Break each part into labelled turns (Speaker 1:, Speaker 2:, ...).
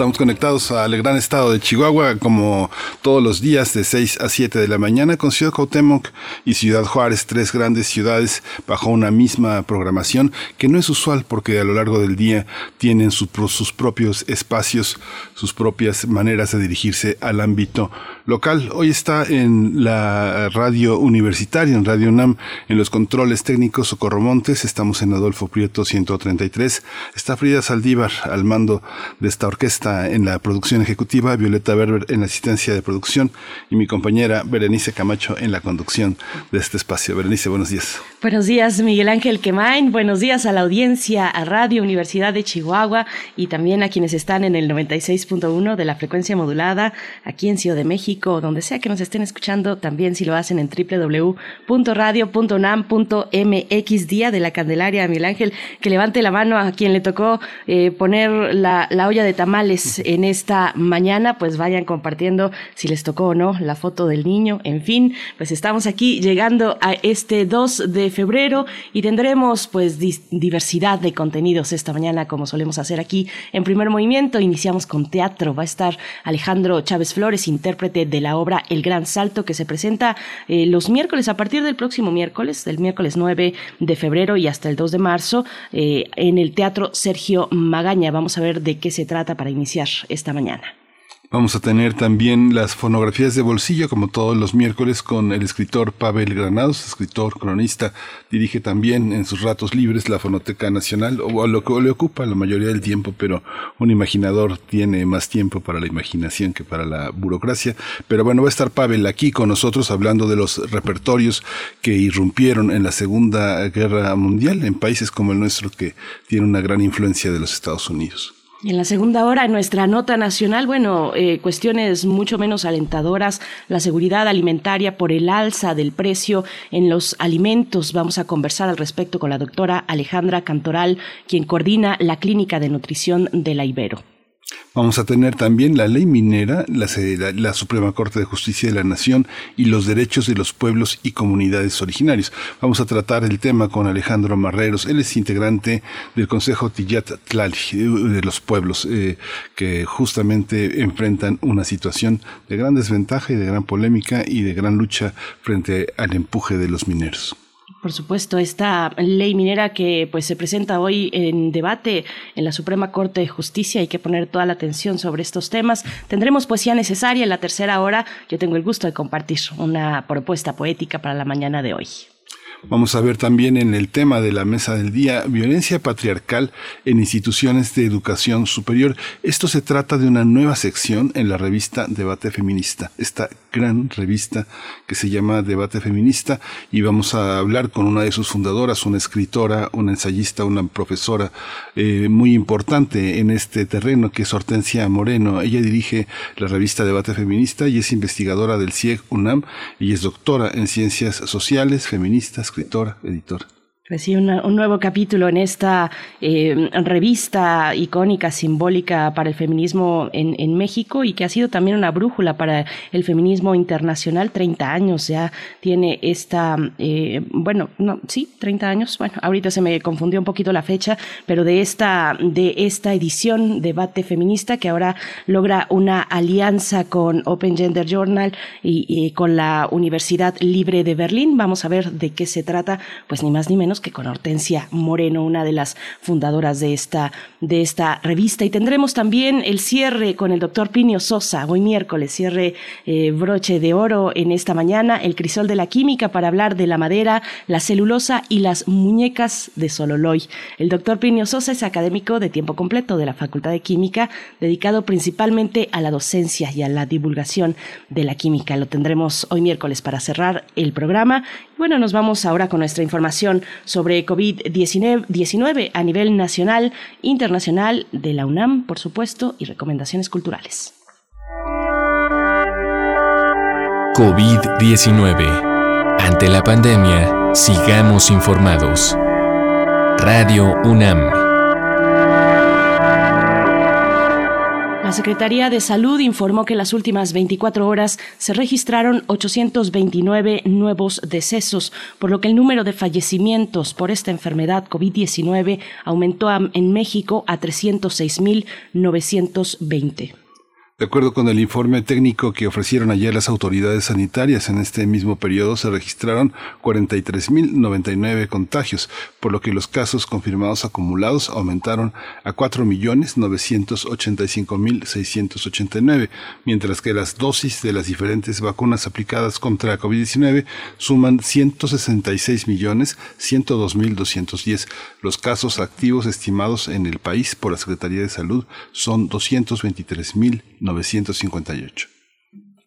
Speaker 1: Estamos conectados al gran estado de Chihuahua como todos los días de 6 a 7 de la mañana con Ciudad Cuauhtémoc y Ciudad Juárez, tres grandes ciudades bajo una misma programación que no es usual porque a lo largo del día tienen sus propios espacios, sus propias maneras de dirigirse al ámbito local. Hoy está en la radio universitaria, en Radio UNAM, en los controles técnicos Socorro Montes, estamos en Adolfo Prieto 133, está Frida Saldívar al mando de esta orquesta en la producción ejecutiva, Violeta Berber en la asistencia de producción y mi compañera Berenice Camacho en la conducción de este espacio. Berenice, buenos días.
Speaker 2: Buenos días, Miguel Ángel Quemain. Buenos días a la audiencia, a Radio Universidad de Chihuahua y también a quienes están en el 96.1 de la frecuencia modulada aquí en Ciudad de México, donde sea que nos estén escuchando, también si lo hacen en www.radio.unam.mx, Día de la Candelaria. Miguel Ángel, que levante la mano a quien le tocó eh, poner la, la olla de tamales en esta mañana, pues vayan compartiendo si les tocó o no la foto del niño. En fin, pues estamos aquí llegando a este 2 de febrero y tendremos pues diversidad de contenidos esta mañana como solemos hacer aquí en primer movimiento. Iniciamos con teatro. Va a estar Alejandro Chávez Flores, intérprete de la obra El Gran Salto que se presenta eh, los miércoles a partir del próximo miércoles, del miércoles 9 de febrero y hasta el 2 de marzo eh, en el Teatro Sergio Magaña. Vamos a ver de qué se trata para iniciar esta mañana.
Speaker 1: Vamos a tener también las fonografías de bolsillo, como todos los miércoles, con el escritor Pavel Granados, escritor, cronista, dirige también en sus ratos libres la Fonoteca Nacional, o lo que le ocupa la mayoría del tiempo, pero un imaginador tiene más tiempo para la imaginación que para la burocracia. Pero bueno, va a estar Pavel aquí con nosotros hablando de los repertorios que irrumpieron en la Segunda Guerra Mundial en países como el nuestro, que tiene una gran influencia de los Estados Unidos.
Speaker 2: En la segunda hora, en nuestra nota nacional, bueno, eh, cuestiones mucho menos alentadoras, la seguridad alimentaria por el alza del precio en los alimentos. Vamos a conversar al respecto con la doctora Alejandra Cantoral, quien coordina la Clínica de Nutrición de la Ibero.
Speaker 1: Vamos a tener también la ley minera, la, Suprema Corte de Justicia de la Nación y los derechos de los pueblos y comunidades originarios. Vamos a tratar el tema con Alejandro Marreros. Él es integrante del Consejo Tillat Tlali de los pueblos eh, que justamente enfrentan una situación de gran desventaja y de gran polémica y de gran lucha frente al empuje de los mineros.
Speaker 2: Por supuesto, esta ley minera que pues se presenta hoy en debate en la Suprema Corte de Justicia, hay que poner toda la atención sobre estos temas. Tendremos poesía necesaria en la tercera hora. Yo tengo el gusto de compartir una propuesta poética para la mañana de hoy.
Speaker 1: Vamos a ver también en el tema de la mesa del día violencia patriarcal en instituciones de educación superior. Esto se trata de una nueva sección en la revista Debate Feminista, esta gran revista que se llama Debate Feminista y vamos a hablar con una de sus fundadoras, una escritora, una ensayista, una profesora eh, muy importante en este terreno que es Hortensia Moreno. Ella dirige la revista Debate Feminista y es investigadora del CIEG UNAM y es doctora en ciencias sociales, feministas, escritora, editora.
Speaker 2: Recibe un nuevo capítulo en esta eh, revista icónica, simbólica para el feminismo en, México y que ha sido también una brújula para el feminismo internacional. 30 años ya tiene esta, eh, bueno, no, sí, 30 años. Bueno, ahorita se me confundió un poquito la fecha, pero de esta, de esta edición Debate Feminista que ahora logra una alianza con Open Gender Journal y con la Universidad Libre de Berlín. Vamos a ver de qué se trata, pues ni más ni menos que con Hortensia Moreno, una de las fundadoras de esta, de esta revista. Y tendremos también el cierre con el doctor Pinio Sosa, hoy miércoles, cierre eh, broche de oro en esta mañana, el crisol de la química para hablar de la madera, la celulosa y las muñecas de Sololoy. El doctor Pinio Sosa es académico de tiempo completo de la Facultad de Química, dedicado principalmente a la docencia y a la divulgación de la química. Lo tendremos hoy miércoles para cerrar el programa. Bueno, nos vamos ahora con nuestra información sobre COVID-19 a nivel nacional, internacional, de la UNAM, por supuesto, y recomendaciones culturales.
Speaker 3: COVID-19. Ante la pandemia, sigamos informados. Radio UNAM.
Speaker 2: La Secretaría de Salud informó que las últimas 24 horas se registraron 829 nuevos decesos, por lo que el número de fallecimientos por esta enfermedad COVID-19 aumentó en México a 306.920.
Speaker 1: De acuerdo con el informe técnico que ofrecieron ayer las autoridades sanitarias, en este mismo periodo se registraron 43.099 contagios, por lo que los casos confirmados acumulados aumentaron a 4.985.689, mientras que las dosis de las diferentes vacunas aplicadas contra COVID-19 suman 166.102.210. Los casos activos estimados en el país por la Secretaría de Salud son 223.000 958.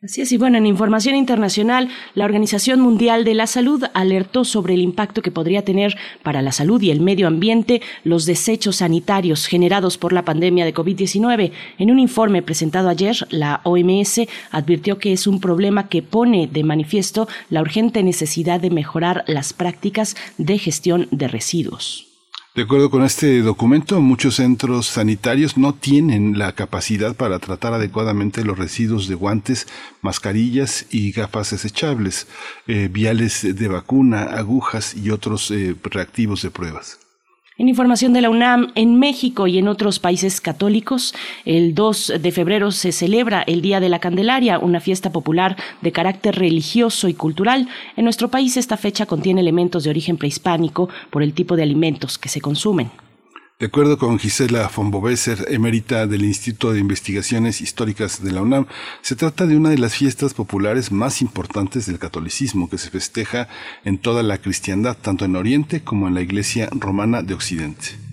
Speaker 2: Así es, y bueno, en información internacional, la Organización Mundial de la Salud alertó sobre el impacto que podría tener para la salud y el medio ambiente los desechos sanitarios generados por la pandemia de COVID-19. En un informe presentado ayer, la OMS advirtió que es un problema que pone de manifiesto la urgente necesidad de mejorar las prácticas de gestión de residuos.
Speaker 1: De acuerdo con este documento, muchos centros sanitarios no tienen la capacidad para tratar adecuadamente los residuos de guantes, mascarillas y gafas desechables, eh, viales de vacuna, agujas y otros eh, reactivos de pruebas.
Speaker 2: En información de la UNAM, en México y en otros países católicos, el 2 de febrero se celebra el Día de la Candelaria, una fiesta popular de carácter religioso y cultural. En nuestro país esta fecha contiene elementos de origen prehispánico por el tipo de alimentos que se consumen.
Speaker 1: De acuerdo con Gisela von emérita del Instituto de Investigaciones Históricas de la UNAM, se trata de una de las fiestas populares más importantes del catolicismo que se festeja en toda la cristiandad, tanto en Oriente como en la Iglesia Romana de Occidente.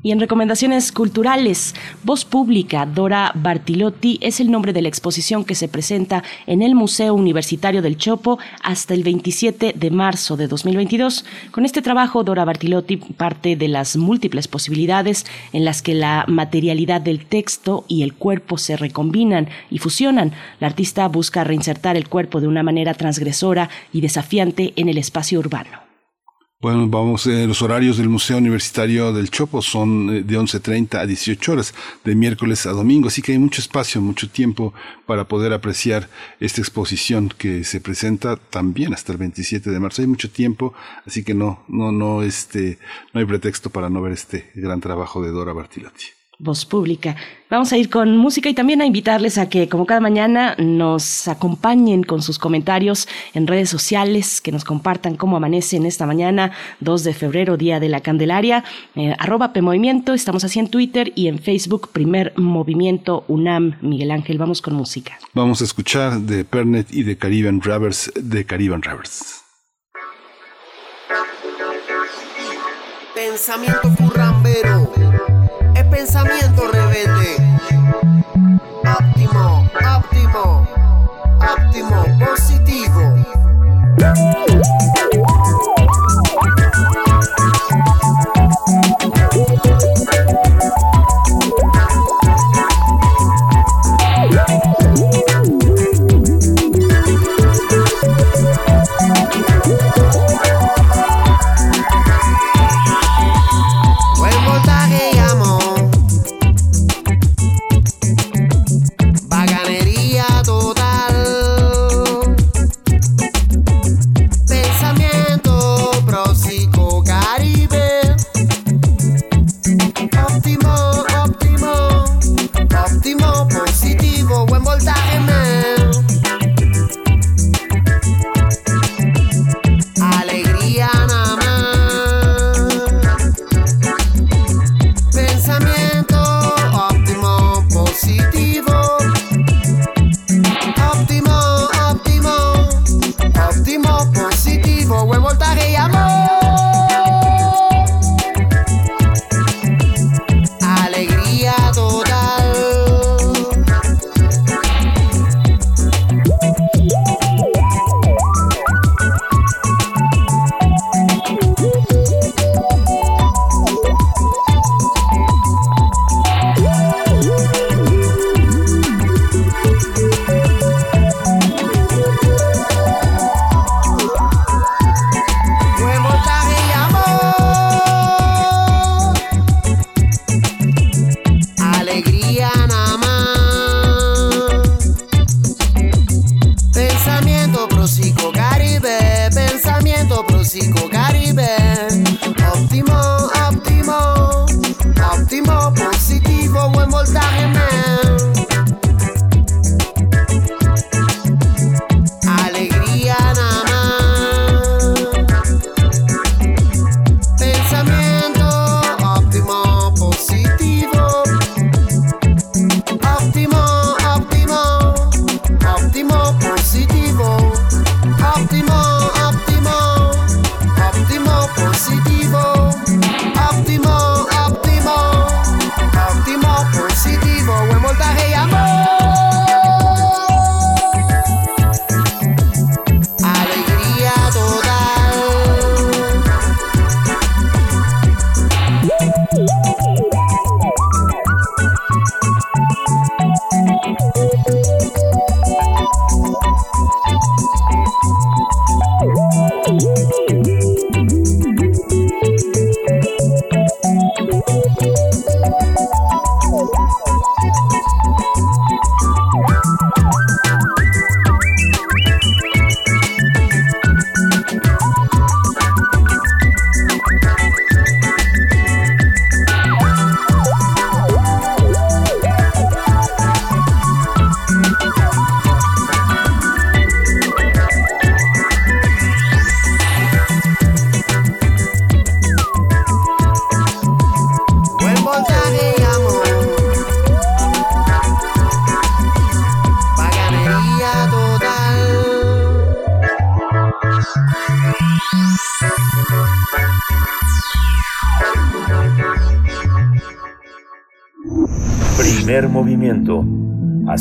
Speaker 2: Y en recomendaciones culturales, Voz Pública, Dora Bartilotti es el nombre de la exposición que se presenta en el Museo Universitario del Chopo hasta el 27 de marzo de 2022. Con este trabajo, Dora Bartilotti parte de las múltiples posibilidades en las que la materialidad del texto y el cuerpo se recombinan y fusionan. La artista busca reinsertar el cuerpo de una manera transgresora y desafiante en el espacio urbano.
Speaker 1: Bueno, vamos, eh, los horarios del Museo Universitario del Chopo son eh, de 11.30 a 18 horas, de miércoles a domingo, así que hay mucho espacio, mucho tiempo para poder apreciar esta exposición que se presenta también hasta el 27 de marzo. Hay mucho tiempo, así que no, no, no, este, no hay pretexto para no ver este gran trabajo de Dora Bartilotti
Speaker 2: voz pública. Vamos a ir con música y también a invitarles a que, como cada mañana, nos acompañen con sus comentarios en redes sociales, que nos compartan cómo amanece en esta mañana, 2 de febrero, Día de la Candelaria, eh, arroba PMovimiento, estamos así en Twitter y en Facebook, Primer Movimiento UNAM. Miguel Ángel, vamos con música.
Speaker 1: Vamos a escuchar de Pernet y de Caribbean Ravers, de Caribbean Ravers.
Speaker 4: Pensamiento currambero pensamiento rebelde. Óptimo, óptimo, óptimo, positivo.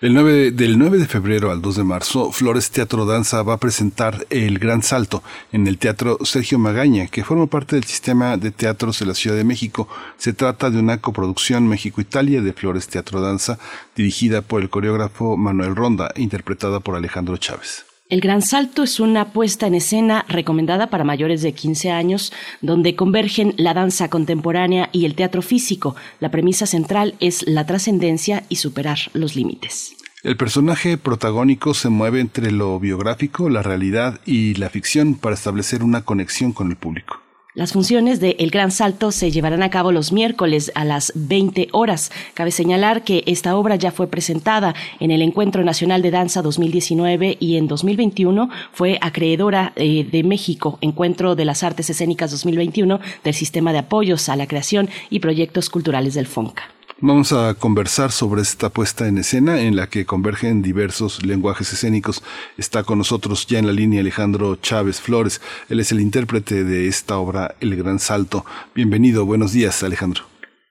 Speaker 1: El 9, del 9 de febrero al 2 de marzo, Flores Teatro Danza va a presentar El Gran Salto en el Teatro Sergio Magaña, que forma parte del sistema de teatros de la Ciudad de México. Se trata de una coproducción México-Italia de Flores Teatro Danza, dirigida por el coreógrafo Manuel Ronda, interpretada por Alejandro Chávez.
Speaker 2: El Gran Salto es una puesta en escena recomendada para mayores de 15 años, donde convergen la danza contemporánea y el teatro físico. La premisa central es la trascendencia y superar los límites.
Speaker 1: El personaje protagónico se mueve entre lo biográfico, la realidad y la ficción para establecer una conexión con el público.
Speaker 2: Las funciones de El Gran Salto se llevarán a cabo los miércoles a las 20 horas. Cabe señalar que esta obra ya fue presentada en el Encuentro Nacional de Danza 2019 y en 2021 fue acreedora eh, de México, Encuentro de las Artes Escénicas 2021 del Sistema de Apoyos a la Creación y Proyectos Culturales del FONCA.
Speaker 1: Vamos a conversar sobre esta puesta en escena en la que convergen diversos lenguajes escénicos. Está con nosotros ya en la línea Alejandro Chávez Flores. Él es el intérprete de esta obra El Gran Salto. Bienvenido, buenos días Alejandro.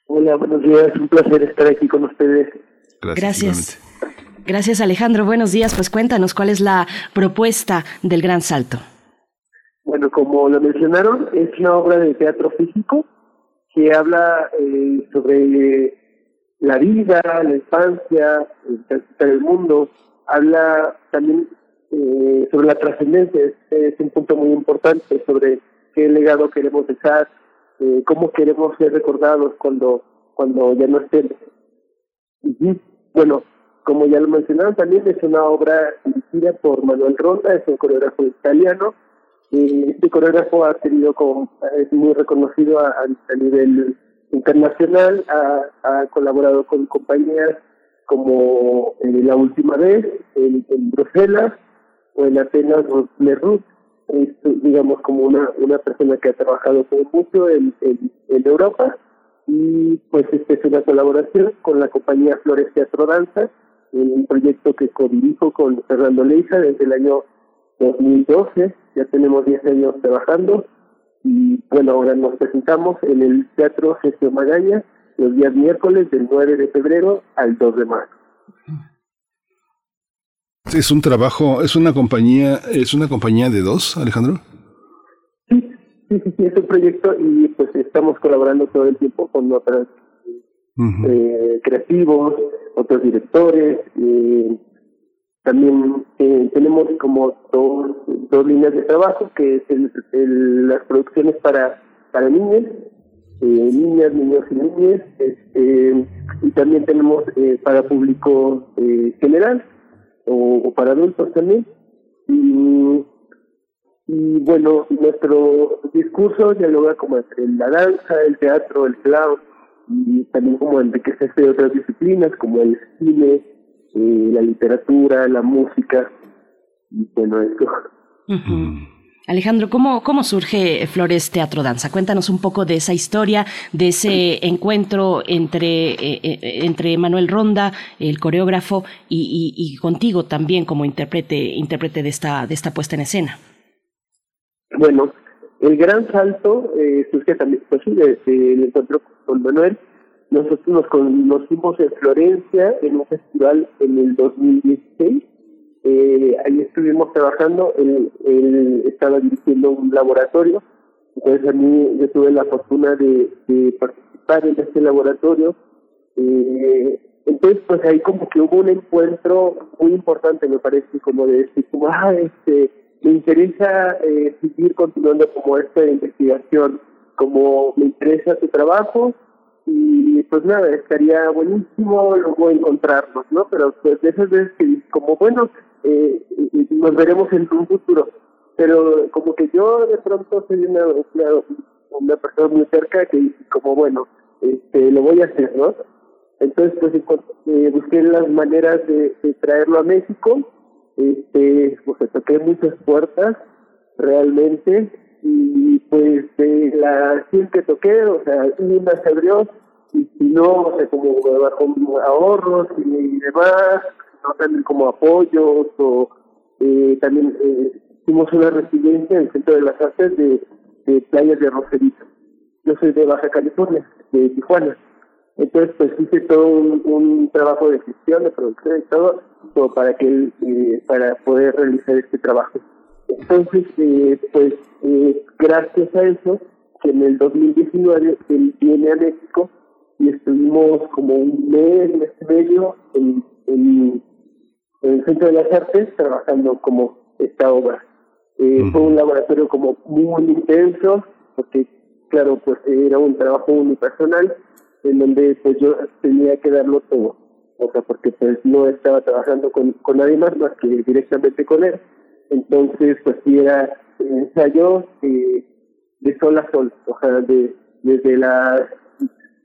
Speaker 5: Hola, buenos días. Un placer estar aquí con ustedes.
Speaker 2: Gracias. Gracias. Alejandro. Buenos días. Pues cuéntanos cuál es la propuesta del Gran Salto.
Speaker 5: Bueno, como lo mencionaron, es una obra de teatro físico que habla eh, sobre la vida, la infancia, el mundo, habla también eh, sobre la trascendencia, es, un punto muy importante sobre qué legado queremos dejar, eh, cómo queremos ser recordados cuando, cuando ya no estemos. Bueno, como ya lo mencionaron, también es una obra dirigida por Manuel Ronda, es un coreógrafo italiano. y este coreógrafo ha tenido como, es muy reconocido a, a nivel internacional, ha, colaborado con compañías como eh, La Última Vez, en, Bruselas o en Atenas Lerroux, digamos como una, una persona que ha trabajado mucho en, en, Europa. Y pues esta es una colaboración con la compañía Flores Teatro Danza, un proyecto que co-dirijo con Fernando Leija desde el año 2012, ya tenemos 10 años trabajando y bueno, ahora nos presentamos en el Teatro Sergio Magaña los días miércoles del 9 de febrero al 2 de marzo.
Speaker 1: Es un trabajo, es una compañía, es una compañía de dos, Alejandro.
Speaker 5: Sí, sí, sí, es un proyecto y pues estamos colaborando todo el tiempo con otros eh, creativos, otros directores, eh, también eh, tenemos como dos, dos líneas de trabajo, que es el, las producciones para, para niñas, eh, niñas, niños y niñas, este, y también tenemos eh, para público eh, general o, para adultos también. Y, y bueno, nuestro discurso dialoga como entre la danza, el teatro, el clown, y también como enriquecerse de otras disciplinas como el cine, eh, la literatura, la música, y bueno, esto.
Speaker 2: Alejandro, ¿cómo, ¿cómo surge Flores Teatro Danza? Cuéntanos un poco de esa historia, de ese encuentro entre, eh, eh, entre Manuel Ronda, el coreógrafo, y, y, contigo también como intérprete, intérprete de, esta, de esta puesta en escena.
Speaker 5: Bueno, el gran salto surge también pues, el encuentro con Manuel, nosotros nos conocimos en Florencia en un festival en el 2016. Eh, ahí estuvimos trabajando, él, estaba dirigiendo un laboratorio, entonces a mí yo tuve la fortuna de, participar en este laboratorio. Eh, entonces pues ahí como que hubo un encuentro muy importante me parece, como de decir, como, ah, este, me interesa eh, seguir continuando como esta investigación, como me interesa tu trabajo, y pues nada, estaría buenísimo luego encontrarnos, ¿no? Pero pues de esas veces que como bueno, eh, nos veremos en un futuro, pero como que yo de pronto soy una, una, persona muy cerca que como bueno, este, lo voy a hacer, ¿no? Entonces, pues eh, busqué las maneras de, traerlo a México, este, pues toqué muchas puertas realmente y pues de la 100 que toqué, o sea, una se abrió y si no, o sea, como bajo ahorros y, demás, no también como apoyos o eh, también eh, una residencia en el Centro de las Artes de, de playas de Rosarito. Yo soy de Baja California, de Tijuana. Entonces, pues hice todo un, trabajo de gestión, de producción y todo, todo para que eh, para poder realizar este trabajo. Entonces, eh, pues eh, gracias a eso, que en el 2019 él viene a México y estuvimos como un mes, mes y medio en, en, el Centro de las Artes trabajando como esta obra. Eh, Fue un laboratorio como muy intenso, porque claro, pues era un trabajo unipersonal en donde pues yo tenía que darlo todo, o sea, porque pues no estaba trabajando con, con nadie más más que directamente con él, entonces pues sí era ensayo eh, de sol a sol, o sea, de, desde las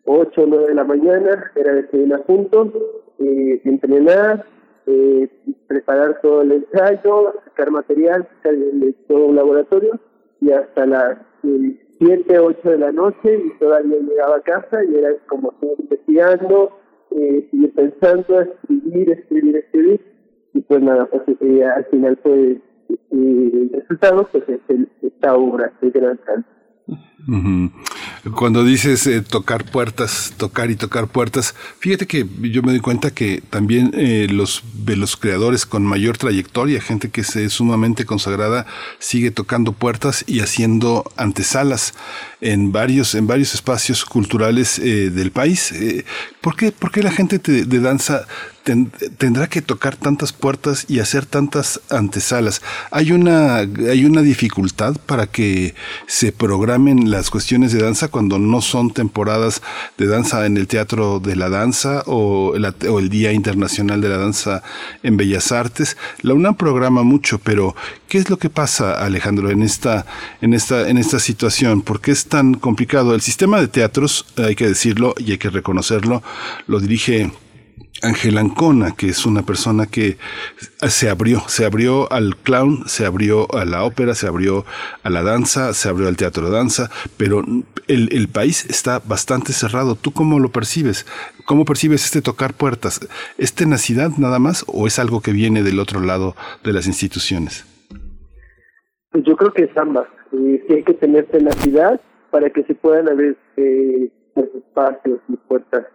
Speaker 5: 8 o 9 de la mañana era desayunar juntos, eh, entrenar, eh, preparar todo el ensayo, sacar material, sacar todo un laboratorio y hasta las eh, 7, 8 de la noche y todavía llegaba a casa y era como seguir investigando, eh, seguir pensando, escribir, escribir, escribir. Y pues nada, pues eh, al final fue eh, el resultado, pues es esta obra, de Gran Canto.
Speaker 1: Cuando dices eh, tocar puertas, tocar y tocar puertas, fíjate que yo me doy cuenta que también eh, los de los creadores con mayor trayectoria, gente que es sumamente consagrada, sigue tocando puertas y haciendo antesalas en varios en varios espacios culturales eh, del país. ¿por, qué, ¿Por qué la gente de danza tendrá que tocar tantas puertas y hacer tantas antesalas. Hay una, hay una dificultad para que se programen las cuestiones de danza cuando no son temporadas de danza en el Teatro de la Danza o, el Día Internacional de la Danza en Bellas Artes. La UNAM programa mucho, pero ¿qué es lo que pasa, Alejandro, en esta, en esta, en esta situación? ¿Por qué es tan complicado? El sistema de teatros, hay que decirlo y hay que reconocerlo, lo dirige Ángel Ancona, que es una persona que se abrió, se abrió al clown, se abrió a la ópera, se abrió a la danza, se abrió al teatro de danza, pero el, país está bastante cerrado. ¿Tú cómo lo percibes? ¿Cómo percibes este tocar puertas? ¿Es tenacidad nada más o es algo que viene del otro lado de las instituciones?
Speaker 5: Pues yo creo que es ambas. Eh, hay que tener tenacidad para que se puedan abrir eh, espacios y puertas.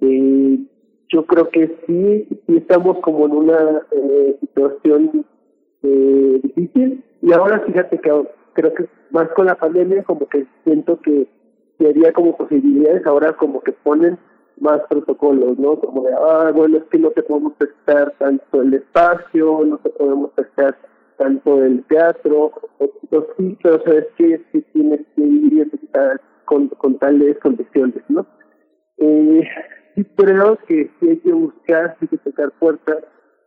Speaker 5: Eh, yo creo que sí, sí estamos como en una eh, situación eh, difícil y ahora fíjate que creo que más con la pandemia como que siento que, sería como posibilidades ahora como que ponen más protocolos, ¿no? Como de, ah, bueno, es que no te podemos prestar tanto el espacio, no te podemos prestar tanto el teatro, o, sí, pero sabes que si tienes que ir con, con tales condiciones, ¿no? Eh, sí creo que sí hay que buscar, hay que tocar puertas.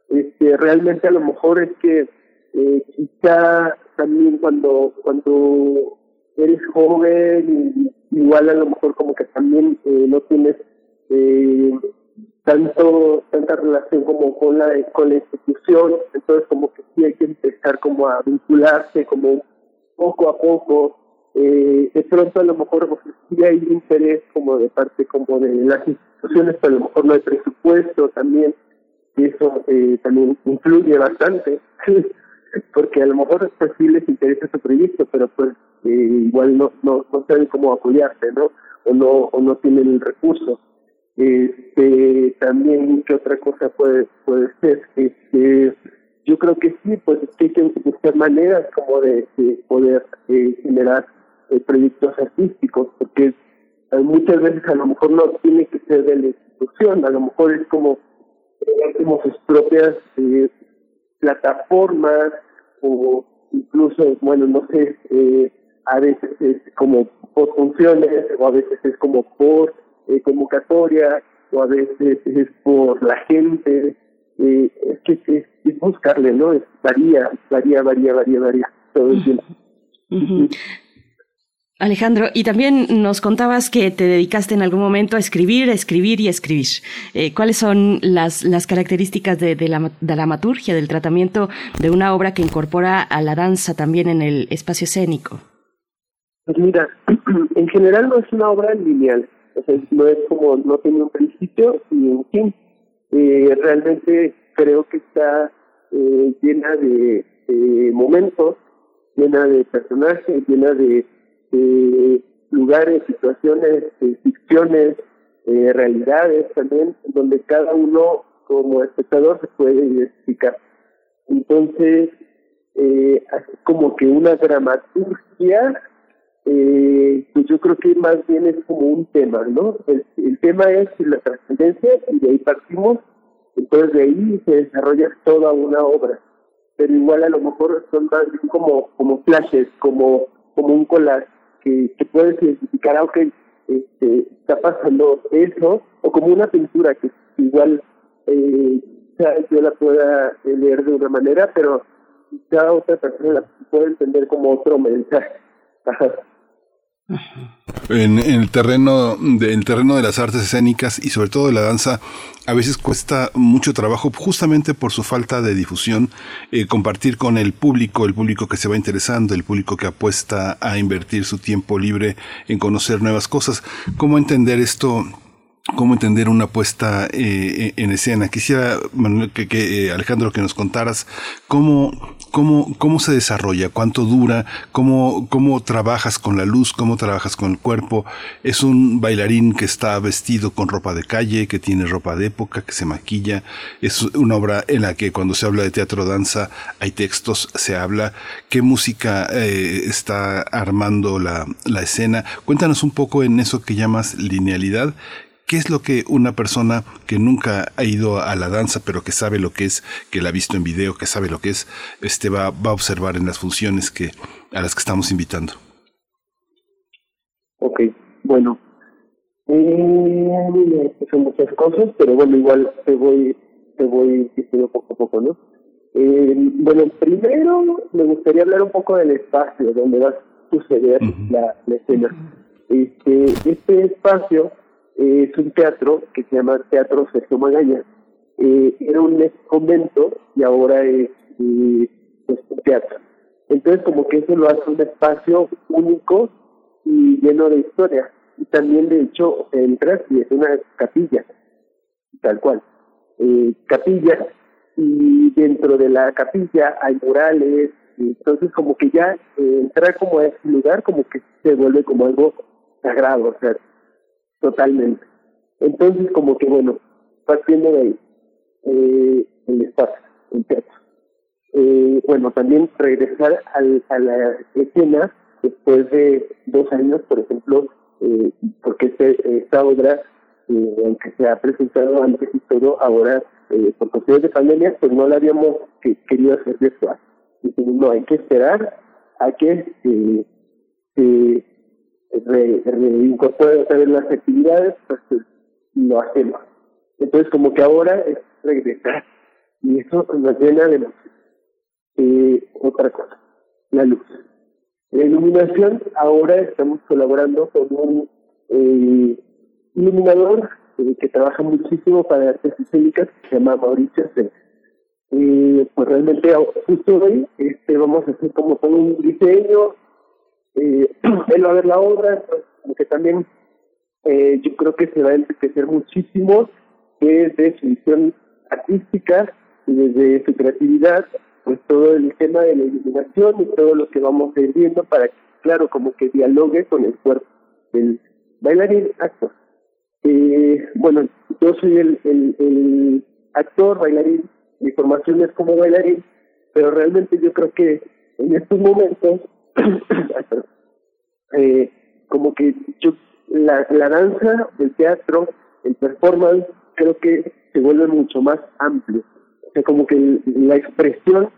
Speaker 5: Este, realmente a lo mejor es que eh, quizá también cuando cuando eres joven igual a lo mejor como que también eh, no tienes eh, tanto tanta relación como con la con la institución entonces como que sí hay que empezar como a vincularse como poco a poco eh, de pronto a lo mejor sí hay interés como de parte como de las instituciones, pero a lo mejor no hay presupuesto también, y eso eh, también influye bastante, porque a lo mejor pues sí les interesa su proyecto, pero pues eh, igual no, no, no saben cómo apoyarse, ¿no? O no, o no tienen el recurso. Este, también, ¿qué otra cosa puede, puede ser? Este, yo creo que sí, pues hay que buscar maneras como de, de poder eh, generar eh, proyectos artísticos, porque muchas veces a lo mejor no tiene que ser de la institución, a lo mejor es como, como sus propias eh, plataformas o incluso, bueno, no sé, eh, a veces es como por funciones o a veces es como por eh, convocatoria o a veces es por la gente. Eh, es que es, buscarle, ¿no? Es, varía, varía, varía, varía, varía todo el tiempo.
Speaker 2: Alejandro, y también nos contabas que te dedicaste en algún momento a escribir, escribir y escribir. Eh, ¿Cuáles son las, las características de, de, la, de dramaturgia, del tratamiento de una obra que incorpora a la danza también en el espacio escénico?
Speaker 5: Pues mira, en general no es una obra lineal, o sea, no es como, no tiene un principio y un fin. Eh, realmente creo que está eh, llena de, de momentos, llena de personajes, llena de eh, lugares, situaciones, eh, ficciones, eh, realidades también, donde cada uno como espectador se puede identificar. Entonces, eh, como que una dramaturgia, eh, pues yo creo que más bien es como un tema, ¿no? El, tema es la trascendencia y de ahí partimos, entonces de ahí se desarrolla toda una obra, pero igual a lo mejor son más como, como flashes, como, como un collage que, puedes identificar, aunque este, está pasando eso, o como una pintura que igual eh, yo la pueda leer de una manera, pero cada otra persona la puede entender como otro mensaje.
Speaker 1: En, el terreno de, terreno de las artes escénicas y sobre todo de la danza, a veces cuesta mucho trabajo justamente por su falta de difusión, eh, compartir con el público, el público que se va interesando, el público que apuesta a invertir su tiempo libre en conocer nuevas cosas. ¿Cómo entender esto? cómo entender una puesta eh, en escena. Quisiera, que eh, Alejandro, que nos contaras cómo, cómo, cómo se desarrolla, cuánto dura, cómo, cómo trabajas con la luz, cómo trabajas con el cuerpo. Es un bailarín que está vestido con ropa de calle, que tiene ropa de época, que se maquilla. Es una obra en la que cuando se habla de teatro danza hay textos, se habla. ¿Qué música eh, está armando la, la escena? Cuéntanos un poco en eso que llamas linealidad ¿Qué es lo que una persona que nunca ha ido a la danza, pero que sabe lo que es, que la ha visto en video, que sabe lo que es, este va, va a observar en las funciones que, a las que estamos invitando?
Speaker 5: Ok, bueno. Eh, son muchas cosas, pero bueno, igual te voy, te voy diciendo poco a poco, ¿no? Eh, bueno, primero me gustaría hablar un poco del espacio donde va a suceder la, la, escena. Este, este espacio es un teatro que se llama Teatro Sergio Magaña. Eh, era un convento y ahora es, eh, un teatro. Entonces como que eso lo hace un espacio único y lleno de historia. Y también de hecho entras y es una capilla, tal cual. Eh, capilla y dentro de la capilla hay murales, entonces como que ya eh, entrar como a ese lugar como que se vuelve como algo sagrado, o sea, totalmente. Entonces, como que bueno, partiendo de ahí, eh, el espacio, el teatro. Eh, bueno, también regresar al, a la escena después de dos años, por ejemplo, eh, porque este, esta obra, eh, aunque se ha presentado antes y todo, ahora eh, por cuestiones de pandemia, pues no la habíamos que, querido hacer virtual. Y no, hay que esperar a que eh, eh, re, reincorporar otra vez las actividades, pues lo hacemos. Entonces, como que ahora es regresar. Y eso nos llena de Eh, otra cosa, la luz. La iluminación, ahora estamos colaborando con un eh, iluminador eh, que trabaja muchísimo para artes escénicas, que se llama Mauricio C. Eh, pues realmente justo hoy este, vamos a hacer como todo un diseño, eh, él va a ver la obra, pues, que también eh, yo creo que se va a enriquecer muchísimo desde su visión artística y desde su creatividad, pues todo el tema de la iluminación y todo lo que vamos a viendo para que, claro, como que dialogue con el cuerpo del bailarín actor. Eh, bueno, yo soy el, el, el actor, bailarín, mi formación es como bailarín, pero realmente yo creo que en estos momentos eh, como que yo, la, la danza, el teatro, el performance, creo que se vuelve mucho más amplio. O sea, como que la expresión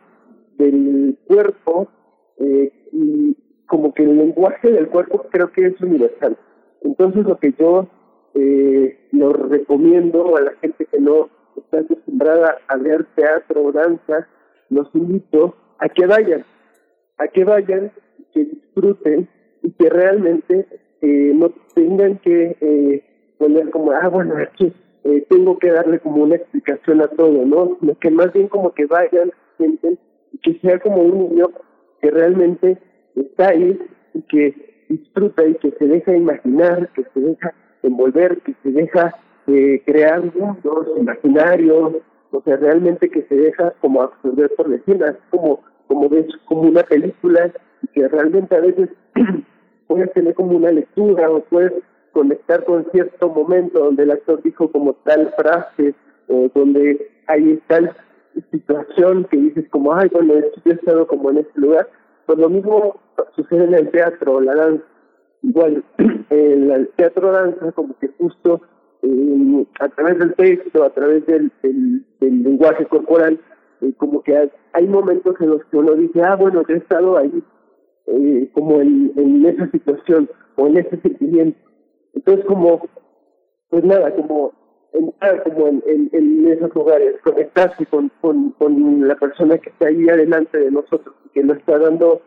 Speaker 5: del cuerpo eh, y como que el lenguaje del cuerpo creo que es universal. Entonces lo que yo eh, lo recomiendo a la gente que no está acostumbrada a ver teatro o danza, los invito a que vayan, a que vayan, que disfruten y que realmente eh, no tengan que eh, poner como, ah, bueno, aquí eh, tengo que darle como una explicación a todo, ¿no? Sino que más bien como que vayan, sienten, y que sea como un niño que realmente está ahí y que disfruta y que se deja imaginar, que se deja envolver, que se deja eh, crear mundos imaginarios, o sea, realmente que se deja como absorber por escenas, como, como ves, como una película, que realmente a veces puedes tener como una lectura o puedes conectar con cierto momento donde el actor dijo como tal frase o donde hay tal situación que dices como, ay, bueno, yo he estado como en ese lugar. Pues lo mismo sucede en el teatro, la danza. Igual, el teatro danza como que justo eh, a través del texto, a través del, del, lenguaje corporal, eh, como que hay, momentos en los que uno dice, ah, bueno, yo he estado ahí, eh, como en, en esa situación o en ese sentimiento. Entonces, como, pues nada, como entrar como en, en, esos lugares, conectarse con, con, con la persona que está ahí adelante de nosotros, que nos está dando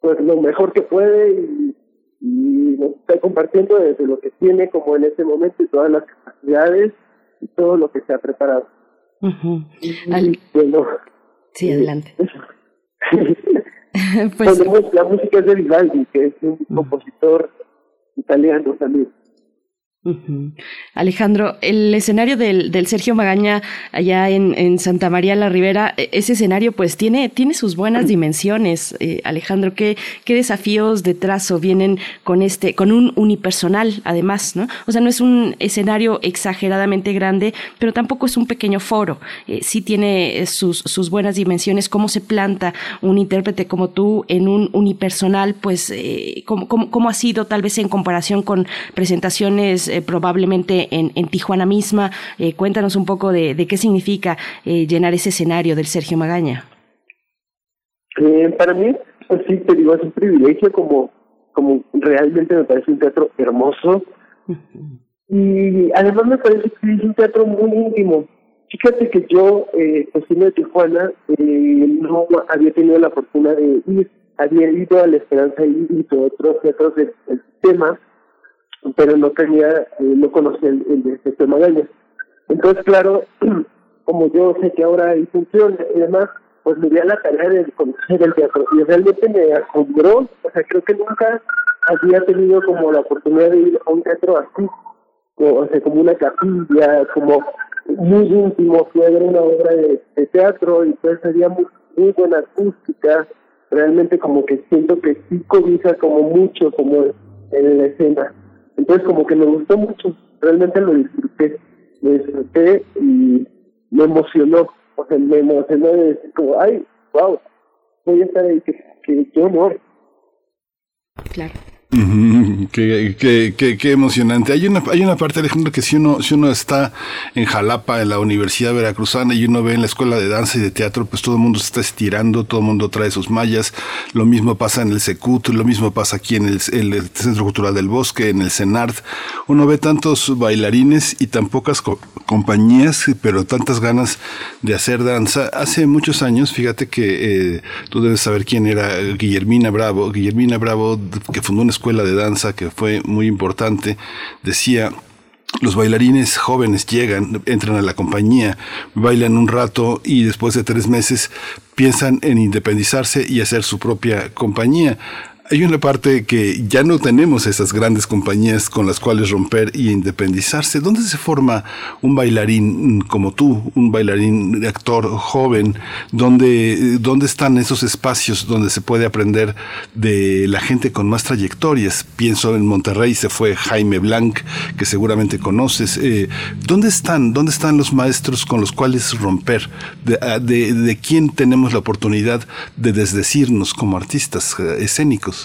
Speaker 5: pues lo mejor que puede y, y nos está compartiendo desde lo que tiene como en ese momento y todas las capacidades y todo lo que se ha preparado.
Speaker 2: bueno, sí, adelante.
Speaker 5: pues, la música es de Vivaldi, que es un compositor italiano también.
Speaker 2: Alejandro, el escenario del, del Sergio Magaña allá en, en, Santa María la Ribera, e, ese escenario pues tiene, tiene sus buenas dimensiones. Eh, Alejandro, ¿qué, ¿qué desafíos de trazo vienen con este, con un unipersonal además, ¿no? O sea, no es un escenario exageradamente grande, pero tampoco es un pequeño foro. Eh, sí tiene sus, sus buenas dimensiones. ¿Cómo se planta un intérprete como tú en un unipersonal? Pues, eh, ¿cómo, cómo, cómo ha sido tal vez en comparación con presentaciones eh, probablemente en, en, Tijuana misma. Eh, cuéntanos un poco de, de qué significa eh, llenar ese escenario del Sergio Magaña.
Speaker 5: para mí, pues sí, te digo, es un privilegio como, como realmente me parece un teatro hermoso. Y además me parece que es un teatro muy íntimo. Fíjate que yo, eh, pues de Tijuana, no había tenido la fortuna de ir, había ido a La Esperanza y, y otros teatros del, del sistema, pero no tenía, eh, no conocía el, el de este Magaña. Entonces, claro, como yo sé que ahora hay funciones y demás, pues me di a la tarea de conocer el teatro y realmente me asombró, o sea, creo que nunca había tenido como la oportunidad de ir a un teatro así, o sea, como una capilla, como muy íntimo, fui a ver una obra de, teatro y pues había muy, muy buena acústica, realmente como que siento que sí cobija como mucho como en la escena. Entonces como que me gustó mucho, realmente lo disfruté, lo disfruté y me emocionó, o sea, me emocionó de decir como, ay, wow, voy a estar ahí, que, que yo no.
Speaker 2: Claro.
Speaker 1: Qué, qué, emocionante. Hay una, hay una parte, Alejandro, que si uno, si uno está en Jalapa, en la Universidad Veracruzana, y uno ve en la escuela de danza y de teatro, pues todo el mundo se está estirando, todo el mundo trae sus mallas. Lo mismo pasa en el Secut, lo mismo pasa aquí en el, Centro Cultural del Bosque, en el CENART. Uno ve tantos bailarines y tan pocas compañías, pero tantas ganas de hacer danza. Hace muchos años, fíjate que eh, tú debes saber quién era Guillermina Bravo. Guillermina Bravo, que fundó una escuela de danza que fue muy importante, decía, los bailarines jóvenes llegan, entran a la compañía, bailan un rato y después de tres meses piensan en independizarse y hacer su propia compañía hay una parte que ya no tenemos esas grandes compañías con las cuales romper y independizarse. ¿Dónde se forma un bailarín como tú, un bailarín actor joven? ¿Dónde, ¿Dónde están esos espacios donde se puede aprender de la gente con más trayectorias? Pienso en Monterrey se fue Jaime Blanc, que seguramente conoces. Eh, ¿Dónde están? ¿Dónde están los maestros con los cuales romper? ¿De, de, de quién tenemos la oportunidad de desdecirnos como artistas eh, escénicos?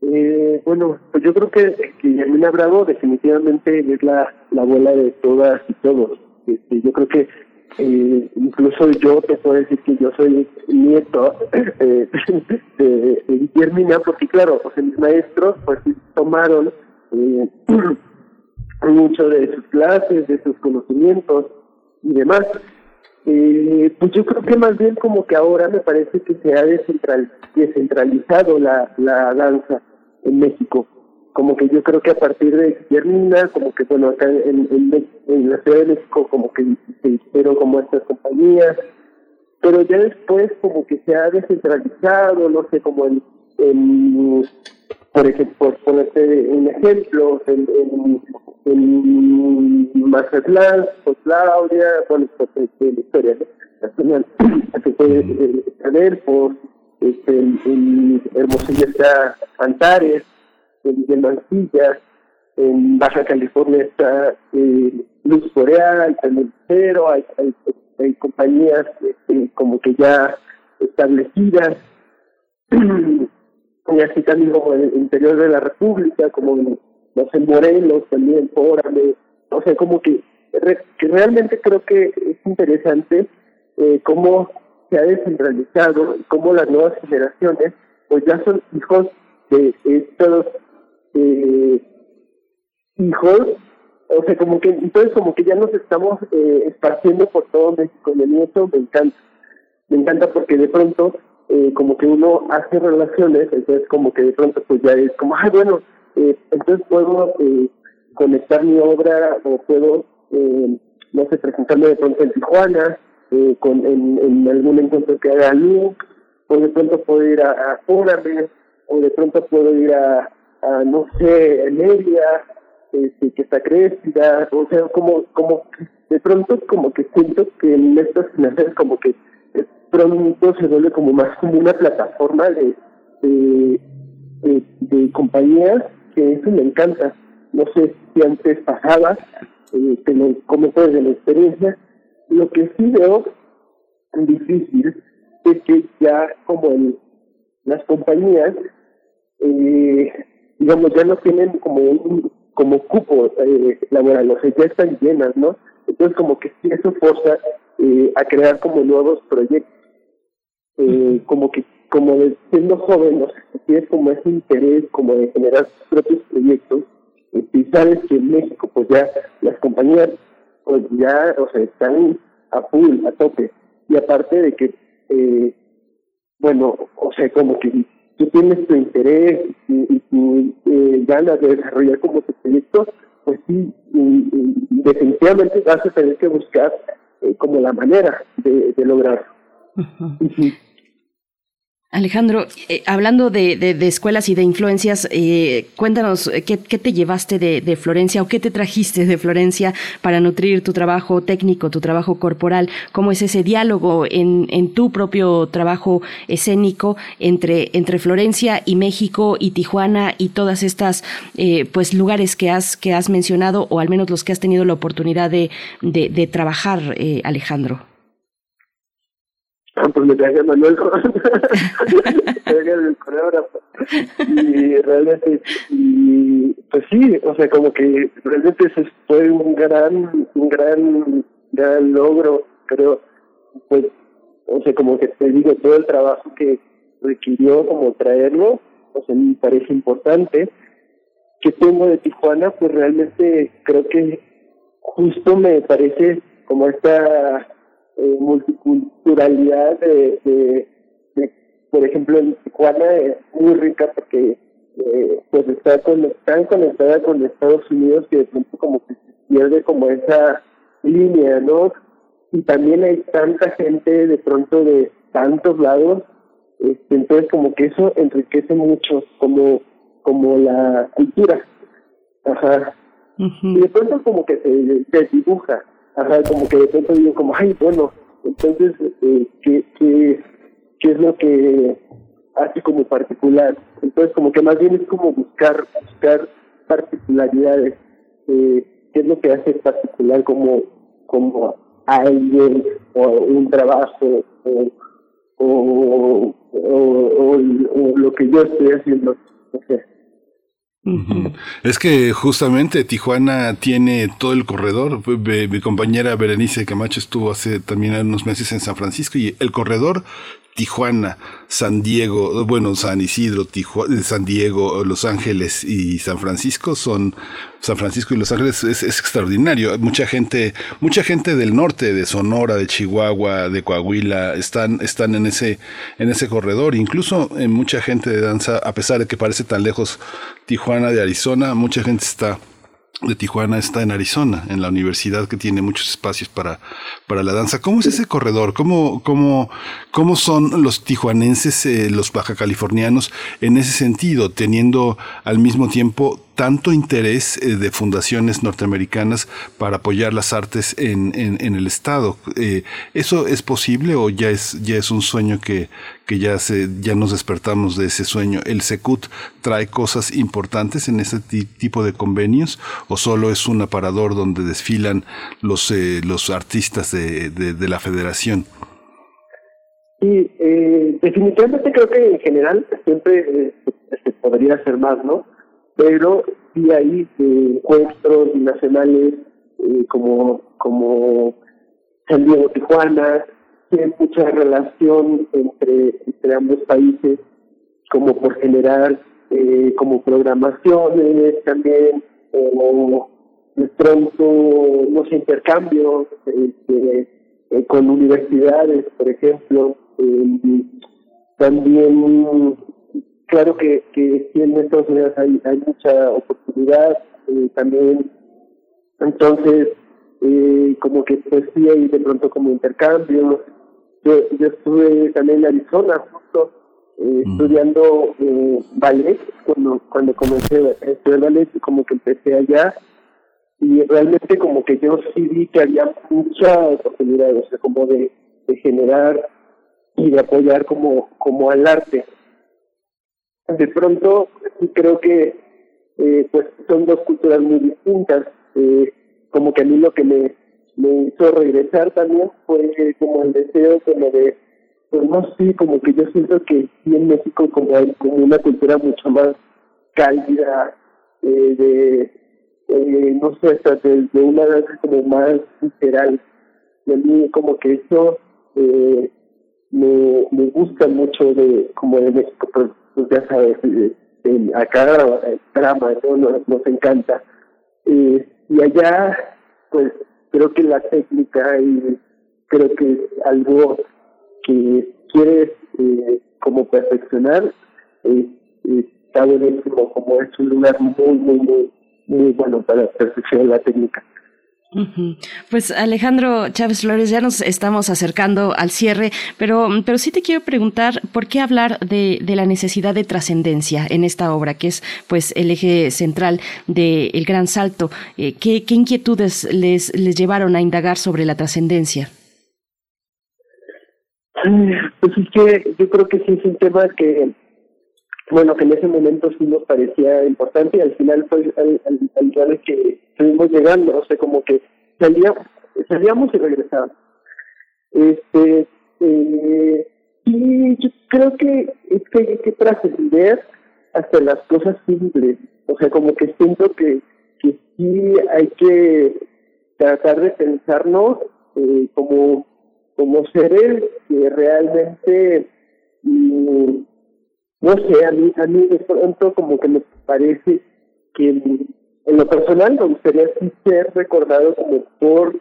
Speaker 5: Eh, bueno, pues yo creo que, que Yamina Bravo definitivamente es la, la abuela de todas y todos. Este, yo creo que eh, incluso yo te puedo decir que yo soy nieto eh, de, de Guillermina, porque claro, pues mis maestros pues tomaron eh, mucho de sus clases, de sus conocimientos y demás. Eh, pues yo creo que más bien como que ahora me parece que se ha descentral, descentralizado la, la danza en México. Como que yo creo que a partir de Guillermina, como que bueno, acá en, en, en la Ciudad de México como que se hicieron como estas compañías, pero ya después como que se ha descentralizado, no sé, como en, en por ejemplo, por ponerte un ejemplo, en, en, en Mazatlán, por Claudia, bueno, por este, la historia puede eh, saber por este, en, Hermosillo está Antares, en en Baja California está eh, Luz Boreal, Cero, hay, hay, hay compañías este, como que ya establecidas. Y así también como en el interior de la República, como no sé, Morelos también, Órale, o sea, como que, que realmente creo que es interesante eh, cómo se ha descentralizado y cómo las nuevas generaciones pues ya son hijos de estos eh, hijos, o sea, como que, entonces como que ya nos estamos eh, esparciendo por todo México. Y a me encanta, me encanta porque de pronto eh, como que uno hace relaciones, entonces como que de pronto pues ya es como, ay, bueno, eh, entonces puedo eh, conectar mi obra o puedo, eh, no sé, presentarme de pronto en Tijuana, eh, con, en, en algún encuentro que haga Luke, o de pronto puedo ir a, a o de pronto puedo ir a, a no sé, Emeria, este, que está crecida, o sea, como, como, de pronto como que siento que en estas clases como que pronto se vuelve como más como una plataforma de, de, de, compañías que eso me encanta. No sé si antes pasaba, eh, que lo comento desde la experiencia. Lo que sí veo difícil es que ya como en las compañías, eh, digamos, ya no tienen como un como cupo eh, laboral, o sea, ya están llenas, ¿no? Entonces como que sí eso forza eh, a crear como nuevos proyectos eh, como que como de, siendo joven, o sea, tienes como ese interés como de generar tus propios proyectos, y sabes que en México pues ya las compañías pues ya, o sea, están a full, a tope, y aparte de que, eh, bueno, o sea, como que tú tienes tu interés y, tu eh, ganas de desarrollar como tu proyecto, pues sí, definitivamente vas a tener que buscar eh, como la manera de, de lograrlo.
Speaker 2: Alejandro, eh, hablando de, de, escuelas y de influencias, eh, cuéntanos eh, ¿qué, ¿qué, te llevaste de, de, Florencia o qué te trajiste de Florencia para nutrir tu trabajo técnico, tu trabajo corporal. ¿Cómo es ese diálogo en, en tu propio trabajo escénico entre, entre Florencia y México y Tijuana y todas estas eh, pues lugares que has, que has mencionado o al menos los que has tenido la oportunidad de, de trabajar, eh, Alejandro?
Speaker 5: pues me traje a Manuel el coreógrafo. Y realmente y pues sí o sea como que realmente ese fue un gran un gran gran logro creo. Pues o sea como que te digo todo el trabajo que requirió como traerlo o sea me parece importante. Que tengo de Tijuana pues realmente creo que justo me parece como esta eh, multiculturalidad de, de, de, por ejemplo, en Tijuana es muy rica porque eh, pues está con, tan conectada con Estados Unidos que de pronto como que se pierde como esa línea, ¿no? Y también hay tanta gente de pronto de tantos lados, este, entonces como que eso enriquece mucho como, como la cultura. Ajá. Y de pronto como que se, se dibuja, ajá, como que de pronto digo como, ay, bueno, entonces, eh, ¿qué, qué, ¿qué es lo que hace como particular? Entonces, como que más bien es como buscar, buscar particularidades, eh, ¿qué es lo que hace particular como, como alguien o un trabajo o, o, o, o, lo que yo estoy haciendo?
Speaker 1: Es que justamente Tijuana tiene todo el corredor. Mi compañera Berenice Camacho estuvo hace también unos meses en San Francisco y el corredor Tijuana, San Diego, bueno, San Isidro, Tijuana, San Diego, Los Ángeles y San Francisco son San Francisco y Los Ángeles es, extraordinario. Mucha gente, mucha gente del norte, de Sonora, de Chihuahua, de Coahuila, están, están en ese, en ese corredor. Incluso en mucha gente de danza, a pesar de que parece tan lejos Tijuana de Arizona, mucha gente está de Tijuana está en Arizona, en la universidad que tiene muchos espacios para, para la danza. ¿Cómo es ese corredor? ¿Cómo, cómo, cómo son los tijuanenses, eh, los baja californianos en ese sentido, teniendo al mismo tiempo tanto interés eh, de fundaciones norteamericanas para apoyar las artes en, en, el Estado. Eh, ¿Eso es posible o ya es, ya es un sueño que, que ya, se, ya nos despertamos de ese sueño? ¿El SECUT trae cosas importantes en ese tipo de convenios o solo es un aparador donde desfilan los, eh, los artistas de, de, la federación?
Speaker 5: Sí, definitivamente creo que en general siempre se podría hacer más, ¿no? Pero sí hay encuentros nacionales eh, como, como San Diego Tijuana, tiene mucha relación entre, entre ambos países, como por generar eh, como programaciones también, o de pronto, no sé, intercambios este, eh, con universidades, por ejemplo, también claro que, que sí en Estados Unidos hay, hay mucha oportunidad eh, también. Entonces, eh, como que pues sí hay de pronto como intercambios. Yo, yo estuve también en Arizona justo eh, estudiando eh, ballet cuando cuando comencé a estudiar ballet como que empecé allá y realmente como que yo sí vi que había mucha oportunidad o sea como de, de generar y de apoyar como como al arte de pronto creo que eh, pues son dos culturas muy distintas. Eh, como que a mí lo que me, me hizo regresar también fue como el deseo como de, pues no sé, como que yo siento que sí en México como hay como una cultura mucho más cálida, eh, de, eh, no sé, de, una danza como más literal. Y a mí como que eso eh, me, me gusta mucho de como de México, pues ya sabes, eh, acá el drama, ¿no? nos, encanta. y allá, pues creo que la técnica y creo que algo que quieres eh, como perfeccionar eh, está buenísimo, como es un lugar muy, muy, muy, muy bueno para perfeccionar la técnica.
Speaker 2: Pues Alejandro Chávez Flores, ya nos estamos acercando al cierre, pero, pero sí te quiero preguntar por qué hablar de, de la necesidad de trascendencia en esta obra, que es pues el eje central del El Gran Salto. Eh, ¿qué, ¿qué, inquietudes les, les llevaron a indagar sobre la trascendencia?
Speaker 5: Pues es que yo creo que sí es un tema que bueno, que en ese momento sí nos parecía importante y al final fue al, al, que estuvimos llegando, o sea, como que salíamos, salíamos y regresábamos. Este, eh, y yo creo que es que hay que trascender hasta las cosas simples, o sea, como que siento que, que sí hay que tratar de pensarnos eh, como, como seres que realmente... Mm, no sé, a mí, a mí de pronto como que me parece que en, lo personal me gustaría sí ser recordado como por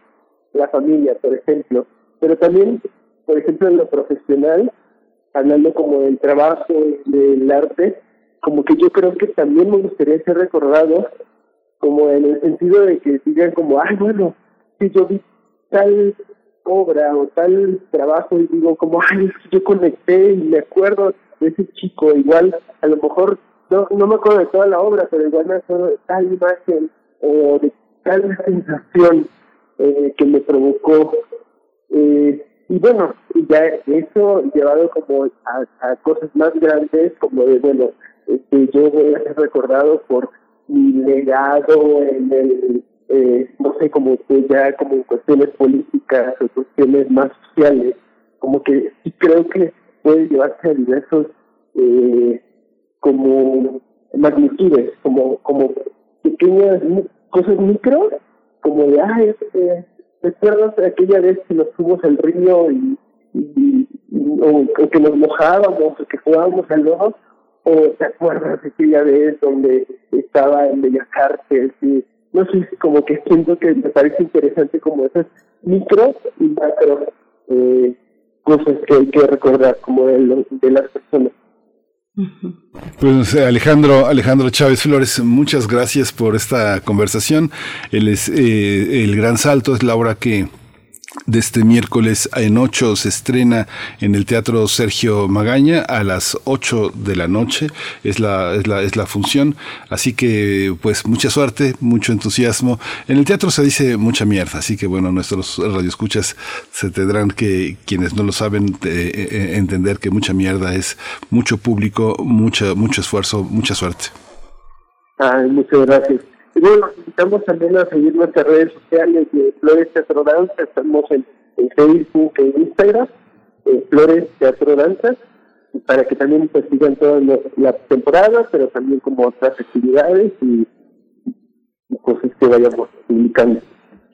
Speaker 5: la familia, por ejemplo, pero también, por ejemplo, en lo profesional, hablando como del trabajo, del arte, como que yo creo que también me gustaría ser recordado como en el sentido de que digan como, ay, bueno, si yo vi tal obra o tal trabajo y digo como, ay, yo conecté y me acuerdo ese chico, igual a lo mejor, no, no me acuerdo de toda la obra, pero igual me acuerdo tal imagen o de tal sensación eh, que me provocó. Eh, y bueno, ya eso llevado como a, a cosas más grandes, como de, bueno, este, yo voy a ser recordado por mi legado en el, eh, no sé, como ya como cuestiones políticas o cuestiones más sociales, como que sí creo que puede llevarse a diversos eh, como magnitudes, como como pequeñas cosas micro, como de, ah, este, ¿recuerdas aquella vez que nos fuimos al río y, o, que nos mojábamos, o que jugábamos al lodo, o te acuerdas de aquella vez donde estaba en Bellas Artes, no sé, como que siento que me parece interesante como esas micro y macro eh, cosas que hay que recordar como de, de las personas.
Speaker 1: Pues Alejandro, Alejandro Chávez Flores, muchas gracias por esta conversación. El, es, eh, el gran salto es la obra que de este miércoles en 8 se estrena en el Teatro Sergio Magaña a las 8 de la noche. Es la, es la, es la función. Así que, pues, mucha suerte, mucho entusiasmo. En el teatro se dice mucha mierda, así que, bueno, nuestros radioescuchas se tendrán que, quienes no lo saben, eh, eh, entender que mucha mierda es mucho público, mucha, mucho esfuerzo, mucha suerte.
Speaker 5: Muchas gracias. Y bueno, invitamos también a seguir nuestras redes sociales de Flores Teatro Danza. Estamos en, Facebook e Instagram, Flores Teatro Danza, para que también pues, sigan todas las temporadas, pero también como otras actividades y, y cosas que vayamos publicando.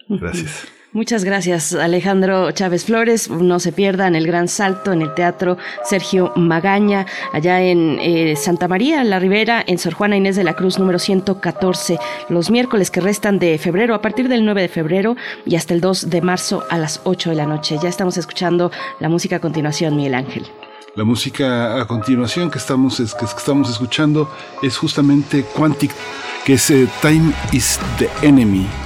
Speaker 1: Gracias.
Speaker 2: Muchas gracias, Alejandro Chávez Flores. No se pierdan el gran salto en el Teatro Sergio Magaña, allá en eh, Santa María, La Ribera, en Sor Juana Inés de la Cruz, número 114, los miércoles que restan de febrero, a partir del 9 de febrero y hasta el 2 de marzo a las 8 de la noche. Ya estamos escuchando la música a continuación, Miguel Ángel.
Speaker 1: La música a continuación que estamos, que estamos escuchando es justamente Quantic, que es eh, Time is the Enemy.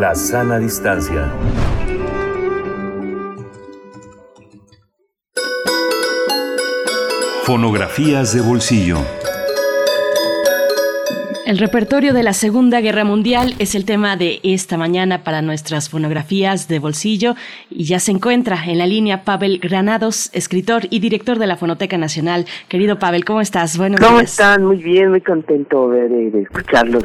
Speaker 6: La sana distancia. Fonografías de bolsillo.
Speaker 2: El repertorio de la Segunda Guerra Mundial es el tema de esta mañana para nuestras fonografías de bolsillo y ya se encuentra en la línea Pavel Granados, escritor y director de la Fonoteca Nacional. Querido Pavel, ¿cómo estás?
Speaker 7: Buenos ¿Cómo están? Muy bien, muy contento de, de escucharlos,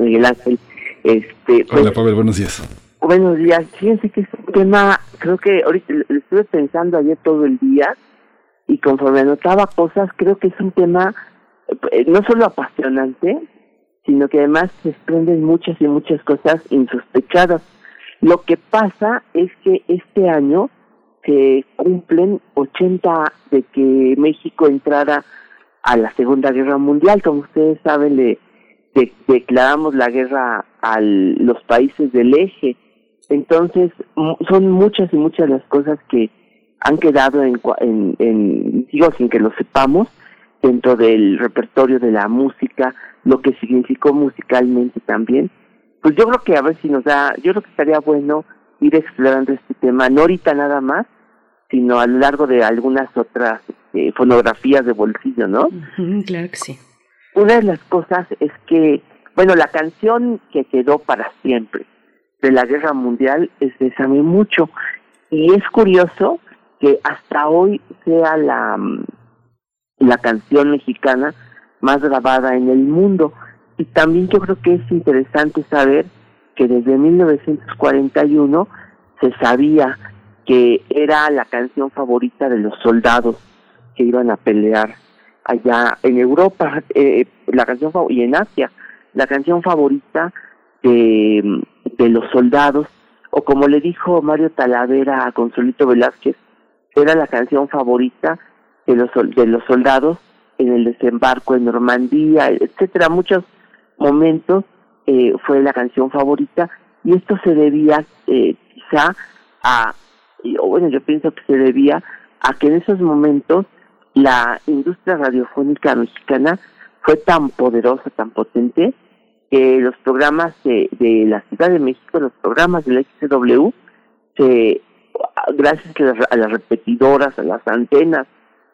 Speaker 7: Miguel Ángel. Este,
Speaker 1: Hola, pues, Pavel, buenos días.
Speaker 7: Buenos días. Fíjense que es un tema, creo que ahorita lo estuve pensando ayer todo el día y conforme anotaba cosas, creo que es un tema eh, no solo apasionante, sino que además se desprenden muchas y muchas cosas insospechadas. Lo que pasa es que este año se cumplen 80 de que México entrara a la Segunda Guerra Mundial. Como ustedes saben, le declaramos la guerra a los países del eje. Entonces, son muchas y muchas las cosas que han quedado en, en, digo, sin que lo sepamos, dentro del repertorio de la música, lo que significó musicalmente también. Pues yo creo que a ver si nos da, yo creo que estaría bueno ir explorando este tema, no ahorita nada más, sino a lo largo de algunas otras eh, fonografías de bolsillo, ¿no?
Speaker 2: claro que sí.
Speaker 7: Una de las cosas es que, bueno, la canción que quedó para siempre de la guerra mundial es Bésame mucho. Y es curioso que hasta hoy sea la, mm, la canción mexicana más grabada en el mundo. Y también yo creo que es interesante saber que desde 1941 se sabía que era la canción favorita de los soldados que iban a pelear allá en Europa, eh, la canción y en Asia, la canción favorita de, de los soldados, o como le dijo Mario Talavera a Consolito Velázquez, era la canción favorita de los, de los soldados en el desembarco en Normandía, etcétera, muchos momentos eh, fue la canción favorita y esto se debía eh, quizá a, o bueno, yo pienso que se debía a que en esos momentos la industria radiofónica mexicana fue tan poderosa, tan potente, que los programas de, de la Ciudad de México, los programas del XW, se, gracias a las, a las repetidoras, a las antenas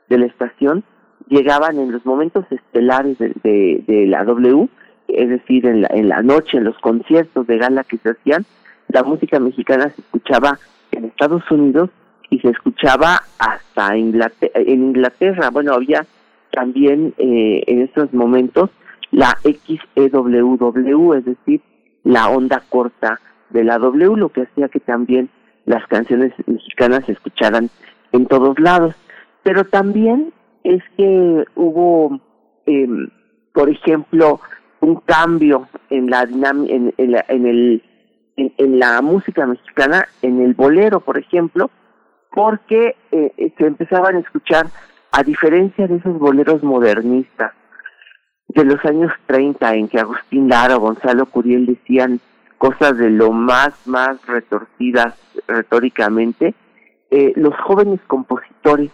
Speaker 7: de la estación, llegaban en los momentos estelares de, de, la W, es decir, en la, en la noche, en los conciertos de gala que se hacían, la música mexicana se escuchaba en Estados Unidos y se escuchaba hasta Inglaterra, en Inglaterra. Bueno, había también eh, en estos momentos la XEWW, es decir, la onda corta de la W, lo que hacía que también las canciones mexicanas se escucharan en todos lados. Pero también es que hubo, eh, por ejemplo, un cambio en la en, en, la, en el en, la música mexicana, en el bolero, por ejemplo, porque eh, se empezaban a escuchar, a diferencia de esos boleros modernistas de los años 30, en que Agustín Lara o Gonzalo Curiel decían cosas de lo más, más retorcidas retóricamente, eh, los jóvenes compositores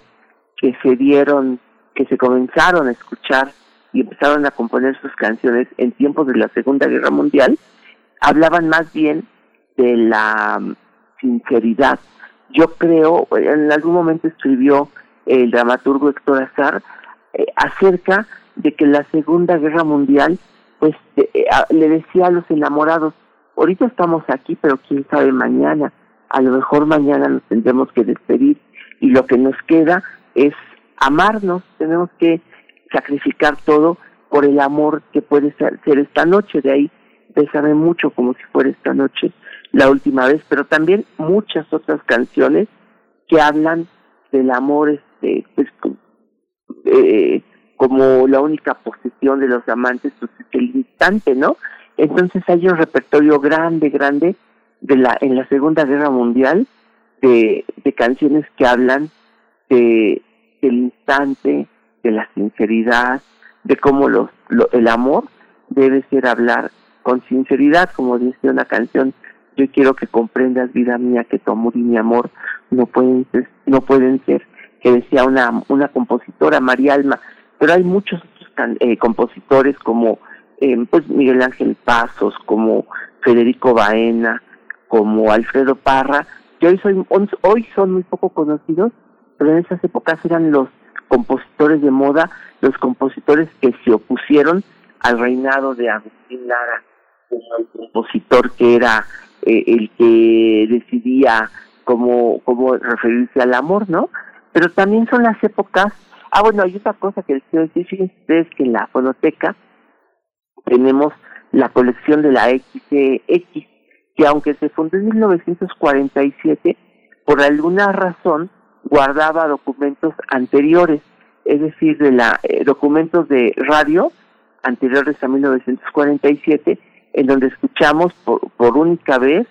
Speaker 7: que se dieron, que se comenzaron a escuchar y empezaron a componer sus canciones en tiempos de la Segunda Guerra Mundial, hablaban más bien de la sinceridad. Yo creo, en algún momento escribió el dramaturgo Héctor Azar eh, acerca de que la Segunda Guerra Mundial, pues eh, le decía a los enamorados, ahorita estamos aquí, pero quién sabe mañana, a lo mejor mañana nos tendremos que despedir y lo que nos queda es amarnos, tenemos que sacrificar todo por el amor que puede ser, esta noche. De ahí pesaré mucho como si fuera esta noche la última vez, pero también muchas otras canciones que hablan del amor, este, pues, eh, como la única posesión de los amantes, pues el instante, ¿no? Entonces hay un repertorio grande, grande de la en la Segunda Guerra Mundial de, de canciones que hablan de del instante, de la sinceridad, de cómo los, el amor debe ser hablar con sinceridad, como dice una canción, yo quiero que comprendas vida mía que tu amor y mi amor no pueden ser, no pueden ser, que decía una una compositora María Alma, pero hay muchos eh, compositores como eh, pues Miguel Ángel Pasos, como Federico Baena, como Alfredo Parra, que hoy soy hoy son muy poco conocidos, pero en esas épocas eran los compositores de moda, los compositores que se opusieron al reinado de Agustín Lara, el compositor que era eh, el que decidía cómo, cómo referirse al amor, ¿no? Pero también son las épocas, ah bueno, hay otra cosa que les quiero decir, fíjense ustedes que en la fonoteca tenemos la colección de la XCX, que aunque se fundó en 1947, por alguna razón guardaba documentos anteriores, es decir, de la eh, documentos de radio anteriores a 1947, en donde escuchamos por, única vez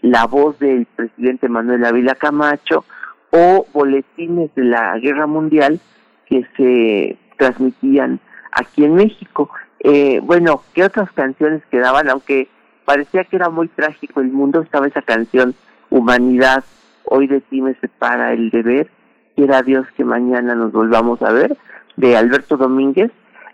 Speaker 7: la voz del presidente Manuel Ávila Camacho o boletines de la guerra mundial que se transmitían aquí en México. Eh, bueno, ¿qué otras canciones quedaban? Aunque parecía que era muy trágico el mundo, estaba esa canción Humanidad hoy de ti me separa el deber, quiera Dios que mañana nos volvamos a ver, de Alberto Domínguez.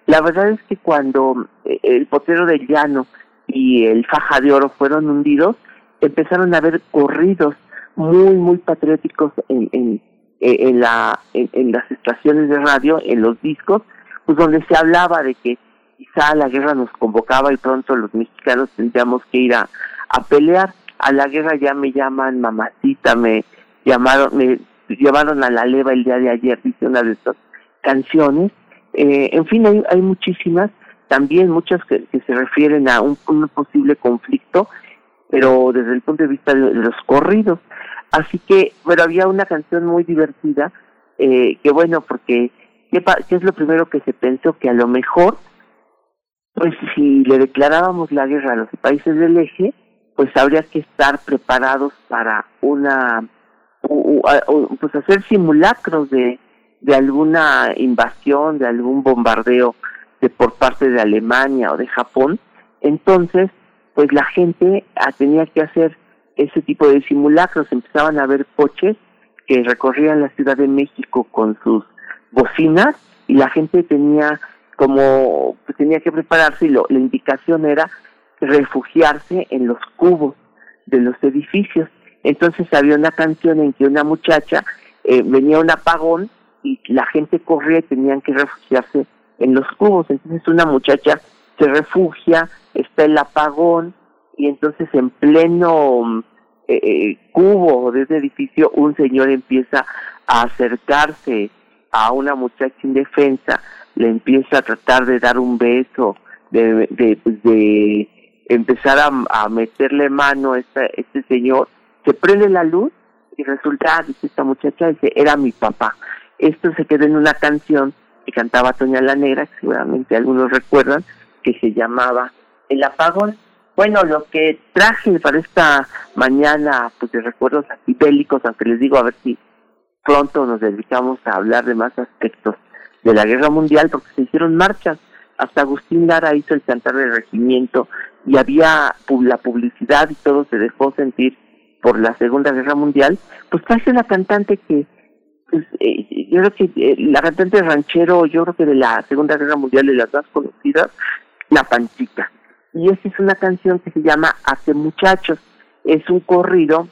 Speaker 7: La verdad es que cuando eh, el potero del llano y el faja de oro fueron hundidos, empezaron a haber corridos muy, muy patrióticos en, en, en, la, en, las estaciones de radio, en los discos, pues donde se hablaba de que quizá la guerra nos convocaba y pronto los mexicanos tendríamos que ir a, a pelear a la guerra ya me llaman mamacita, me llamaron, me llevaron a la leva el día de ayer, dice una de estas canciones. Eh, en fin, hay, hay muchísimas, también muchas que, se refieren a un, posible conflicto, pero desde el punto de vista de, los corridos. Así que, bueno, había una canción muy divertida, eh, que bueno, porque, ¿qué, ¿qué es lo primero que se pensó? Que a lo mejor, pues si le declarábamos la guerra a los países del eje, pues habría que estar preparados para una pues hacer simulacros de de alguna invasión, de algún bombardeo por parte de Alemania o de Japón, entonces pues la gente ah, tenía que hacer ese tipo de simulacros, empezaban a ver coches que recorrían la Ciudad de México con sus bocinas y la gente tenía como pues, tenía que prepararse y lo, la indicación era refugiarse en los cubos de los edificios. Entonces había una canción en que una muchacha eh, venía un apagón y la gente corría y tenían que refugiarse en los cubos. Entonces una muchacha se refugia, está el apagón y entonces en pleno eh, eh, cubo de ese edificio un señor empieza a acercarse a una muchacha indefensa, le empieza a tratar de dar un beso, de, de, pues, empezar a, meterle mano a este, este señor, se prende la luz y resulta, dice esta muchacha, dice, era mi papá. Esto se quedó en una canción que cantaba Toña la Negra, que seguramente algunos recuerdan, que se llamaba El apagón. Bueno, lo que traje para esta mañana, pues de recuerdos bélicos, aunque les digo a ver si pronto nos dedicamos a hablar de más aspectos de la guerra mundial, porque se hicieron marchas. Hasta Agustín Lara hizo el cantar del regimiento y había la publicidad y todo se dejó sentir por la Segunda Guerra Mundial, pues traje una cantante que, pues, eh, yo creo que eh, la cantante ranchero, yo creo que de la Segunda Guerra Mundial, de las más conocidas, La Panchita. Y esa es una canción que se llama Hace Muchachos. Es un corrido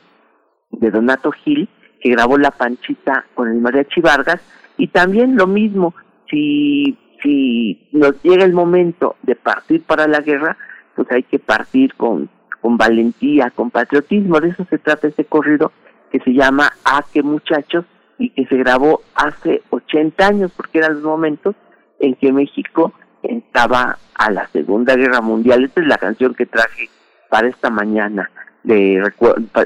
Speaker 7: de Donato Gil, que grabó La Panchita con el Mariachi Vargas, y también lo mismo, si, si nos llega el momento de partir para la guerra, pues hay que partir con con valentía, con patriotismo. De eso se trata este corrido que se llama A qué muchachos y que se grabó hace 80 años porque eran los momentos en que México estaba a la Segunda Guerra Mundial. Esta es la canción que traje para esta mañana de,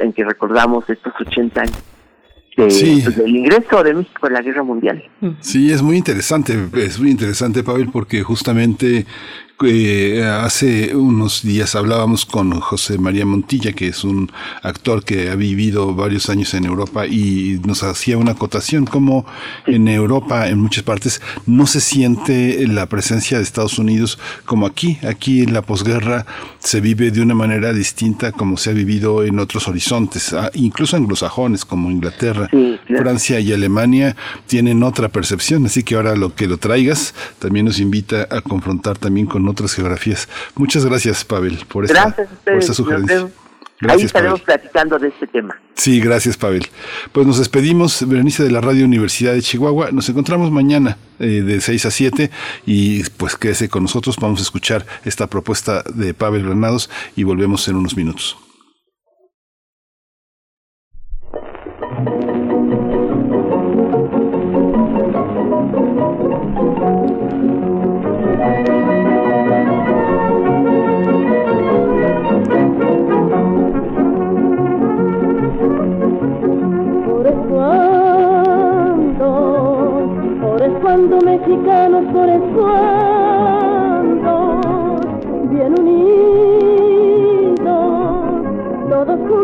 Speaker 7: en que recordamos estos 80 años. Pues, del ingreso de México en la guerra mundial.
Speaker 1: Sí, es muy interesante, es muy interesante, Pavel, porque justamente eh, hace unos días hablábamos con José María Montilla, que es un actor que ha vivido varios años en Europa y nos hacía una acotación como en Europa, en muchas partes, no se siente la presencia de Estados Unidos como aquí. Aquí en la posguerra se vive de una manera distinta como se ha vivido en otros horizontes, ah, incluso anglosajones como Inglaterra, Francia y Alemania tienen otra percepción, así que ahora lo que lo traigas también nos invita a confrontar también con otras geografías. Muchas gracias, Pavel, por esta, por esta sugerencia.
Speaker 7: Ahí estaremos platicando de este tema.
Speaker 1: Sí, gracias, Pavel. Pues nos despedimos, Berenice de la Radio Universidad de Chihuahua. Nos encontramos mañana eh, de 6 a 7 y pues quédese con nosotros. Vamos a escuchar esta propuesta de Pavel Granados y volvemos en unos minutos.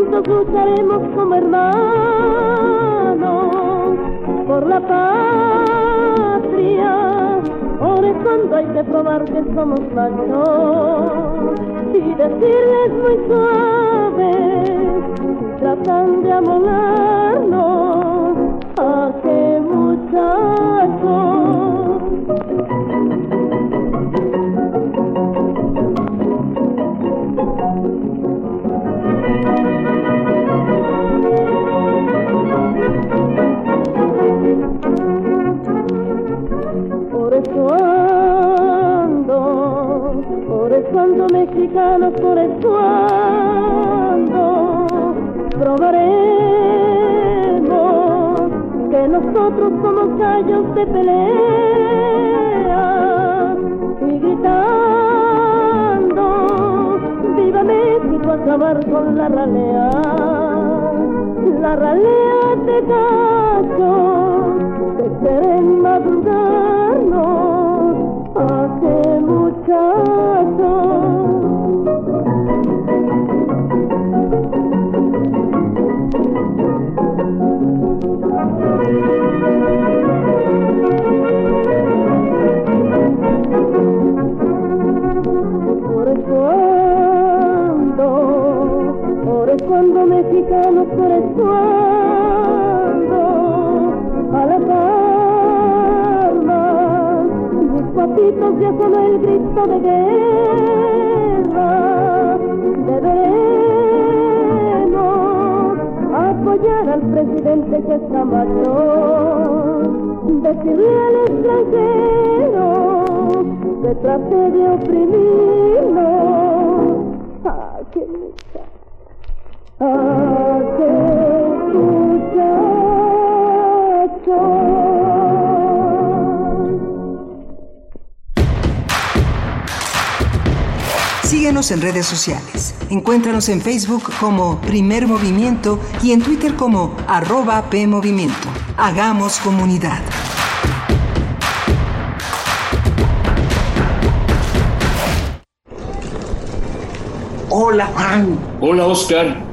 Speaker 8: Juntos lucharemos como hermanos por la patria. Por es cuando hay que probar que somos machos y decirles muy suaves, tratan de amolarnos a que muchachos ando mexicanos, por eso ando, probaremos que nosotros somos gallos de pelea. Y gritando, viva México, acabar con la ralea, la ralea de gallos cuando mexicanos por a las armas patitos ya solo el grito de guerra deberemos apoyar al presidente que está mayor decirle al extranjero que trate de oprimirnos
Speaker 9: Síguenos en redes sociales. Encuéntranos en Facebook como Primer Movimiento y en Twitter como arroba PMovimiento. Hagamos comunidad.
Speaker 10: Hola Juan.
Speaker 11: Hola Oscar.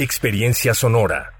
Speaker 12: Experiencia sonora.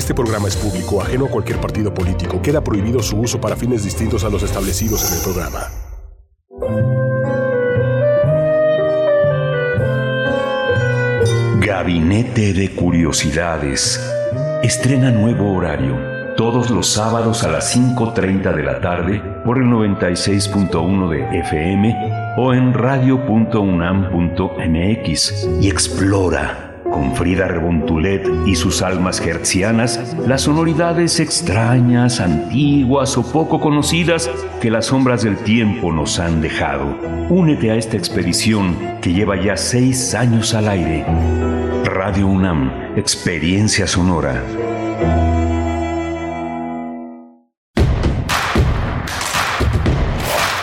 Speaker 12: Este programa es público, ajeno a cualquier partido político. Queda prohibido su uso para fines distintos a los establecidos en el programa.
Speaker 6: Gabinete de Curiosidades. Estrena nuevo horario. Todos los sábados a las 5.30 de la tarde por el 96.1 de FM o en radio.unam.mx y explora con Frida Rebontulet y sus almas hertzianas, las sonoridades extrañas, antiguas o poco conocidas que las sombras del tiempo nos han dejado. Únete a esta expedición que lleva ya seis años al aire. Radio UNAM, Experiencia Sonora.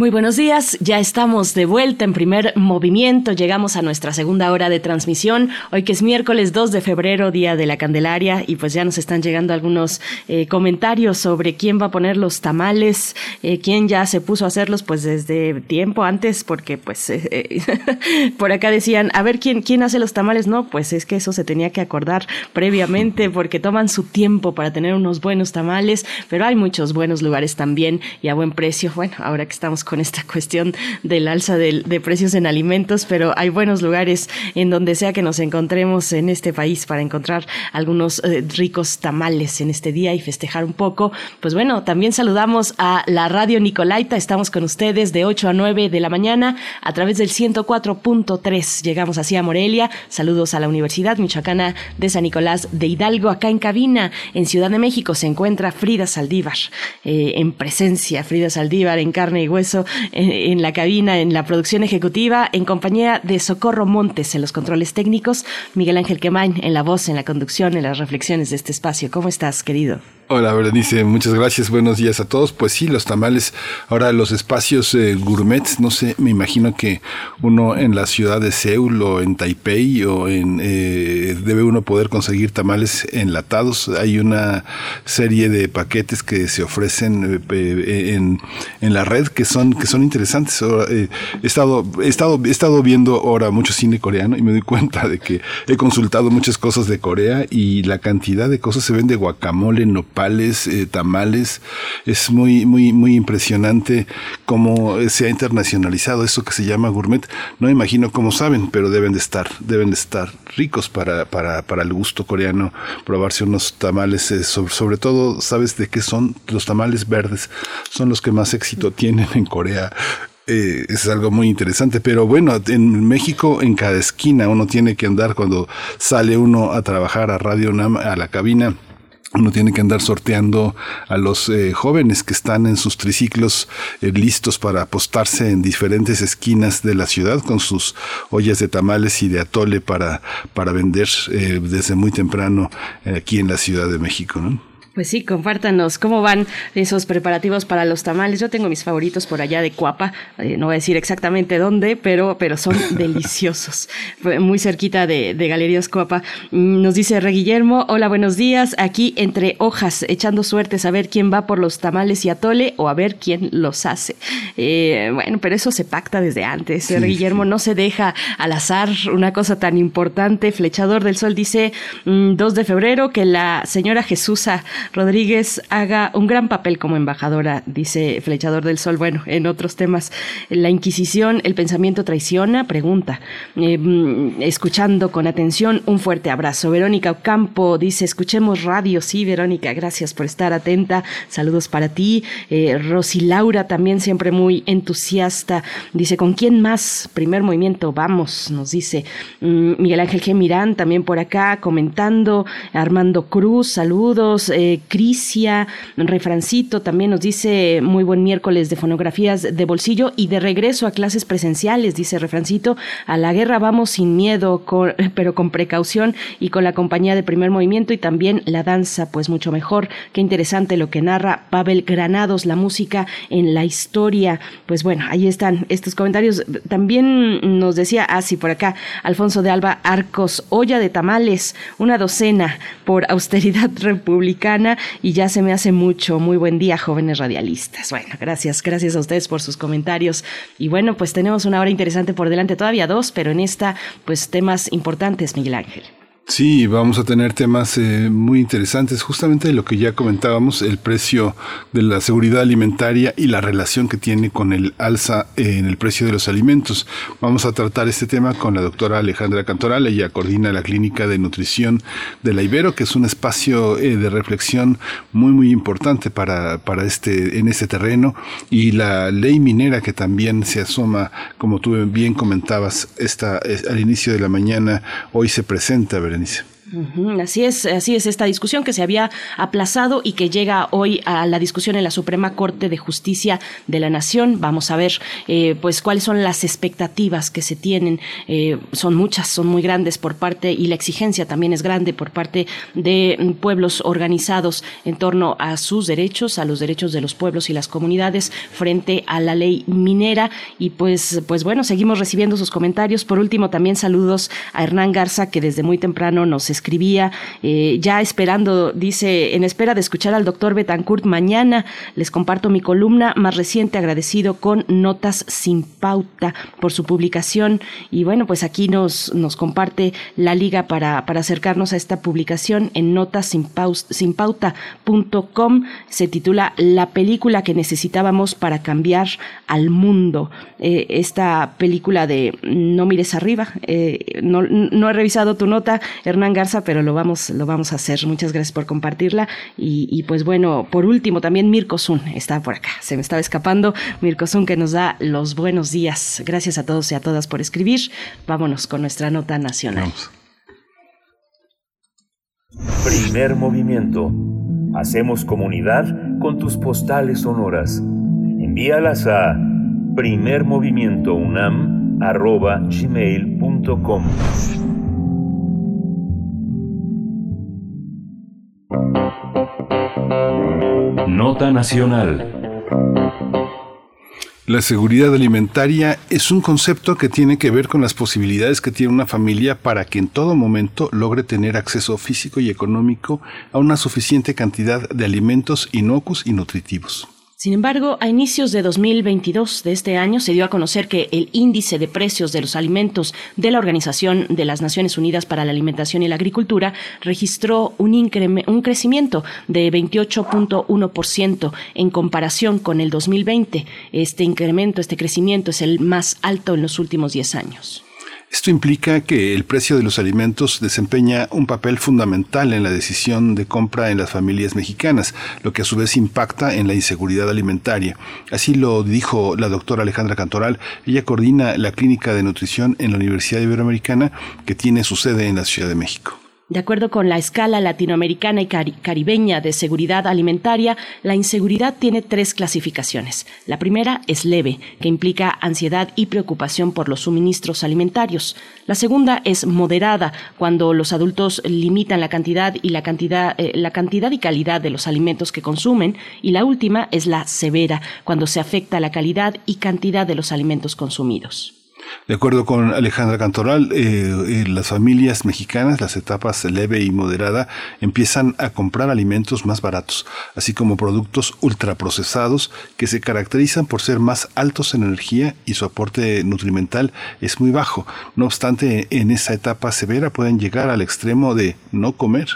Speaker 2: Muy buenos días, ya estamos de vuelta en primer movimiento, llegamos a nuestra segunda hora de transmisión, hoy que es miércoles 2 de febrero, día de la Candelaria, y pues ya nos están llegando algunos eh, comentarios sobre quién va a poner los tamales, eh, quién ya se puso a hacerlos pues desde tiempo antes, porque pues eh, por acá decían, a ver quién, quién hace los tamales, no, pues es que eso se tenía que acordar previamente, porque toman su tiempo para tener unos buenos tamales, pero hay muchos buenos lugares también y a buen precio, bueno, ahora que estamos con esta cuestión del alza de, precios en alimentos, pero hay buenos lugares en donde sea que nos encontremos en este país para encontrar algunos eh, ricos tamales en este día y festejar un poco. Pues bueno, también saludamos a la radio Nicolaita, estamos con ustedes de 8 a 9 de la mañana a través del 104.3. Llegamos así a Morelia. Saludos a la Universidad Michoacana de San Nicolás de Hidalgo, acá en cabina, en Ciudad de México se encuentra Frida Saldívar, eh, en presencia, Frida Saldívar en carne y hueso eh, en, la cabina, en la producción ejecutiva, en compañía de Socorro Montes en los controles técnicos, Miguel Ángel Quemain en la voz, en la conducción, en las reflexiones de este espacio. ¿Cómo estás, querido?
Speaker 1: Hola, Berenice, muchas gracias, buenos días a todos. Pues sí, los tamales, ahora los espacios eh, gourmet, no sé, me imagino que uno en la ciudad de Seúl o en Taipei o en, eh, debe uno poder conseguir tamales enlatados. Hay una serie de paquetes que se ofrecen eh, en, en, la red que son, que son interesantes. he, estado, he, estado, he estado viendo ahora mucho cine coreano y me doy cuenta de que he consultado muchas cosas de Corea y la cantidad de cosas se ven de guacamole, nopal, eh, tamales. Es muy, muy, muy impresionante cómo se ha internacionalizado eso que se llama gourmet. No imagino cómo saben, pero deben de estar, deben de estar ricos para, para, para el gusto coreano, probarse unos tamales, eh, sobre, todo, ¿sabes de qué son? Los tamales verdes son los que más éxito tienen en Corea. Eh, es algo muy interesante, pero bueno, en México en cada esquina uno tiene que andar cuando sale uno a trabajar a Radio Nam, a la cabina uno tiene que andar sorteando a los eh, jóvenes que están en sus triciclos eh, listos para apostarse en diferentes esquinas de la ciudad con sus ollas de tamales y de atole para, para vender eh, desde muy temprano aquí en la Ciudad de México. ¿no?
Speaker 2: Pues sí, compártanos cómo van esos preparativos para los tamales. Yo tengo mis favoritos por allá de Cuapa, eh, no voy a decir exactamente dónde, pero, pero son deliciosos. Muy cerquita de, de, Galerías Cuapa. Mm, nos dice Re Guillermo, hola, buenos días. Aquí entre hojas, echando suerte, a ver quién va por los tamales y atole o a ver quién los hace. Eh, bueno, pero eso se pacta desde antes. Re Guillermo no se deja al azar una cosa tan importante. Flechador del Sol dice 2 mm, de febrero que la señora Jesusa Rodríguez haga un gran papel como embajadora, dice Flechador del Sol. Bueno, en otros temas, la Inquisición, el pensamiento traiciona, pregunta. Mm, escuchando con atención, un fuerte abrazo. Verónica Ocampo dice, escuchemos radio. Sí, Verónica, gracias por estar atenta. Saludos para ti. Eh, Rosy Laura también siempre muy entusiasta. Dice, ¿con quién más? Primer movimiento, vamos, nos dice. Mm, Miguel Ángel G. Mirán también por acá comentando. Armando Cruz, saludos. Eh, Crisia, Refrancito también nos dice muy buen miércoles de fonografías de bolsillo y de regreso a clases presenciales, dice Refrancito, a la guerra vamos sin miedo, pero con precaución y con la compañía de primer movimiento y también la danza, pues mucho mejor. Qué interesante lo que narra Pavel Granados, la música en la historia. Pues bueno, ahí están estos comentarios. También nos decía, así ah, por acá, Alfonso de Alba Arcos, olla de tamales, una docena por austeridad republicana y ya se me hace mucho. Muy buen día, jóvenes radialistas. Bueno, gracias, gracias a ustedes por sus comentarios. Y bueno, pues tenemos una hora interesante por delante, todavía dos, pero en esta, pues temas importantes, Miguel Ángel.
Speaker 1: Sí, vamos a tener temas eh, muy interesantes, justamente de lo que ya comentábamos, el precio de la seguridad alimentaria y la relación que tiene con el alza en el precio de los alimentos. Vamos a tratar este tema con la doctora Alejandra Cantoral, ella coordina la Clínica de Nutrición de la Ibero, que es un espacio eh, de reflexión muy, muy importante para, para este, en este terreno, y la ley minera que también se asoma, como tú bien comentabas, esta, al inicio de la mañana, hoy se presenta, ¿verdad? Yanis.
Speaker 2: Así es, así es esta discusión que se había aplazado y que llega hoy a la discusión en la Suprema Corte de Justicia de la Nación. Vamos a ver, eh, pues, cuáles son las expectativas que se tienen. Eh, son muchas, son muy grandes por parte y la exigencia también es grande por parte de pueblos organizados en torno a sus derechos, a los derechos de los pueblos y las comunidades frente a la ley minera. Y pues, pues bueno, seguimos recibiendo sus comentarios. Por último, también saludos a Hernán Garza que desde muy temprano nos escribía, eh, ya esperando, dice, en espera de escuchar al doctor Betancourt mañana, les comparto mi columna más reciente, agradecido con Notas sin Pauta por su publicación. Y bueno, pues aquí nos, nos comparte la liga para, para acercarnos a esta publicación en notasinpauta.com. Se titula La película que necesitábamos para cambiar al mundo. Eh, esta película de No mires arriba. Eh, no, no he revisado tu nota, Hernán Pero lo vamos, lo vamos a hacer. Muchas gracias por compartirla. Y, pues bueno, por último, también Mirko Zun está por acá. Se me estaba escapando. Mirko Zun que nos da los buenos días. Gracias a todos y a todas por escribir. Vámonos con nuestra nota nacional.
Speaker 6: Primer movimiento. Hacemos comunidad con tus postales sonoras. Envíalas a primermovimientounam.gmail.com Nota Nacional
Speaker 1: la seguridad alimentaria es un concepto que tiene que ver con las posibilidades que tiene una familia para que en todo momento logre tener acceso físico y económico a una suficiente cantidad de alimentos inocuos y nutritivos.
Speaker 2: Sin embargo, a inicios de 2022 de este año se dio a conocer que el índice de precios de los alimentos de la Organización de las Naciones Unidas para la Alimentación y la Agricultura registró un, un crecimiento de 28.1% en comparación con el 2020. Este incremento, este crecimiento es el más alto en los últimos 10 años.
Speaker 1: Esto implica que el precio de los alimentos desempeña un papel fundamental en la decisión de compra en las familias mexicanas, lo que a su vez impacta en la inseguridad alimentaria. Así lo dijo la doctora Alejandra Cantoral. Ella coordina la clínica de nutrición en la Universidad Iberoamericana que tiene su sede en la Ciudad de México.
Speaker 2: De acuerdo con la escala latinoamericana y caribeña de seguridad alimentaria, la inseguridad tiene tres clasificaciones. La primera es leve, que implica ansiedad y preocupación por los suministros alimentarios. La segunda es moderada, cuando los adultos limitan la cantidad y la cantidad, eh, la cantidad y calidad de los alimentos que consumen. Y la última es la severa, cuando se afecta la calidad y cantidad de los alimentos consumidos.
Speaker 1: De acuerdo con Alejandra Cantoral, eh, eh, las familias mexicanas, las etapas leve y moderada, empiezan a comprar alimentos más baratos, así como productos ultraprocesados que se caracterizan por ser más altos en energía y su aporte nutrimental es muy bajo. No obstante, en esa etapa severa pueden llegar al extremo de no comer.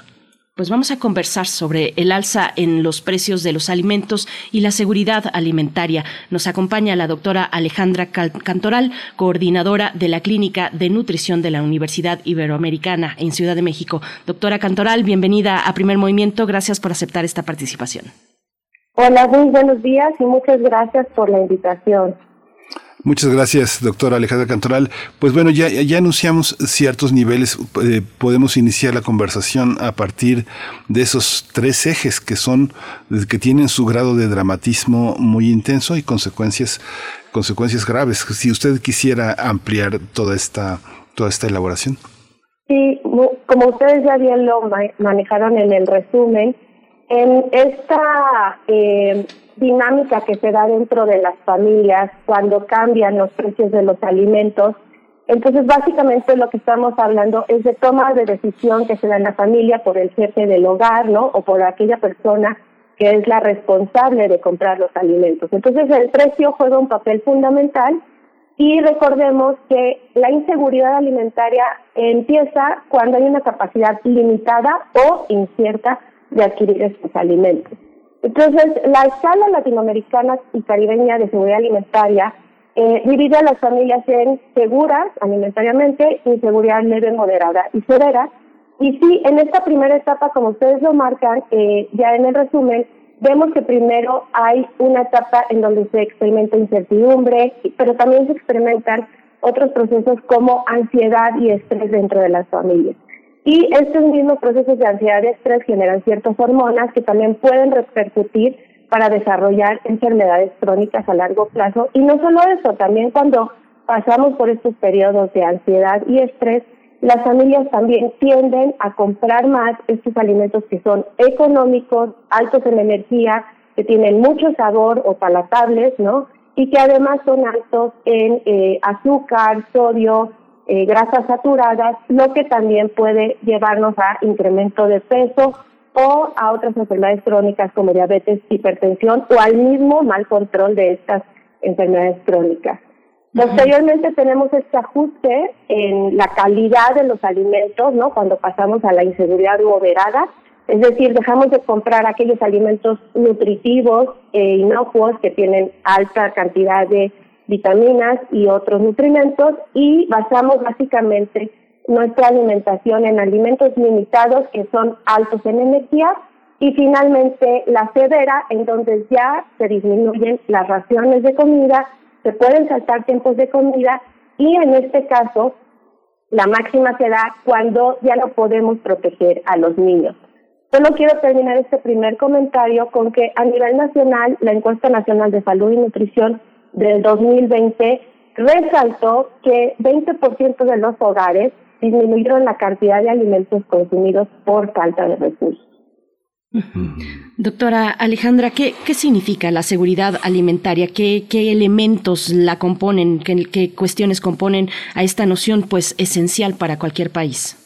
Speaker 2: Pues vamos a conversar sobre el alza en los precios de los alimentos y la seguridad alimentaria. Nos acompaña la doctora Alejandra Cantoral, coordinadora de la Clínica de Nutrición de la Universidad Iberoamericana en Ciudad de México. Doctora Cantoral, bienvenida a Primer Movimiento. Gracias por aceptar esta participación.
Speaker 13: Hola, muy buenos días y muchas gracias por la invitación.
Speaker 1: Muchas gracias, doctora Alejandra Cantoral. Pues bueno, ya, ya anunciamos ciertos niveles. Eh, podemos iniciar la conversación a partir de esos tres ejes que son, que tienen su grado de dramatismo muy intenso y consecuencias, consecuencias graves. Si usted quisiera ampliar toda esta, toda esta elaboración.
Speaker 13: Sí, como ustedes ya bien lo manejaron en el resumen, en esta eh, dinámica que se da dentro de las familias cuando cambian los precios de los alimentos. Entonces, básicamente lo que estamos hablando es de toma de decisión que se da en la familia por el jefe del hogar, ¿no? O por aquella persona que es la responsable de comprar los alimentos. Entonces, el precio juega un papel fundamental y recordemos que la inseguridad alimentaria empieza cuando hay una capacidad limitada o incierta de adquirir estos alimentos. Entonces, la escala latinoamericana y caribeña de seguridad alimentaria eh, divide a las familias en seguras alimentariamente, inseguridad leve, moderada y severa. Y sí, en esta primera etapa, como ustedes lo marcan, eh, ya en el resumen, vemos que primero hay una etapa en donde se experimenta incertidumbre, pero también se experimentan otros procesos como ansiedad y estrés dentro de las familias. Y estos mismos procesos de ansiedad y estrés generan ciertas hormonas que también pueden repercutir para desarrollar enfermedades crónicas a largo plazo. Y no solo eso, también cuando pasamos por estos periodos de ansiedad y estrés, las familias también tienden a comprar más estos alimentos que son económicos, altos en energía, que tienen mucho sabor o palatables, ¿no? Y que además son altos en eh, azúcar, sodio, eh, grasas saturadas, lo que también puede llevarnos a incremento de peso o a otras enfermedades crónicas como diabetes, hipertensión o al mismo mal control de estas enfermedades crónicas. Posteriormente tenemos este ajuste en la calidad de los alimentos, ¿no? Cuando pasamos a la inseguridad moderada, es decir, dejamos de comprar aquellos alimentos nutritivos e inocuos que tienen alta cantidad de vitaminas y otros nutrimentos y basamos básicamente nuestra alimentación en alimentos limitados que son altos en energía y finalmente la severa en donde ya se disminuyen las raciones de comida, se pueden saltar tiempos de comida y en este caso la máxima se da cuando ya no podemos proteger a los niños. Solo quiero terminar este primer comentario con que a nivel nacional la encuesta nacional de salud y nutrición del 2020 resaltó que 20% de los hogares disminuyeron la cantidad de alimentos consumidos por falta de recursos.
Speaker 2: Doctora Alejandra, ¿qué, ¿qué, significa la seguridad alimentaria? ¿Qué, qué elementos la componen? ¿Qué, ¿Qué, cuestiones componen a esta noción pues esencial para cualquier país?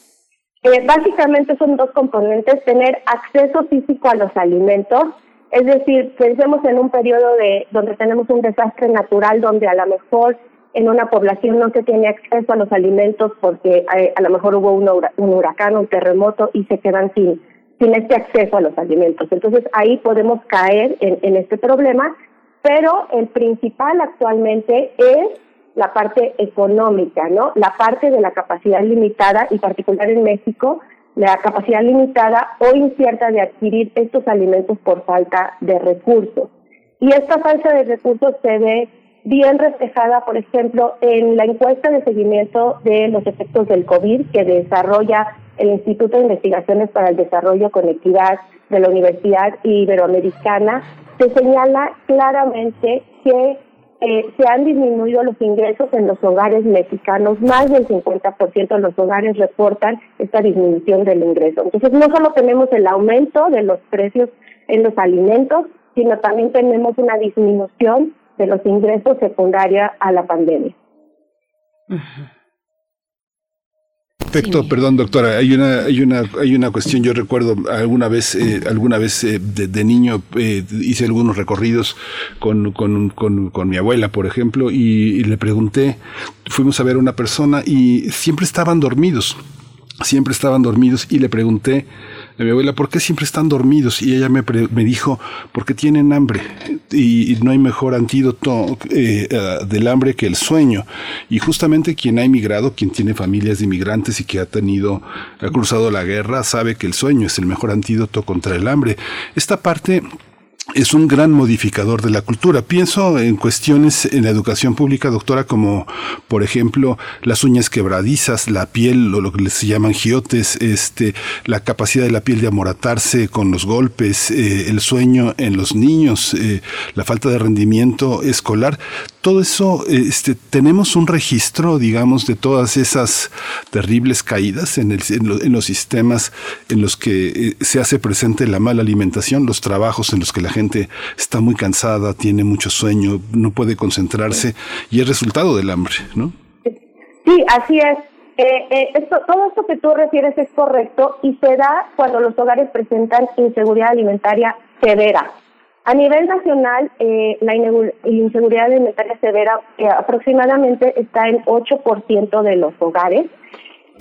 Speaker 13: Eh, básicamente son dos componentes, tener acceso físico a los alimentos, es decir, pensemos en un periodo de donde tenemos un desastre natural, donde a lo mejor en una población no se tiene acceso a los alimentos porque eh, a lo mejor hubo un, un huracán, un terremoto y se quedan sin sin este acceso a los alimentos. Entonces ahí podemos caer en, en este problema, pero el principal actualmente es la parte económica, ¿no? La parte de la capacidad limitada, y particular en México, la capacidad limitada o incierta de adquirir estos alimentos por falta de recursos. Y esta falta de recursos se ve bien reflejada, por ejemplo, en la encuesta de seguimiento de los efectos del COVID que desarrolla el Instituto de Investigaciones para el Desarrollo con Equidad de la Universidad Iberoamericana, se señala claramente que eh, se han disminuido los ingresos en los hogares mexicanos, más del 50% de los hogares reportan esta disminución del ingreso. Entonces, no solo tenemos el aumento de los precios en los alimentos, sino también tenemos una disminución de los ingresos secundaria a la pandemia.
Speaker 1: Perfecto, perdón doctora, hay una, hay una, hay una cuestión, yo recuerdo alguna vez, eh, alguna vez eh, de, niño eh, hice algunos recorridos con, con, con, con, mi abuela, por ejemplo, y, y le pregunté, fuimos a ver a una persona y siempre estaban dormidos, siempre estaban dormidos y le pregunté, a mi abuela, ¿por qué siempre están dormidos? Y ella me, me dijo, porque tienen hambre y, no hay mejor antídoto eh, del hambre que el sueño. Y justamente quien ha emigrado, quien tiene familias de inmigrantes y que ha tenido, ha cruzado la guerra, sabe que el sueño es el mejor antídoto contra el hambre. Esta parte es un gran modificador de la cultura. Pienso en cuestiones en la educación pública, doctora, como por ejemplo las uñas quebradizas, la piel, o lo que se llaman giotes, este, la capacidad de la piel de amoratarse con los golpes, eh, el sueño en los niños, eh, la falta de rendimiento escolar. Todo eso, este, tenemos un registro, digamos, de todas esas terribles caídas en, los sistemas en los que eh, se hace presente la mala alimentación, los trabajos en los que la gente está muy cansada, tiene mucho sueño, no puede concentrarse y es resultado del hambre, ¿no?
Speaker 13: Sí, así es. Eh, eh, esto, todo esto que tú refieres es correcto y se da cuando los hogares presentan inseguridad alimentaria severa. A nivel nacional, eh, la inseguridad alimentaria severa aproximadamente está en 8% de los hogares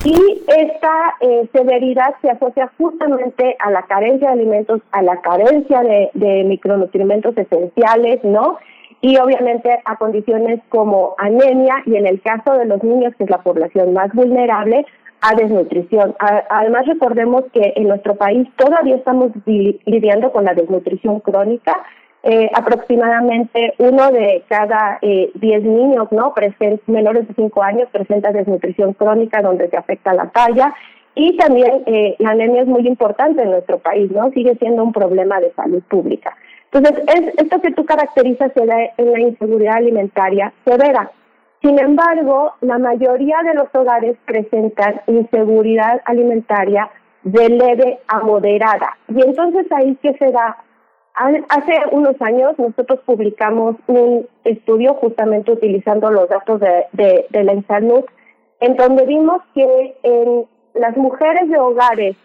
Speaker 13: y esta eh, severidad se asocia justamente a la carencia de alimentos, a la carencia de, de micronutrientes esenciales, ¿no? Y obviamente a condiciones como anemia y en el caso de los niños, que es la población más vulnerable, a desnutrición. además, recordemos que en nuestro país todavía estamos lidiando con la desnutrición crónica eh, aproximadamente uno de cada eh, diez niños no menores de cinco años presenta desnutrición crónica donde se afecta la talla. Y también eh, la anemia es muy importante en nuestro país no sigue siendo un problema de salud pública. Entonces es, esto que tú caracterizas se da en la inseguridad alimentaria severa. Sin embargo la mayoría de los hogares presentan inseguridad alimentaria de leve a moderada. Y entonces ahí que se da Hace unos años nosotros publicamos un estudio justamente utilizando los datos de, de, la INSANUT, en donde vimos que en las mujeres de hogares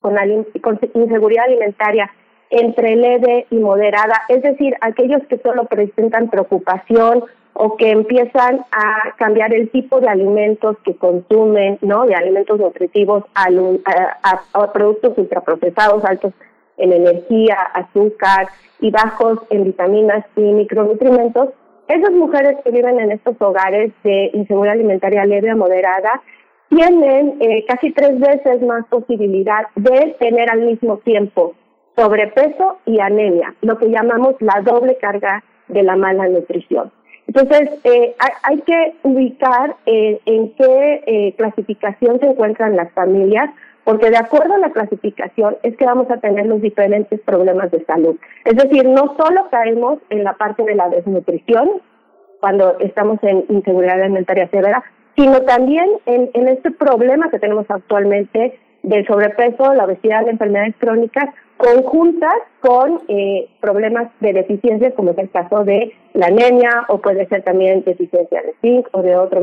Speaker 13: con, con inseguridad alimentaria entre leve y moderada, es decir, aquellos que solo presentan preocupación o que empiezan a cambiar el tipo de alimentos que consumen, ¿no? De alimentos nutritivos a, productos ultraprocesados, altos en energía, azúcar y bajos en vitaminas y micronutrientes, esas mujeres que viven en estos hogares de inseguridad alimentaria leve a moderada tienen eh, casi tres veces más posibilidad de tener al mismo tiempo sobrepeso y anemia, lo que llamamos la doble carga de la mala nutrición. Entonces, eh, hay, que ubicar eh, en qué clasificación se encuentran las familias, porque de acuerdo a la clasificación es que vamos a tener los diferentes problemas de salud. Es decir, no solo caemos en la parte de la desnutrición cuando estamos en inseguridad alimentaria severa, sino también en, en este problema que tenemos actualmente del sobrepeso, la obesidad, las enfermedades crónicas, conjuntas con eh, problemas de deficiencias, como es el caso de la anemia, o puede ser también deficiencia de zinc o de otro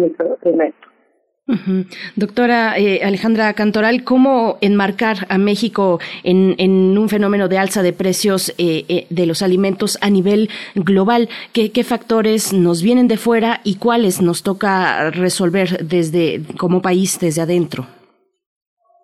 Speaker 2: Doctora eh, Alejandra Cantoral, ¿cómo enmarcar a México en, un fenómeno de alza de precios eh, eh, de los alimentos a nivel global? ¿Qué, ¿Qué, factores nos vienen de fuera y cuáles nos toca resolver desde como país desde adentro?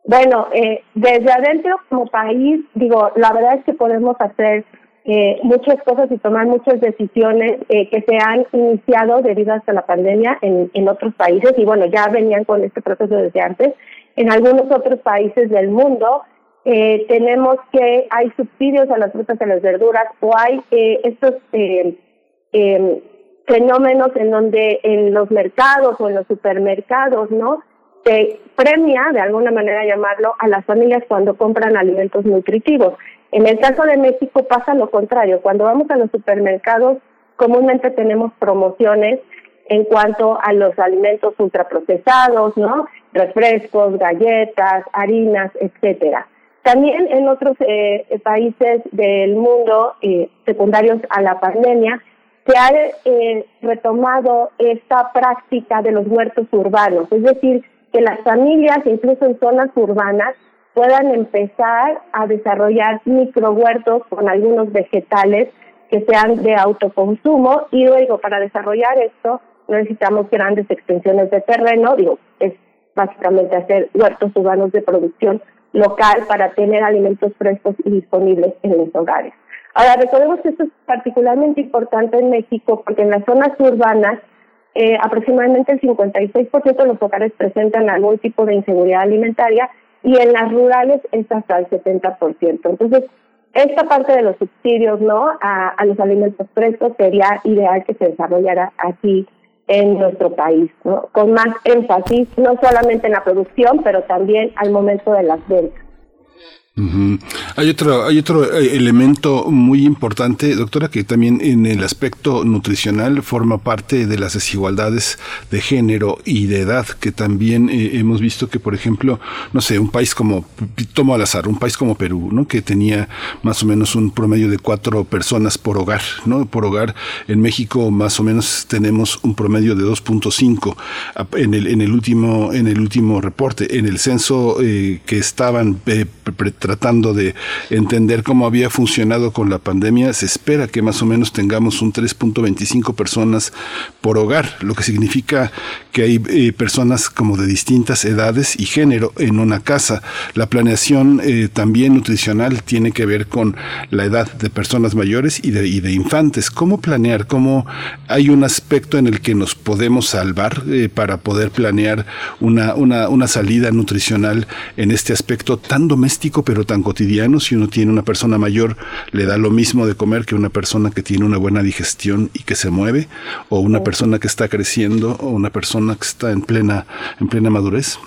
Speaker 13: Bueno, desde adentro como país, digo, la verdad es que podemos hacer eh, muchas cosas y tomar muchas decisiones eh, que se han iniciado debido a la pandemia en, en otros países y bueno, ya venían con este proceso desde antes. En algunos otros países del mundo eh, tenemos que hay subsidios a las frutas y las verduras o hay eh, estos eh, eh, fenómenos en donde en los mercados o en los supermercados, ¿no? Se premia, de alguna manera llamarlo, a las familias cuando compran alimentos nutritivos. En el caso de México pasa lo contrario. Cuando vamos a los supermercados, comúnmente tenemos promociones en cuanto a los alimentos ultraprocesados, ¿no? Refrescos, galletas, harinas, etcétera. También en otros eh, países del mundo eh, secundarios a la pandemia se ha eh, retomado esta práctica de los huertos urbanos, es decir, que las familias, incluso en zonas urbanas, puedan empezar a desarrollar microhuertos con algunos vegetales que sean de autoconsumo y luego para desarrollar esto necesitamos grandes extensiones de terreno, digo, es básicamente hacer huertos urbanos de producción local para tener alimentos frescos y disponibles en los hogares. Ahora, recordemos que esto es particularmente importante en México porque en las zonas urbanas eh, aproximadamente el 56% de los hogares presentan algún tipo de inseguridad alimentaria y en las rurales es hasta el 70%. Entonces, esta parte de los subsidios no a, a los alimentos frescos sería ideal que se desarrollara aquí en nuestro país, ¿no? con más énfasis no solamente en la producción, pero también al momento de las ventas.
Speaker 1: Hay otro, hay otro eh, elemento muy importante, doctora, que también en el aspecto nutricional forma parte de las desigualdades de género y de edad, que también eh, hemos visto que, por ejemplo, no sé, un país como, tomo al azar, un país como Perú, ¿no? Que tenía más o menos un promedio de cuatro personas por hogar, ¿no? Por hogar. En México más o menos tenemos un promedio de 2.5 en el, en el último, en el último reporte. En el censo eh, que estaban tratando de entender cómo había funcionado con la pandemia, se espera que más o menos tengamos un 3.25 personas por hogar, lo que significa que hay eh, personas como de distintas edades y género en una casa. La planeación eh, también nutricional tiene que ver con la edad de personas mayores y de, y de infantes. ¿Cómo planear? ¿Cómo hay un aspecto en el que nos podemos salvar eh, para poder planear una, una, una salida nutricional en este aspecto tan doméstico, pero tan cotidiano. Si uno tiene una persona mayor, le da lo mismo de comer que una persona que tiene una buena digestión y que se mueve, o una persona que está creciendo, o una persona que está en plena, en plena madurez.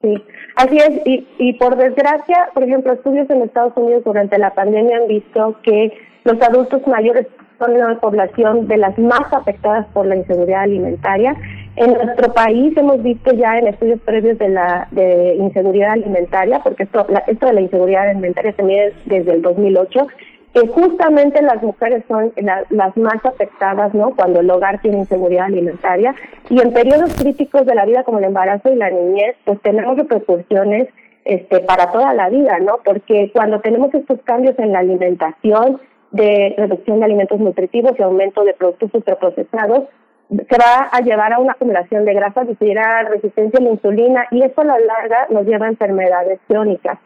Speaker 13: Sí, así es. Y, y por desgracia, por ejemplo, estudios en Estados Unidos durante la pandemia han visto que los adultos mayores son la población de las más afectadas por la inseguridad alimentaria en nuestro país hemos visto ya en estudios previos de la de inseguridad alimentaria, porque esto, la, esto de la inseguridad alimentaria se mide desde el 2008, que justamente las mujeres son la, las más afectadas, ¿no? Cuando el hogar tiene inseguridad alimentaria y en periodos críticos de la vida como el embarazo y la niñez, pues tenemos repercusiones este para toda la vida, ¿no? Porque cuando tenemos estos cambios en la alimentación, de reducción de alimentos nutritivos y aumento de productos ultraprocesados, se va a llevar a una acumulación de grasas, decidirá resistencia a la insulina y eso a la larga nos lleva a enfermedades crónicas.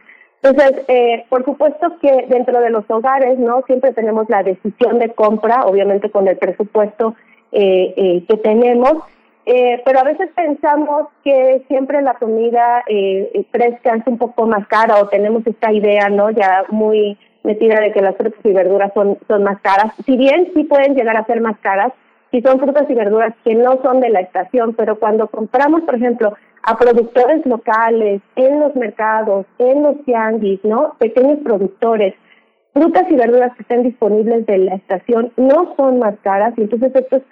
Speaker 13: Entonces, eh, por supuesto que dentro de los hogares, ¿no? Siempre tenemos la decisión de compra, obviamente con el presupuesto eh, eh, que tenemos, eh, pero a veces pensamos que siempre la comida eh, fresca es un poco más cara o tenemos esta idea, ¿no? Ya muy metida de que las frutas y verduras son, son más caras. Si bien sí pueden llegar a ser más caras, si son frutas y verduras que no son de la estación, pero cuando compramos, por ejemplo, a productores locales, en los mercados, en los tianguis, ¿no? Pequeños productores. Frutas y verduras que estén disponibles de la estación no son más caras y entonces esto es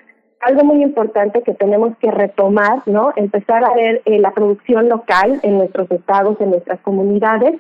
Speaker 13: algo muy importante que tenemos que retomar, ¿no? Empezar a ver eh, la producción local en nuestros estados, en nuestras comunidades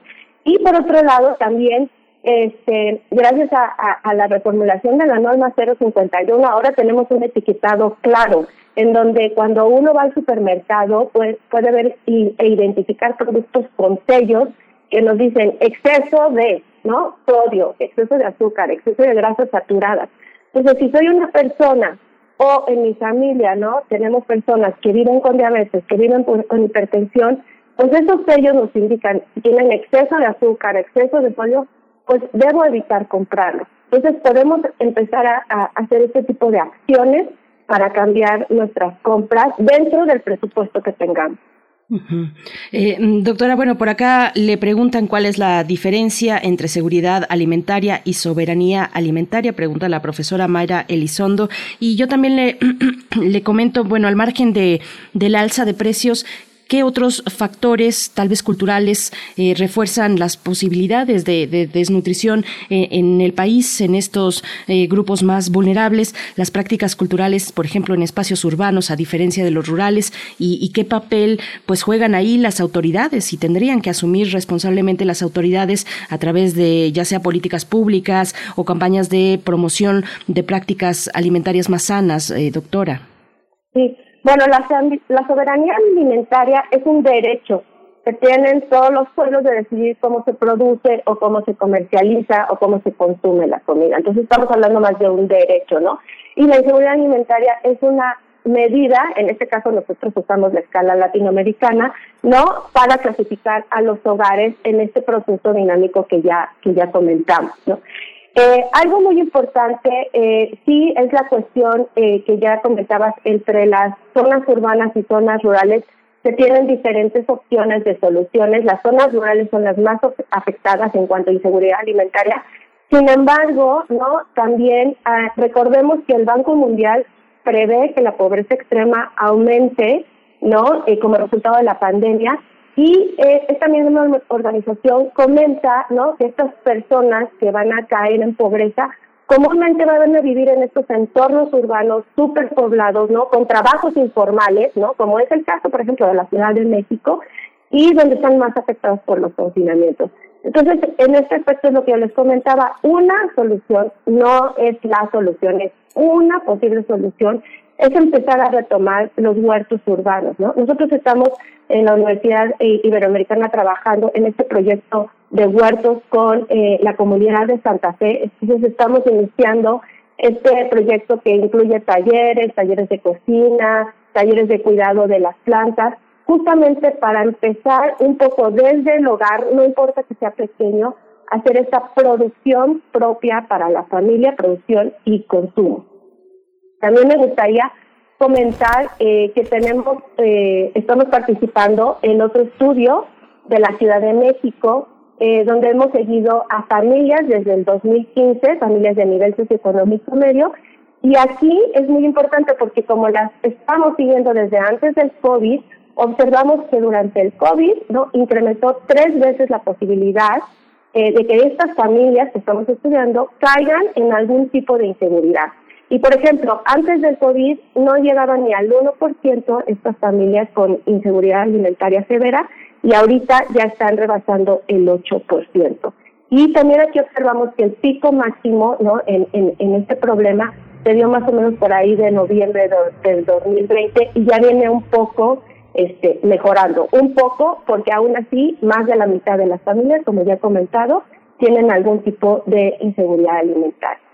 Speaker 13: y por otro lado también este, gracias a, la reformulación de la norma 051, ahora tenemos un etiquetado claro, en donde cuando uno va al supermercado pues, puede ver e identificar productos con sellos que nos dicen exceso de no sodio, exceso de azúcar, exceso de grasas saturadas. Entonces, si soy una persona o en mi familia, ¿no? Tenemos personas que viven con diabetes, que viven con hipertensión, pues esos sellos nos indican tienen exceso de azúcar, exceso de sodio, pues debo evitar comprarlo. Entonces podemos empezar a, hacer este tipo de acciones para cambiar nuestras compras dentro del presupuesto que tengamos.
Speaker 2: Eh, doctora, bueno, por acá le preguntan cuál es la diferencia entre seguridad alimentaria y soberanía alimentaria, pregunta la profesora Mayra Elizondo. Y yo también le, le comento, bueno, al margen de, del alza de precios, ¿Qué otros factores, tal vez culturales, eh, refuerzan las posibilidades de, desnutrición eh, en el país, en estos eh, grupos más vulnerables? Las prácticas culturales, por ejemplo, en espacios urbanos, a diferencia de los rurales, y, qué papel pues juegan ahí las autoridades y tendrían que asumir responsablemente las autoridades a través de ya sea políticas públicas o campañas de promoción de prácticas alimentarias más sanas, doctora.
Speaker 13: Sí, bueno, la, soberanía alimentaria es un derecho que tienen todos los pueblos de decidir cómo se produce o cómo se comercializa o cómo se consume la comida. Entonces estamos hablando más de un derecho, ¿no? Y la inseguridad alimentaria es una medida, en este caso nosotros usamos la escala latinoamericana, ¿no? Para clasificar a los hogares en este proceso dinámico que ya, que ya comentamos, ¿no? Eh, algo muy importante, eh, sí, es la cuestión eh, que ya comentabas entre las zonas urbanas y zonas rurales. Se tienen diferentes opciones de soluciones. Las zonas rurales son las más afectadas en cuanto a inseguridad alimentaria. Sin embargo, no, también ah, recordemos que el Banco Mundial prevé que la pobreza extrema aumente, no, como resultado de la pandemia y eh, esta misma organización comenta ¿no? que estas personas que van a caer en pobreza comúnmente van a vivir en estos entornos urbanos superpoblados, ¿no? Con trabajos informales, ¿no? Como es el caso, por ejemplo, de la Ciudad de México, y donde están más afectados por los confinamientos. Entonces, en este aspecto es lo que yo les comentaba, una solución no es la solución, es una posible solución es empezar a retomar los huertos urbanos. ¿no? Nosotros estamos en la Universidad Iberoamericana trabajando en este proyecto de huertos con eh, la comunidad de Santa Fe. Entonces estamos iniciando este proyecto que incluye talleres, talleres de cocina, talleres de cuidado de las plantas, justamente para empezar un poco desde el hogar, no importa que sea pequeño, hacer esta producción propia para la familia, producción y consumo. También me gustaría comentar eh, que tenemos, eh, estamos participando en otro estudio de la Ciudad de México, eh, donde hemos seguido a familias desde el 2015, familias de nivel socioeconómico medio, y aquí es muy importante porque como las estamos siguiendo desde antes del COVID, observamos que durante el COVID no incrementó tres veces la posibilidad de que estas familias que estamos estudiando caigan en algún tipo de inseguridad. Y por ejemplo, antes del COVID no llegaban ni al 1% estas familias con inseguridad alimentaria severa y ahorita ya están rebasando el 8%. Y también aquí observamos que el pico máximo ¿no? en, en, este problema se dio más o menos por ahí de noviembre del 2020 y ya viene un poco este, mejorando. Un poco porque aún así más de la mitad de las familias, como ya he comentado, tienen algún tipo de inseguridad alimentaria.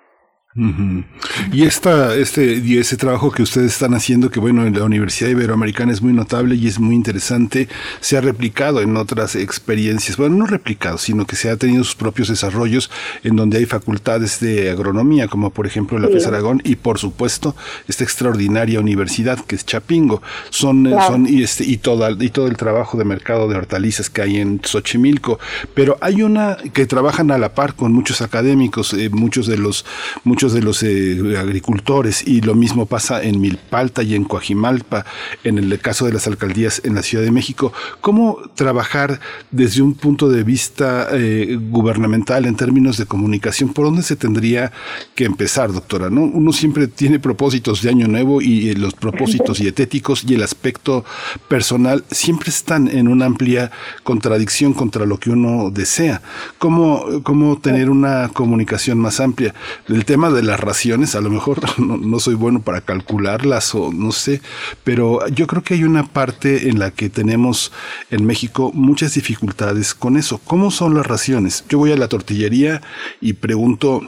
Speaker 1: Y esta, este, y ese trabajo que ustedes están haciendo, que bueno, en la Universidad Iberoamericana es muy notable y es muy interesante, se ha replicado en otras experiencias, bueno, no replicado, sino que se ha tenido sus propios desarrollos en donde hay facultades de agronomía, como por ejemplo la FES Aragón, y por supuesto esta extraordinaria universidad que es Chapingo. Son, son y este, y toda, y todo el trabajo de mercado de hortalizas que hay en Xochimilco. Pero hay una que trabajan a la par con muchos académicos, eh, muchos de los, muchos muchos de los eh, agricultores y lo mismo pasa en Milpalta y en Coajimalpa, en el caso de las alcaldías en la Ciudad de México. ¿Cómo trabajar desde un punto de vista eh, gubernamental en términos de comunicación? ¿Por dónde se tendría que empezar, doctora? ¿no? Uno siempre tiene propósitos de año nuevo y eh, los propósitos dietéticos y el aspecto personal siempre están en una amplia contradicción contra lo que uno desea. ¿Cómo, cómo tener una comunicación más amplia? El tema de las raciones, a lo mejor no, soy bueno para calcularlas o no sé, pero yo creo que hay una parte en la que tenemos en México muchas dificultades con eso. ¿Cómo son las raciones? Yo voy a la tortillería y pregunto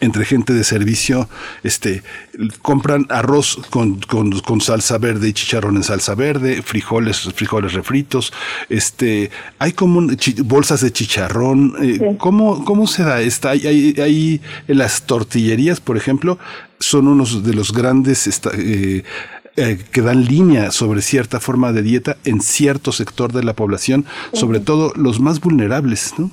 Speaker 1: entre gente de servicio, este, compran arroz con, con, salsa verde y chicharrón en salsa verde, frijoles, frijoles refritos, este, hay como bolsas de chicharrón, eh, ¿cómo, ¿cómo se da esta? Hay, hay, en las tortillerías, por ejemplo, son unos de los grandes eh, eh, que dan línea sobre cierta forma de dieta en cierto sector de la población, sobre todo los más vulnerables, ¿no?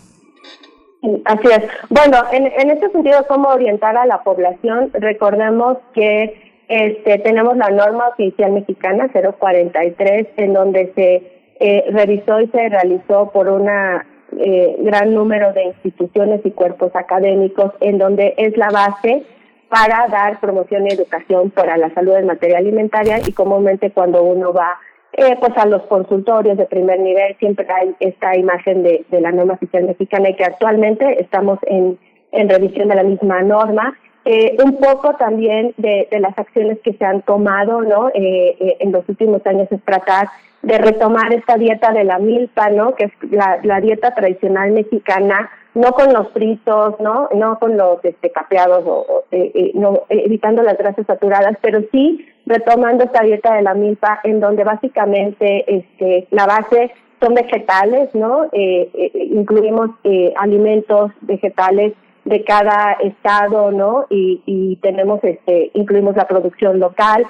Speaker 13: Así es. Bueno, en, en este sentido, ¿cómo orientar a la población? Recordemos que este, tenemos la norma oficial mexicana 043, en donde se eh, revisó y se realizó por una eh, gran número de instituciones y cuerpos académicos, en donde es la base para dar promoción y educación para la salud en materia alimentaria y comúnmente cuando uno va eh, pues a los consultorios de primer nivel siempre hay esta imagen de, la norma oficial mexicana y que actualmente estamos en, en revisión de la misma norma. Eh, un poco también de, de, las acciones que se han tomado ¿no? Eh, eh, en los últimos años es tratar de retomar esta dieta de la milpa, ¿no? que es la, la dieta tradicional mexicana, no con los fritos, no, no con los este, capeados, o, eh, eh, no, evitando las grasas saturadas, pero sí retomando esta dieta de la milpa, en donde básicamente este, la base son vegetales, ¿no? Eh, eh incluimos eh, alimentos vegetales de cada estado, ¿no? Y, y tenemos, este, incluimos la producción local.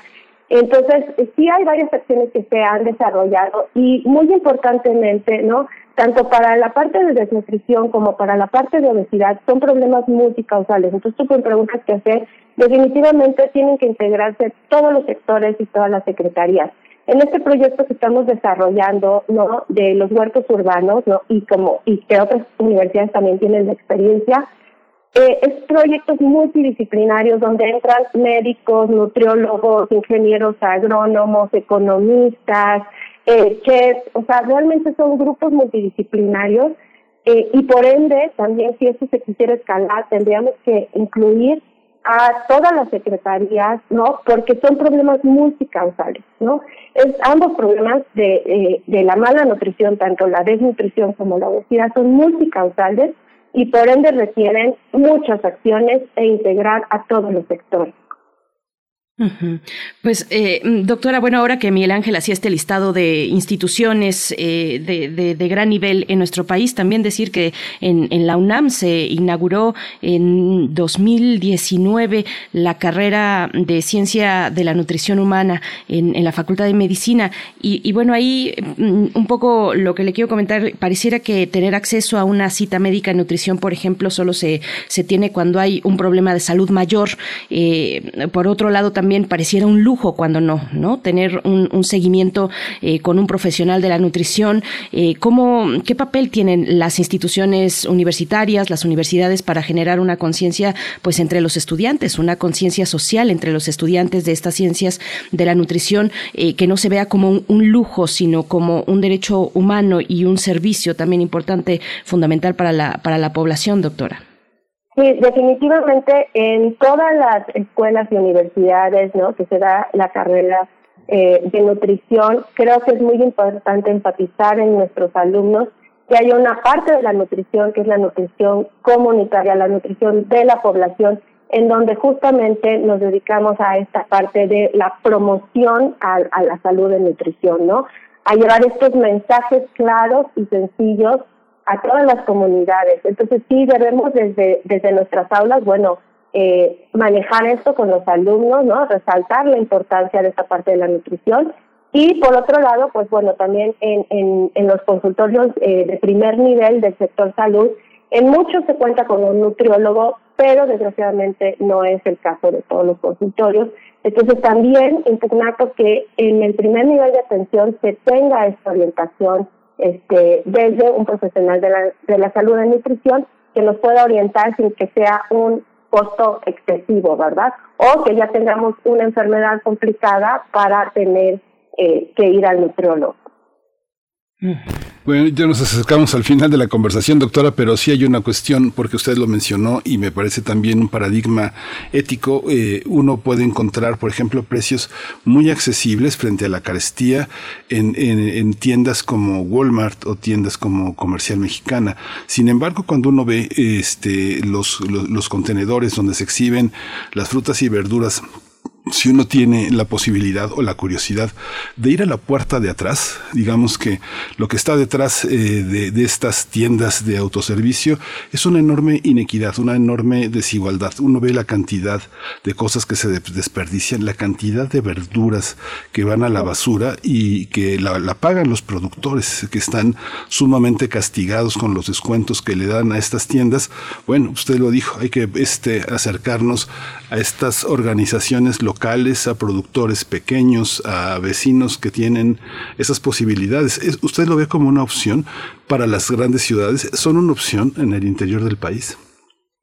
Speaker 13: Entonces, sí hay varias acciones que se han desarrollado y muy importantemente, ¿no? Tanto para la parte de desnutrición como para la parte de obesidad son problemas multicausales. Entonces, tú con preguntas que hacer, definitivamente tienen que integrarse todos los sectores y todas las secretarías. En este proyecto que estamos desarrollando, ¿no? De los huertos urbanos, ¿no? Y como, y que otras universidades también tienen la experiencia, eh, es proyectos multidisciplinarios donde entran médicos, nutriólogos, ingenieros agrónomos, economistas, eh, chefs, o sea, realmente son grupos multidisciplinarios eh, y por ende también si esto se quisiera escalar tendríamos que incluir a todas las secretarías, ¿no? Porque son problemas multicausales, ¿no? Es ambos problemas de, eh, de la mala nutrición, tanto la desnutrición como la obesidad, son multicausales y por ende requieren muchas acciones e integrar a todos los sectores.
Speaker 2: Pues, eh, doctora, bueno, ahora que Miguel Ángel hacía este listado de instituciones eh, de, gran nivel en nuestro país, también decir que en, la UNAM se inauguró en 2019 la carrera de Ciencia de la Nutrición Humana en, en la Facultad de Medicina. Y, y, bueno, ahí mm, un poco lo que le quiero comentar, pareciera que tener acceso a una cita médica en nutrición, por ejemplo, solo se, se tiene cuando hay un problema de salud mayor. Eh, por otro lado, también también pareciera un lujo cuando no, ¿no? Tener un, seguimiento eh, con un profesional de la nutrición. Eh, ¿cómo, ¿Qué papel tienen las instituciones universitarias, las universidades para generar una conciencia pues entre los estudiantes, una conciencia social entre los estudiantes de estas ciencias de la nutrición, eh, que no se vea como un, un lujo, sino como un derecho humano y un servicio también importante, fundamental para la, para la población, doctora?
Speaker 13: Sí, definitivamente en todas las escuelas y universidades ¿no? que se da la carrera eh, de nutrición, creo que es muy importante enfatizar en nuestros alumnos que hay una parte de la nutrición que es la nutrición comunitaria, la nutrición de la población, en donde justamente nos dedicamos a esta parte de la promoción a, a la salud de nutrición, ¿no? A llevar estos mensajes claros y sencillos a todas las comunidades. Entonces sí debemos desde, desde nuestras aulas, bueno, eh, manejar esto con los alumnos, ¿no? Resaltar la importancia de esta parte de la nutrición. Y por otro lado, pues bueno, también en, en, en los consultorios eh, de primer nivel del sector salud, En muchos se cuenta con un nutriólogo, pero desgraciadamente no es el caso de todos los consultorios. Entonces también impugnar que en el primer nivel de atención se tenga esta orientación este, desde un profesional de la, de la salud de nutrición que nos pueda orientar sin que sea un costo excesivo, ¿verdad? O que ya tengamos una enfermedad complicada para tener eh, que ir al nutriólogo.
Speaker 1: Bueno, ya nos acercamos al final de la conversación, doctora, pero sí hay una cuestión, porque usted lo mencionó y me parece también un paradigma ético. Eh, uno puede encontrar, por ejemplo, precios muy accesibles frente a la carestía en, en, tiendas como Walmart o tiendas como Comercial Mexicana. Sin embargo, cuando uno ve este, los contenedores donde se exhiben las frutas y verduras si uno tiene la posibilidad o la curiosidad de ir a la puerta de atrás, digamos que lo que está detrás eh, de, estas tiendas de autoservicio es una enorme inequidad, una enorme desigualdad. Uno ve la cantidad de cosas que se desperdician, la cantidad de verduras que van a la basura y que la, pagan los productores que están sumamente castigados con los descuentos que le dan a estas tiendas. Bueno, usted lo dijo, hay que este, acercarnos a estas organizaciones locales, a productores pequeños, a vecinos que tienen esas posibilidades. ¿Usted lo ve como una opción para las grandes ciudades? ¿Son una opción en el interior del país?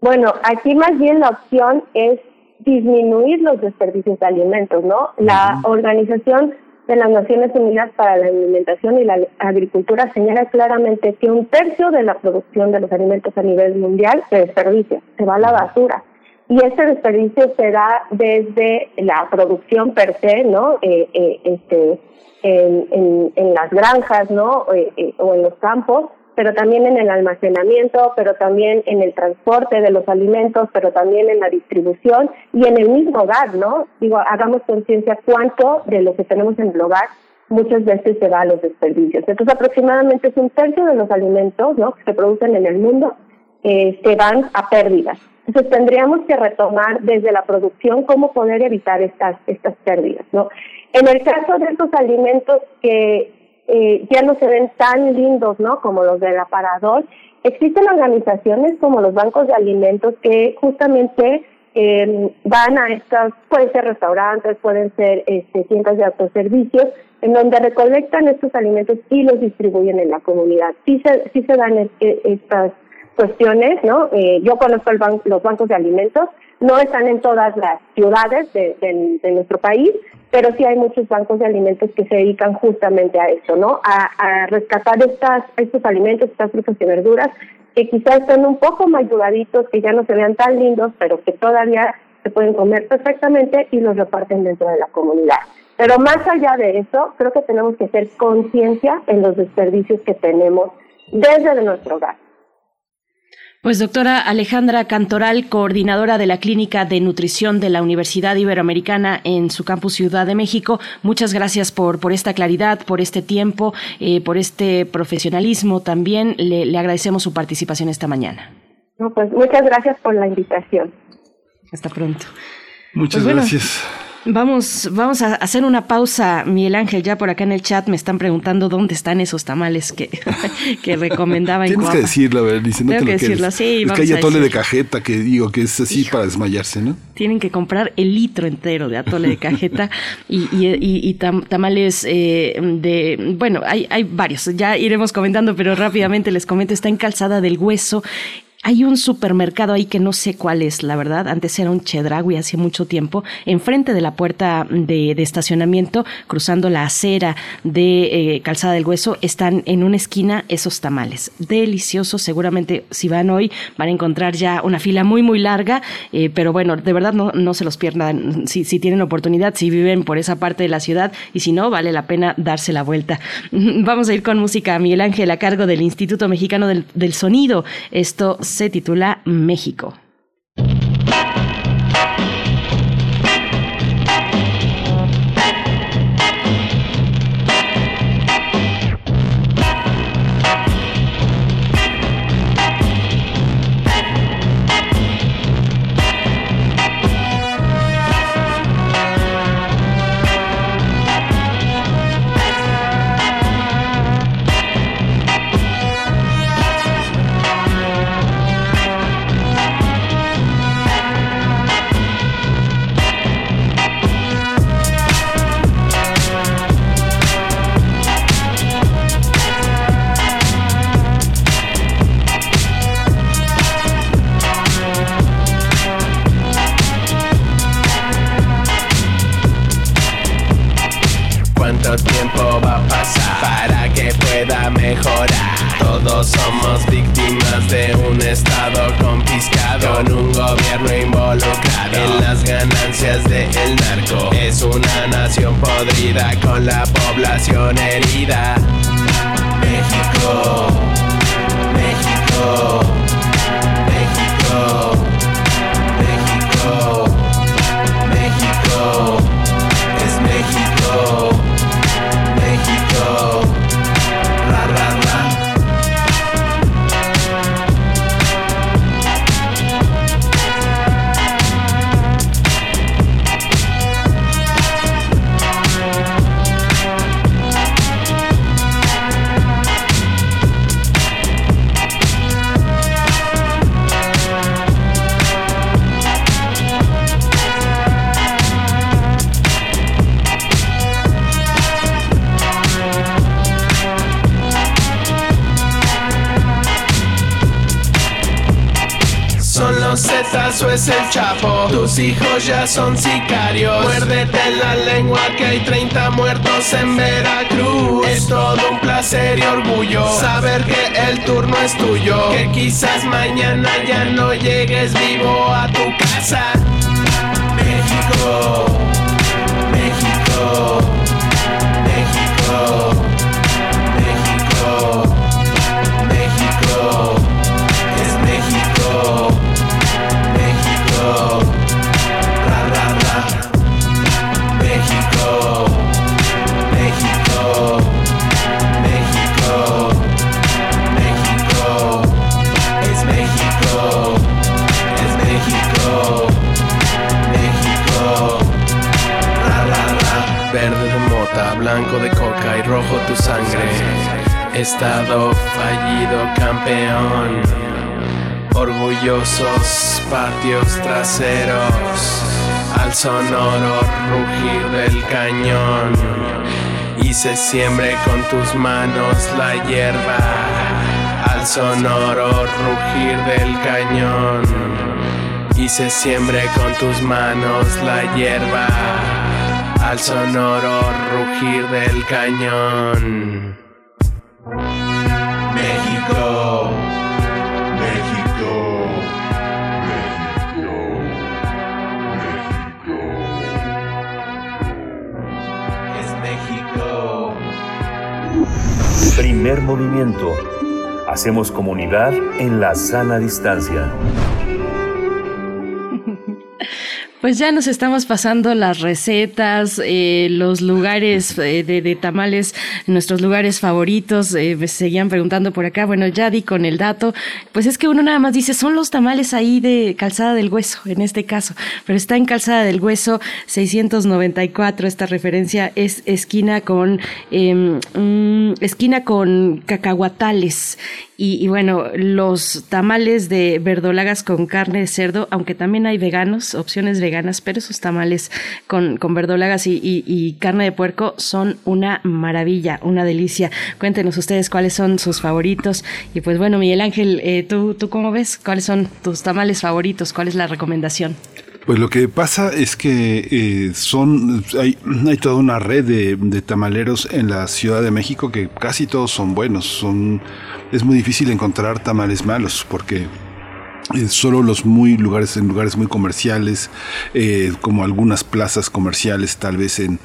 Speaker 13: Bueno, aquí más bien la opción es disminuir los desperdicios de alimentos, ¿no? La Organización de las Naciones Unidas para la Alimentación y la Agricultura señala claramente que un tercio de la producción de los alimentos a nivel mundial se desperdicia, se va a la basura y ese desperdicio se da desde la producción per se, ¿no? Eh, eh, este, en, en, las granjas, ¿no? Eh, o en los campos, pero también en el almacenamiento, pero también en el transporte de los alimentos, pero también en la distribución y en el mismo hogar, ¿no? Digo, hagamos conciencia cuánto de lo que tenemos en el hogar muchas veces se va a los desperdicios. Entonces, aproximadamente es un tercio de los alimentos, ¿no? Que se producen en el mundo, eh, se van a pérdidas. Entonces tendríamos que retomar desde la producción cómo poder evitar estas, estas pérdidas, ¿no? En el caso de estos alimentos que eh, ya no se ven tan lindos, ¿no? Como los del aparador, existen organizaciones como los bancos de alimentos que justamente eh, van a estas, pueden ser restaurantes, pueden ser este, tiendas de autoservicios, en donde recolectan estos alimentos y los distribuyen en la comunidad. Sí se, sí se dan estas cuestiones, ¿no? Eh, yo conozco los bancos de alimentos, no están en todas las ciudades de, nuestro país, pero sí hay muchos bancos de alimentos que se dedican justamente a eso, ¿no? A, rescatar estas, estos alimentos, estas frutas y verduras que quizás estén un poco más ayudaditos, que ya no se vean tan lindos, pero que todavía se pueden comer perfectamente y los reparten dentro de la comunidad. Pero más allá de eso, creo que tenemos que hacer conciencia en los desperdicios que tenemos desde nuestro hogar.
Speaker 2: Pues doctora Alejandra Cantoral, coordinadora de la Clínica de Nutrición de la Universidad Iberoamericana en su campus Ciudad de México, muchas gracias por, por esta claridad, por este tiempo, eh, por este profesionalismo también. Le, agradecemos su participación esta mañana.
Speaker 13: pues muchas gracias por la invitación.
Speaker 2: Hasta pronto.
Speaker 1: Muchas pues gracias.
Speaker 2: Vamos, vamos a hacer una pausa, Miguel Ángel. Ya por acá en el chat me están preguntando dónde están esos tamales que, que recomendaba en
Speaker 1: Tienes que decirlo, a ver, dice, no
Speaker 2: Tengo
Speaker 1: te
Speaker 2: que decirlo, sí.
Speaker 1: Es que hay atole de cajeta que digo que es así para desmayarse, ¿no?
Speaker 2: Tienen que comprar el litro entero de atole de cajeta y, y, y, tamales eh, de. Bueno, hay, hay varios, ya iremos comentando, pero rápidamente les comento. Está en Calzada del Hueso hay un supermercado ahí que no sé cuál es, la verdad. Antes era un Chedraui hace mucho tiempo. Enfrente de la puerta de, estacionamiento, cruzando la acera de eh, Calzada del Hueso, están en una esquina esos tamales. Deliciosos. Seguramente si van hoy van a encontrar ya una fila muy, muy larga. Eh, pero bueno, de verdad no, no se los pierdan. Si, si tienen oportunidad, si viven por esa parte de la ciudad y si no, vale la pena darse la vuelta. Vamos a ir con música. Miguel Ángel a cargo del Instituto Mexicano del, del Sonido. Esto se titula México.
Speaker 14: Siembre con tus manos la hierba Al sonoro rugir del cañón México, México, es México.
Speaker 6: Primer movimiento. Hacemos comunidad en la sana distancia.
Speaker 2: Pues ya nos estamos pasando las recetas, eh, los lugares eh, de, tamales, nuestros lugares favoritos. eh, me seguían preguntando por acá. Bueno, ya di con el dato. Pues es que uno nada más dice, son los tamales ahí de Calzada del Hueso, en este caso. Pero está en Calzada del Hueso 694. Esta referencia es esquina con, em, mm, esquina con cacahuatales. Y, y bueno, los tamales de verdolagas con carne de cerdo, aunque también hay veganos, opciones veganas, pero esos tamales con, con verdolagas y, y- y carne de puerco son una maravilla, una delicia. Cuéntenos ustedes cuáles son sus favoritos. Y pues bueno, Miguel Ángel, eh, ¿tú, ¿tú cómo ves? ¿Cuáles son tus tamales favoritos? ¿Cuál es la recomendación?
Speaker 1: Pues lo que pasa es que eh, son hay, hay toda una red de, tamaleros en la Ciudad de México que casi todos son buenos. Es muy difícil encontrar tamales malos porque eh, solo los muy lugares en lugares muy comerciales eh, como algunas plazas comerciales tal vez en,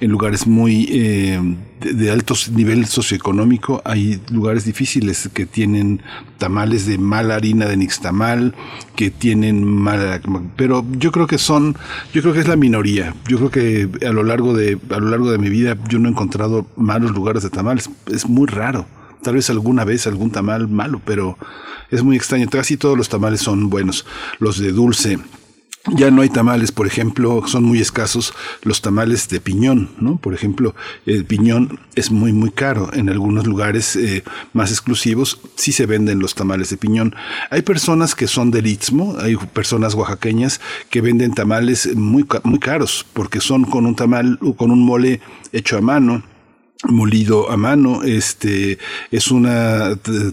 Speaker 1: en lugares muy eh, de, de alto nivel socioeconómico hay lugares difíciles que tienen tamales de mala harina de nixtamal que tienen mala pero yo creo que son yo creo que es la minoría. Yo creo que a lo largo de a lo largo de mi vida yo no he encontrado malos lugares de tamales. Es muy raro tal vez alguna vez algún tamal malo, pero es muy extraño. Casi todos los tamales son buenos. Los de dulce. Ya no hay tamales, por ejemplo, son muy escasos los tamales de piñón, ¿no? Por ejemplo, el piñón es muy, muy caro. En algunos lugares eh, más exclusivos sí se venden los tamales de piñón. Hay personas que son del Istmo, hay personas oaxaqueñas que venden tamales muy, muy caros, porque son con un tamal, con un mole hecho a mano molido a mano, este es un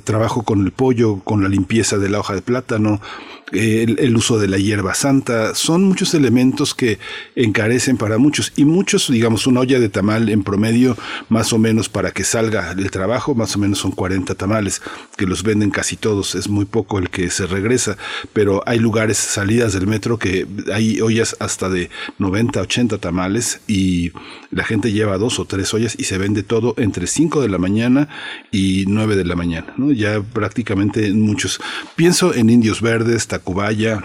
Speaker 1: trabajo con el pollo, con la limpieza de la hoja de plátano, el, uso de la hierba santa, son muchos elementos que encarecen para muchos y muchos, digamos, una olla de tamal en promedio, más o menos para que salga el trabajo, más o menos son 40 tamales, que los venden casi todos, es muy poco el que se regresa, pero hay lugares, salidas del metro que hay ollas hasta de 90, 80 tamales y la gente lleva dos o tres ollas y se vende todo entre 5 de la mañana y 9 de la mañana, ¿no? Ya prácticamente muchos. Pienso en Indios Verdes, Tacubaya,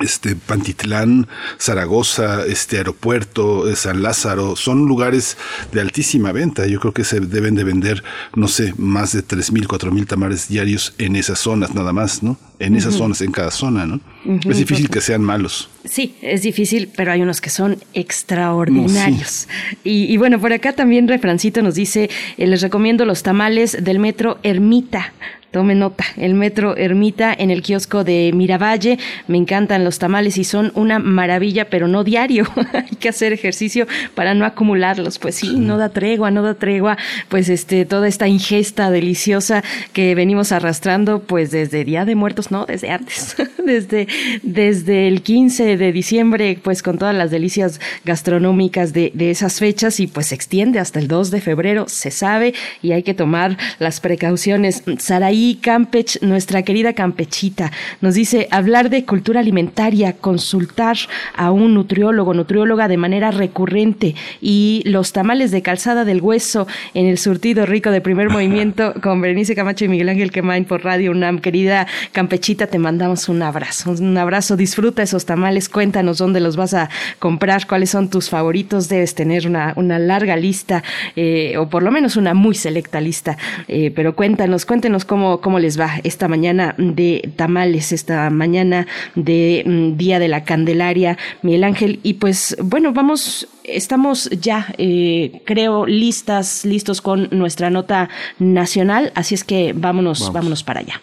Speaker 1: este Pantitlán, Zaragoza, este aeropuerto, eh, San Lázaro, son lugares de altísima venta. Yo creo que se deben de vender, no sé, más de tres mil, cuatro mil tamales diarios en esas zonas nada más, ¿no? En esas zonas, en cada zona, ¿no? Es difícil que sean malos.
Speaker 2: Sí, es difícil, pero hay unos que son extraordinarios. y, y, bueno, por acá también Refrancito nos dice, eh, les recomiendo los tamales del metro Ermita. Tome nota, el metro Ermita en el kiosco de Miravalle. Me encantan los tamales y son una maravilla, pero no diario. Hay que hacer ejercicio para no acumularlos. Pues sí, no da tregua, no da tregua. Pues este, toda esta ingesta deliciosa que venimos arrastrando, pues desde Día de Muertos, no, desde antes, desde, desde el 15 de diciembre, pues con todas las delicias gastronómicas de, de esas fechas y pues se extiende hasta el 2 de febrero, se sabe, y hay que tomar las precauciones. Saraí Campech, nuestra querida Campechita, nos dice hablar de cultura alimentaria, consultar a un nutriólogo, nutrióloga de manera recurrente y los tamales de calzada del hueso en el surtido rico de primer movimiento con Berenice Camacho y Miguel Ángel Quemain por Radio UNAM. Querida Campechita, te mandamos un abrazo, un abrazo, disfruta esos tamales, cuéntanos dónde los vas a comprar, cuáles son tus favoritos, debes tener una, una larga lista eh, o por lo menos una muy selecta lista, eh, pero cuéntanos, cuéntenos cómo cómo, les va esta mañana de tamales, esta mañana de mm, Día de la Candelaria, Miguel Ángel. Y pues bueno, vamos, estamos ya, eh, creo, listas, listos con nuestra nota nacional, así es que vámonos, vámonos para allá.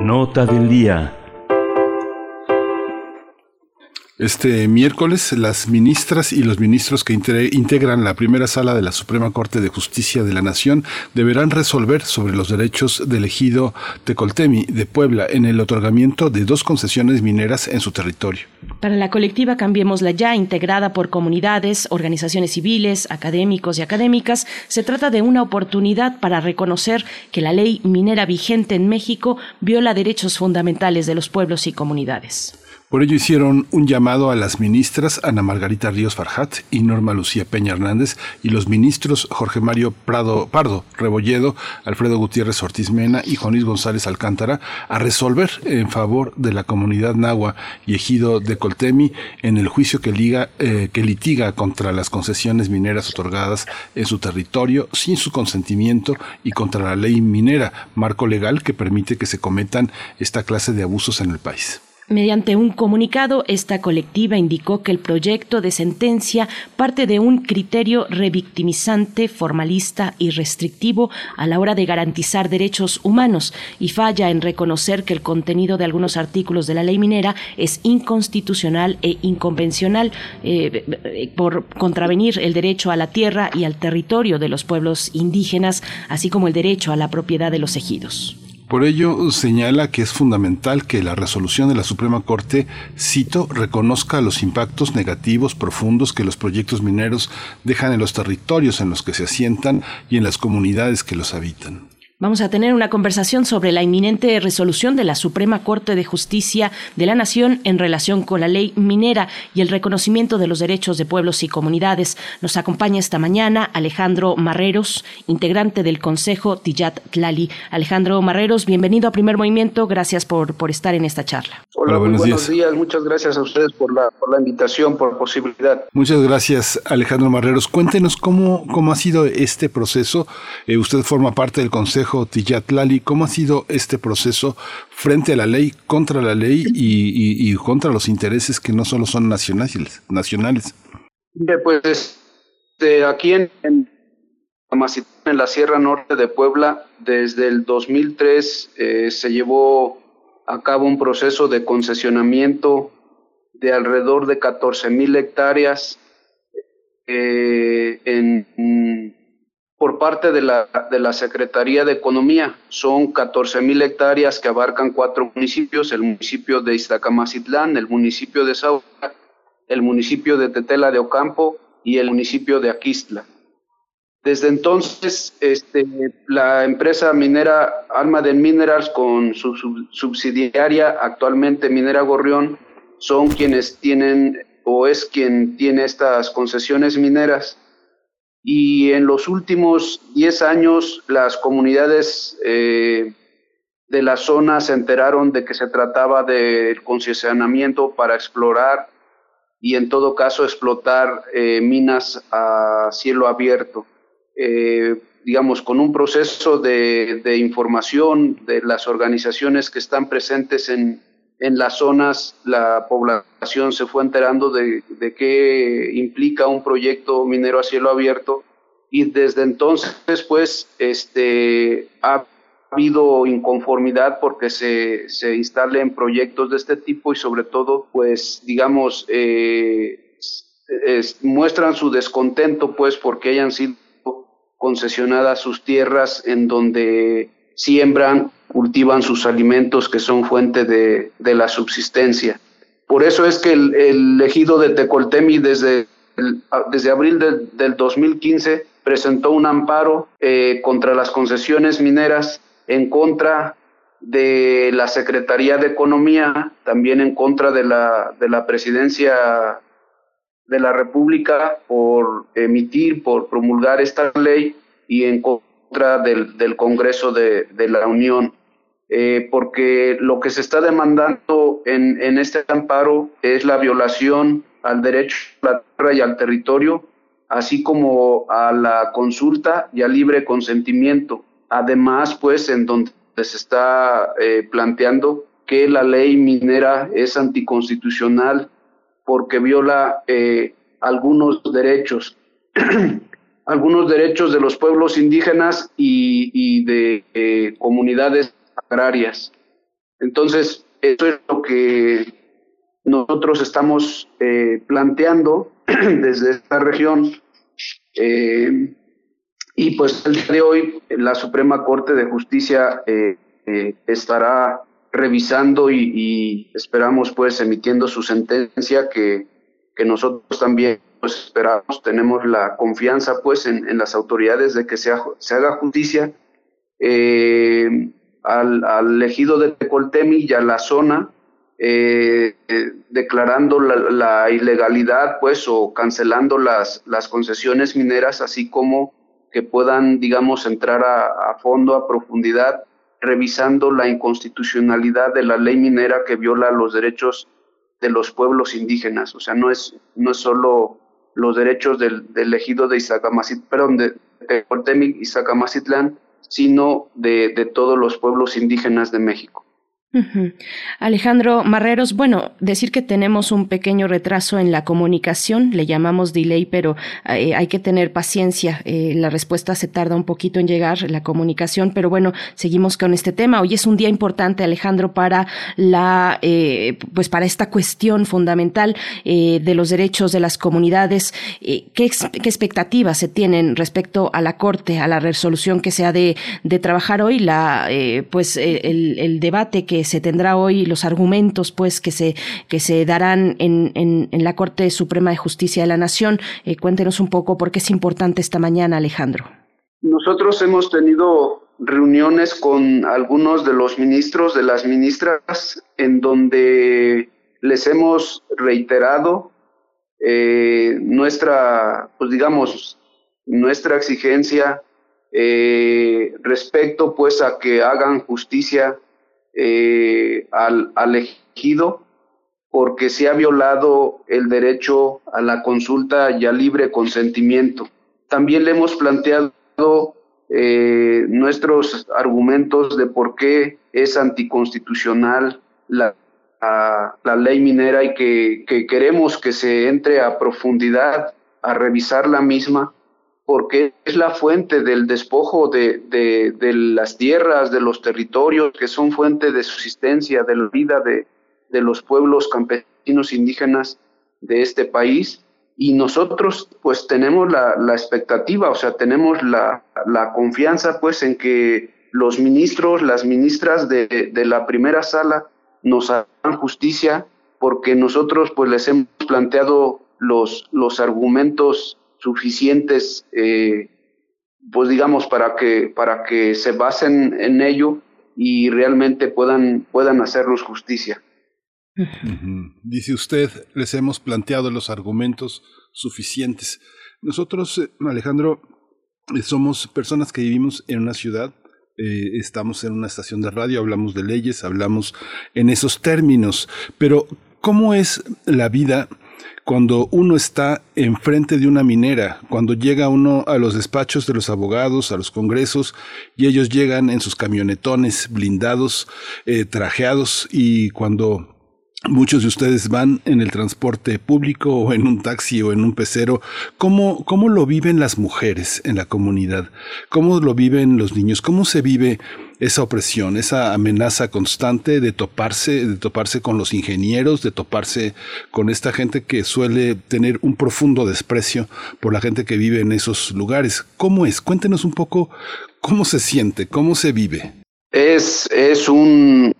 Speaker 6: Nota del día.
Speaker 1: Este miércoles, las ministras y los ministros que integran la primera sala de la Suprema Corte de Justicia de la Nación deberán resolver sobre los derechos del ejido Tecoltemi de Puebla en el otorgamiento de dos concesiones mineras en su territorio.
Speaker 2: Para la colectiva Cambiémosla Ya, integrada por comunidades, organizaciones civiles, académicos y académicas, se trata de una oportunidad para reconocer que la ley minera vigente en México viola derechos fundamentales de los pueblos y comunidades.
Speaker 1: Por ello hicieron un llamado a las ministras Ana Margarita Ríos Farjat y Norma Lucía Peña Hernández y los ministros Jorge Mario Prado, Pardo Rebolledo, Alfredo Gutiérrez Ortiz Mena y Jonis González Alcántara a resolver en favor de la comunidad nahua y ejido de Coltemi en el juicio que, liga, eh, que litiga contra las concesiones mineras otorgadas en su territorio sin su consentimiento y contra la ley minera, marco legal que permite que se cometan esta clase de abusos en el país.
Speaker 2: Mediante un comunicado, esta colectiva indicó que el proyecto de sentencia parte de un criterio revictimizante, formalista y restrictivo a la hora de garantizar derechos humanos y falla en reconocer que el contenido de algunos artículos de la ley minera es inconstitucional e inconvencional eh, por contravenir el derecho a la tierra y al territorio de los pueblos indígenas, así como el derecho a la propiedad de los ejidos.
Speaker 1: Por ello, señala que es fundamental que la resolución de la Suprema Corte, cito, reconozca los impactos negativos profundos que los proyectos mineros dejan en los territorios en los que se asientan y en las comunidades que los habitan.
Speaker 2: Vamos a tener una conversación sobre la inminente resolución de la Suprema Corte de Justicia de la Nación en relación con la ley minera y el reconocimiento de los derechos de pueblos y comunidades. Nos acompaña esta mañana Alejandro Marreros, integrante del Consejo Tiyat Tlali. Alejandro Marreros, bienvenido a Primer Movimiento. Gracias por, por estar en esta charla.
Speaker 15: Hola, buenos, días. Muchas gracias a ustedes por la, por la invitación, por la posibilidad.
Speaker 1: Muchas gracias, Alejandro Marreros. Cuéntenos cómo, cómo ha sido este proceso. Eh, usted forma parte del Consejo Tillatlali, ¿cómo ha sido este proceso frente a la ley, contra la ley y, contra los intereses que no solo son nacionales? nacionales?
Speaker 15: Pues de aquí en, en, en la Sierra Norte de Puebla, desde el 2003 eh, se llevó a cabo un proceso de concesionamiento de alrededor de 14 mil hectáreas eh, por parte de la, de la Secretaría de Economía. Son 14 mil hectáreas que abarcan cuatro municipios, el municipio de Iztacamacitlán, el municipio de Saúl, el municipio de Tetela de Ocampo y el municipio de Aquistla. Desde entonces, este, la empresa minera Alma de Minerals con su subsidiaria actualmente Minera Gorrión son quienes tienen o es quien tiene estas concesiones mineras y en los últimos 10 años las comunidades eh, de la zona se enteraron de que se trataba del concesionamiento para explorar y en todo caso explotar eh, minas a cielo abierto. Eh, digamos, con un proceso de, de, información de las organizaciones que están presentes en, en las zonas la población se fue enterando de, de qué implica un proyecto minero a cielo abierto y desde entonces pues este ha habido inconformidad porque se, se instalen proyectos de este tipo y sobre todo pues digamos eh, muestran su descontento pues porque hayan sido concesionadas sus tierras en donde siembran cultivan sus alimentos que son fuente de, de la subsistencia. Por eso es que el, el ejido de Tecoltemi desde, desde abril del, del 2015 presentó un amparo eh, contra las concesiones mineras en contra de la Secretaría de Economía, también en contra de la, de la presidencia de la República por emitir, por promulgar esta ley y en contra del, del Congreso de, de la Unión. Eh, porque lo que se está demandando en, en, este amparo es la violación al derecho a la tierra y al territorio, así como a la consulta y al libre consentimiento. Además, pues, en donde se está eh, planteando que la ley minera es anticonstitucional porque viola eh, algunos derechos, algunos derechos de los pueblos indígenas y, de eh, comunidades agrarias. Entonces, eso es lo que nosotros estamos eh, planteando desde esta región. Y pues el día de hoy la Suprema Corte de Justicia estará revisando y, esperamos pues emitiendo su sentencia que, que nosotros también pues esperamos, tenemos la confianza pues en, en las autoridades de que se, se haga justicia. Eh, al, al ejido de Tecoltemi y a la zona, eh, eh, declarando la, ilegalidad, pues, o cancelando las, las concesiones mineras, así como que puedan, digamos, entrar a, fondo, a profundidad, revisando la inconstitucionalidad de la ley minera que viola los derechos de los pueblos indígenas. O sea, no es, no es solo los derechos del, del ejido de Izagamacitlán, perdón, de, sino de todos los pueblos indígenas de México.
Speaker 2: Alejandro Marreros, bueno, decir que tenemos un pequeño retraso en la comunicación, le llamamos delay, pero eh, hay que tener paciencia. Eh, la respuesta se tarda un poquito en llegar, la comunicación, pero bueno, seguimos con este tema. Hoy es un día importante, Alejandro, para la, eh, pues para esta cuestión fundamental de los derechos de las comunidades. ¿qué, ¿qué, expectativas se tienen respecto a la Corte, a la resolución que se ha de, de trabajar hoy, la, pues el debate que se tendrá hoy, los argumentos pues que se, que se darán en, en, la Corte Suprema de Justicia de la Nación. Eh, cuéntenos un poco por qué es importante esta mañana, Alejandro.
Speaker 15: Nosotros hemos tenido reuniones con algunos de los ministros, de las ministras, en donde les hemos reiterado eh, nuestra, pues digamos, nuestra exigencia eh, respecto pues a que hagan justicia eh, al, al ejido porque se ha violado el derecho a la consulta y al libre consentimiento. También le hemos planteado eh, nuestros argumentos de por qué es anticonstitucional la, a, la ley minera y que queremos que se entre a profundidad a revisar la misma porque es la fuente del despojo de, de, las tierras, de los territorios, que son fuente de subsistencia, de la vida de, de los pueblos campesinos indígenas de este país. y nosotros pues tenemos la, la expectativa, o sea, tenemos la, la, confianza pues en que los ministros, las ministras de, de la primera sala nos hagan justicia porque nosotros pues les hemos planteado los, los argumentos suficientes, eh, pues digamos, para que, para que se basen en ello y realmente puedan, puedan hacernos justicia.
Speaker 1: Dice usted, les hemos planteado los argumentos suficientes. Nosotros, eh, Alejandro, eh, somos personas que vivimos en una ciudad, estamos en una estación de radio, hablamos de leyes, hablamos en esos términos, pero ¿cómo es la vida cuando uno está enfrente de una minera, cuando llega uno a los despachos de los abogados, a los congresos, y ellos llegan en sus camionetones blindados, eh, trajeados, y cuando Muchos de ustedes van en el transporte público o en un taxi o en un pecero. ¿Cómo, ¿Cómo lo viven las mujeres en la comunidad? ¿Cómo lo viven los niños? ¿Cómo se vive esa opresión, esa amenaza constante de toparse, de toparse con los ingenieros, de toparse con esta gente que suele tener un profundo desprecio por la gente que vive en esos lugares? ¿Cómo es? Cuéntenos un poco cómo se siente, cómo se vive.
Speaker 15: Es, es un,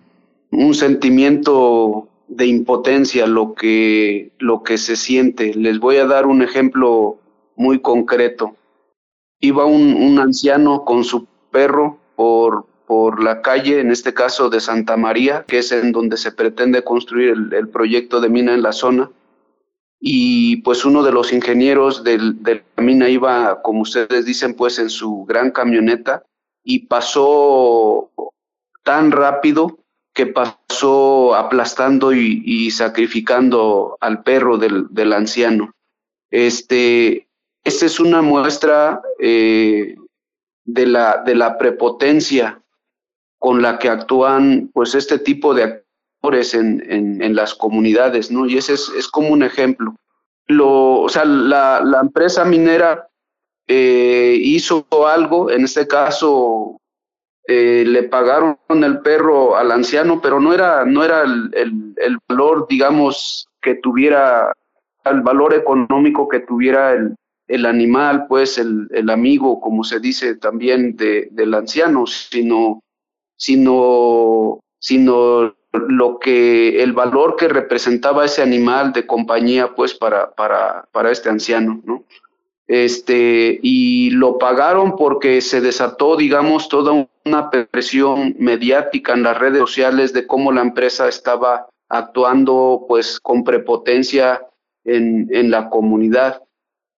Speaker 15: un sentimiento de impotencia lo que, lo que se siente. Les voy a dar un ejemplo muy concreto. Iba un, un anciano con su perro por, por la calle, en este caso de Santa María, que es en donde se pretende construir el, proyecto de mina en la zona. Y pues uno de los ingenieros del, de la mina iba, como ustedes dicen, pues en su gran camioneta y pasó tan rápido que pasó aplastando y, sacrificando al perro del, del, anciano. Este, esta es una muestra eh, de, la, de la prepotencia con la que actúan pues este tipo de actores en, en, las comunidades, ¿no? Y ese es, es, como un ejemplo. Lo, o sea, la, la empresa minera eh, hizo algo, en este caso eh, le pagaron el perro al anciano, pero no era, no era el, el, valor, digamos, que tuviera, el valor económico que tuviera el, el animal, pues el, el, amigo, como se dice también, de, del anciano, sino, sino, sino lo que, el valor que representaba ese animal de compañía, pues, para, para, para este anciano, ¿no? este, y lo pagaron porque se desató, digamos, toda una presión mediática en las redes sociales de cómo la empresa estaba actuando, pues, con prepotencia en, en la comunidad.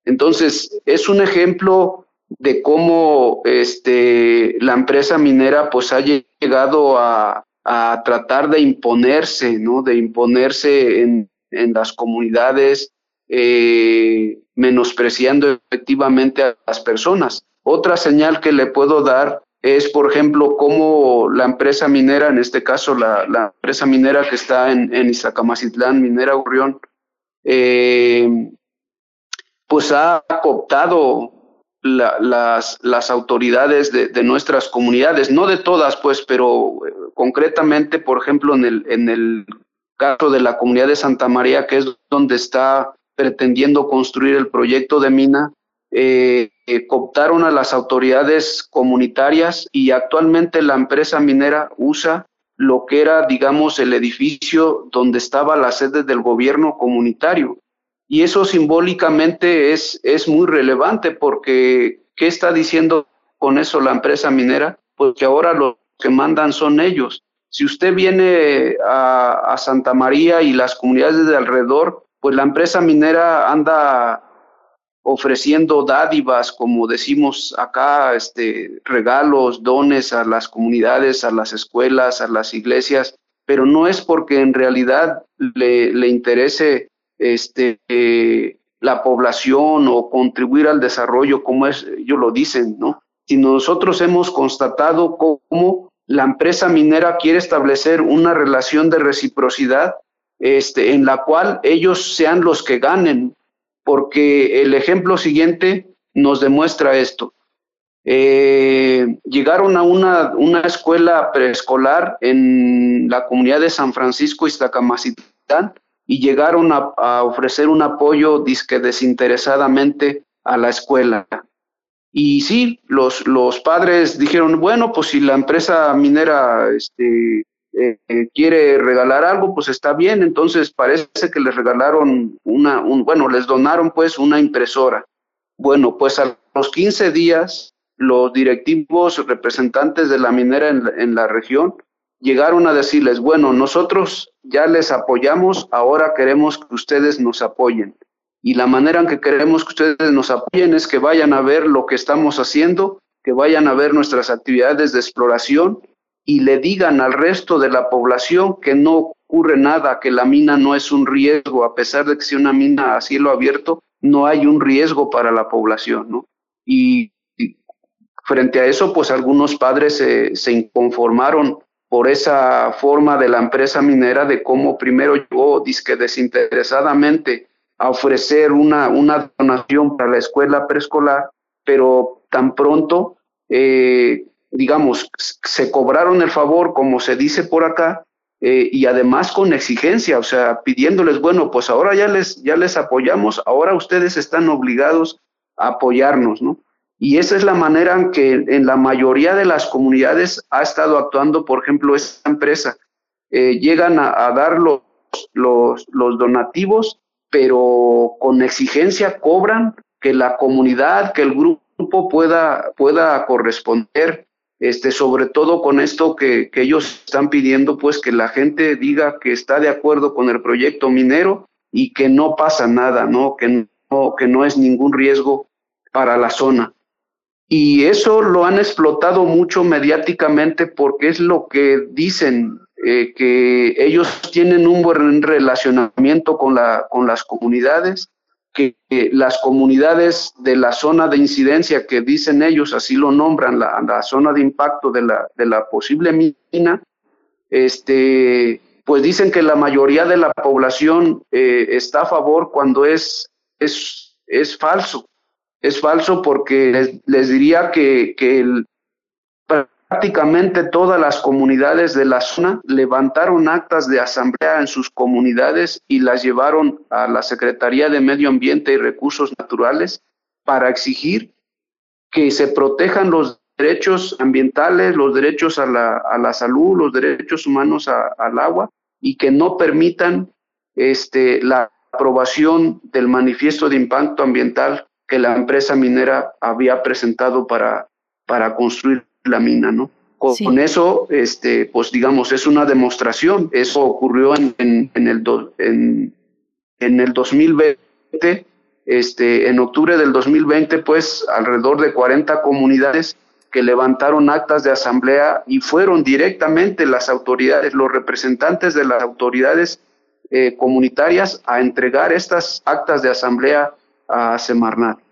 Speaker 15: Entonces, es un ejemplo de cómo este, la empresa minera, pues, ha llegado a, a tratar de imponerse, ¿no? De imponerse en, en las comunidades, eh, menospreciando efectivamente a las personas. Otra señal que le puedo dar es, por ejemplo, cómo la empresa minera, en este caso la, la empresa minera que está en, en Iztacamacitlán, Minera Urrión, eh, pues ha cooptado la, las, las autoridades de, de, nuestras comunidades, no de todas, pues, pero eh, concretamente, por ejemplo, en el, en el caso de la comunidad de Santa María, que es donde está pretendiendo construir el proyecto de mina, eh, eh, cooptaron a las autoridades comunitarias y actualmente la empresa minera usa lo que era, digamos, el edificio donde estaba la sede del gobierno comunitario. Y eso simbólicamente es, es muy relevante porque, ¿qué está diciendo con eso la empresa minera? Pues que ahora los que mandan son ellos. Si usted viene a, a Santa María y las comunidades de alrededor, pues la empresa minera anda ofreciendo dádivas, como decimos acá, este, regalos, dones a las comunidades, a las escuelas, a las iglesias, pero no es porque en realidad le, le interese este, la población o contribuir al desarrollo, como es, ellos lo dicen, ¿no? Si nosotros hemos constatado cómo la empresa minera quiere establecer una relación de reciprocidad este, en la cual ellos sean los que ganen, porque el ejemplo siguiente nos demuestra esto. Eh, llegaron a una, una escuela preescolar en la comunidad de San Francisco, Iztacamacitlán, y llegaron a, ofrecer un apoyo disque desinteresadamente a la escuela. Y sí, los, los padres dijeron, bueno, pues si la empresa minera este, eh, eh, quiere regalar algo, pues está bien. Entonces parece que les regalaron una, un, bueno, les donaron pues una impresora. Bueno, pues a los 15 días, los directivos representantes de la minera en, en la región llegaron a decirles, bueno, nosotros ya les apoyamos, ahora queremos que ustedes nos apoyen. Y la manera en que queremos que ustedes nos apoyen es que vayan a ver lo que estamos haciendo, que vayan a ver nuestras actividades de exploración y le digan al resto de la población que no ocurre nada, que la mina no es un riesgo, a pesar de que sea una mina a cielo abierto, no hay un riesgo para la población, ¿no? Y, frente a eso, pues algunos padres se, se inconformaron por esa forma de la empresa minera de cómo primero llegó disque desinteresadamente a ofrecer una, una donación para la escuela preescolar, pero tan pronto, eh, digamos, se cobraron el favor, como se dice por acá, eh, y además con exigencia, o sea, pidiéndoles, bueno, pues ahora ya les, ya les apoyamos, ahora ustedes están obligados a apoyarnos, ¿no? Y esa es la manera en que en la mayoría de las comunidades ha estado actuando, por ejemplo, esta empresa. Eh, llegan a, dar los donativos pero con exigencia cobran que la comunidad, que el grupo pueda, pueda corresponder, este, sobre todo con esto que, que ellos están pidiendo, pues que la gente diga que está de acuerdo con el proyecto minero y que no pasa nada, ¿no? Que no, que no es ningún riesgo para la zona. Y eso lo han explotado mucho mediáticamente porque es lo que dicen eh, que ellos tienen un buen relacionamiento con, la, con las comunidades, que, las comunidades de la zona de incidencia, que dicen ellos, así lo nombran, la, la zona de impacto de la, de la posible mina, este, pues dicen que la mayoría de la población eh, está a favor cuando es, es, es falso. Es falso porque les, diría que, prácticamente todas las comunidades de la zona levantaron actas de asamblea en sus comunidades y las llevaron a la Secretaría de Medio Ambiente y Recursos Naturales para exigir que se protejan los derechos ambientales, los derechos a la, a la salud, los derechos humanos al agua y que no permitan este, la aprobación del manifiesto de impacto ambiental que la empresa minera había presentado para, para construir la mina, ¿no? Con, eso, este, pues digamos, es una demostración. Eso ocurrió en, en, en el, en, en el 2020, este, en octubre del 2020, pues alrededor de 40 comunidades que levantaron actas de asamblea y fueron directamente las autoridades, los representantes de las autoridades eh, comunitarias a entregar estas actas de asamblea a Semarnat.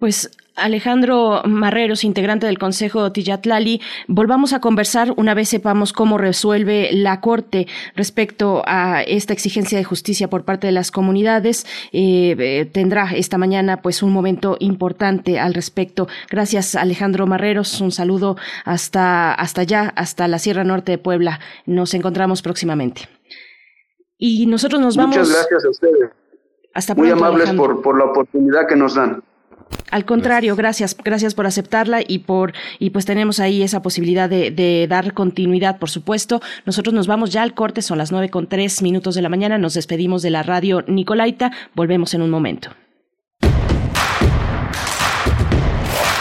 Speaker 2: Pues Alejandro Marreros, integrante del Consejo Tillatlali, volvamos a conversar una vez sepamos cómo resuelve la Corte respecto a esta exigencia de justicia por parte de las comunidades. Eh, eh, tendrá esta mañana pues un momento importante al respecto. Gracias Alejandro Marreros, un saludo hasta, hasta allá, hasta la Sierra Norte de Puebla. Nos encontramos próximamente. Y nosotros nos vamos.
Speaker 15: Muchas gracias a ustedes.
Speaker 2: Hasta
Speaker 15: Muy amables por, por la oportunidad que nos dan.
Speaker 2: Al contrario, gracias, gracias por aceptarla y por y pues tenemos ahí esa posibilidad de, dar continuidad, por supuesto. Nosotros nos vamos ya al corte, son las nueve con tres minutos de la mañana. Nos despedimos de la radio Nicolaita. Volvemos en un momento.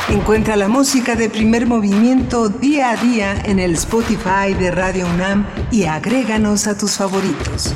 Speaker 9: Encuentra la música de primer movimiento día a día en el Spotify de Radio UNAM y agréganos a tus favoritos.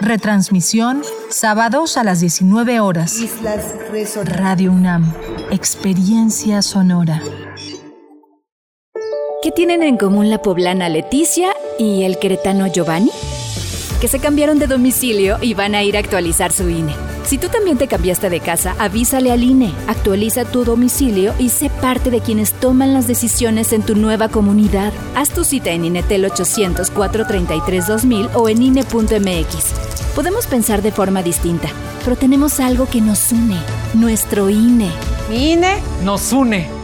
Speaker 16: Retransmisión, sábados a las 19 horas. Radio UNAM, Experiencia Sonora.
Speaker 17: ¿Qué tienen en común la poblana Leticia y el queretano Giovanni? Que se cambiaron de domicilio y van a ir a actualizar su INE. Si tú también te cambiaste de casa, avísale al INE, actualiza tu domicilio y sé parte de quienes toman las decisiones en tu nueva comunidad. Haz tu cita en INETEL 800 433 2000 o en INE.mx. Podemos pensar de forma distinta, pero tenemos algo que nos une, nuestro INE.
Speaker 18: Mi INE nos une.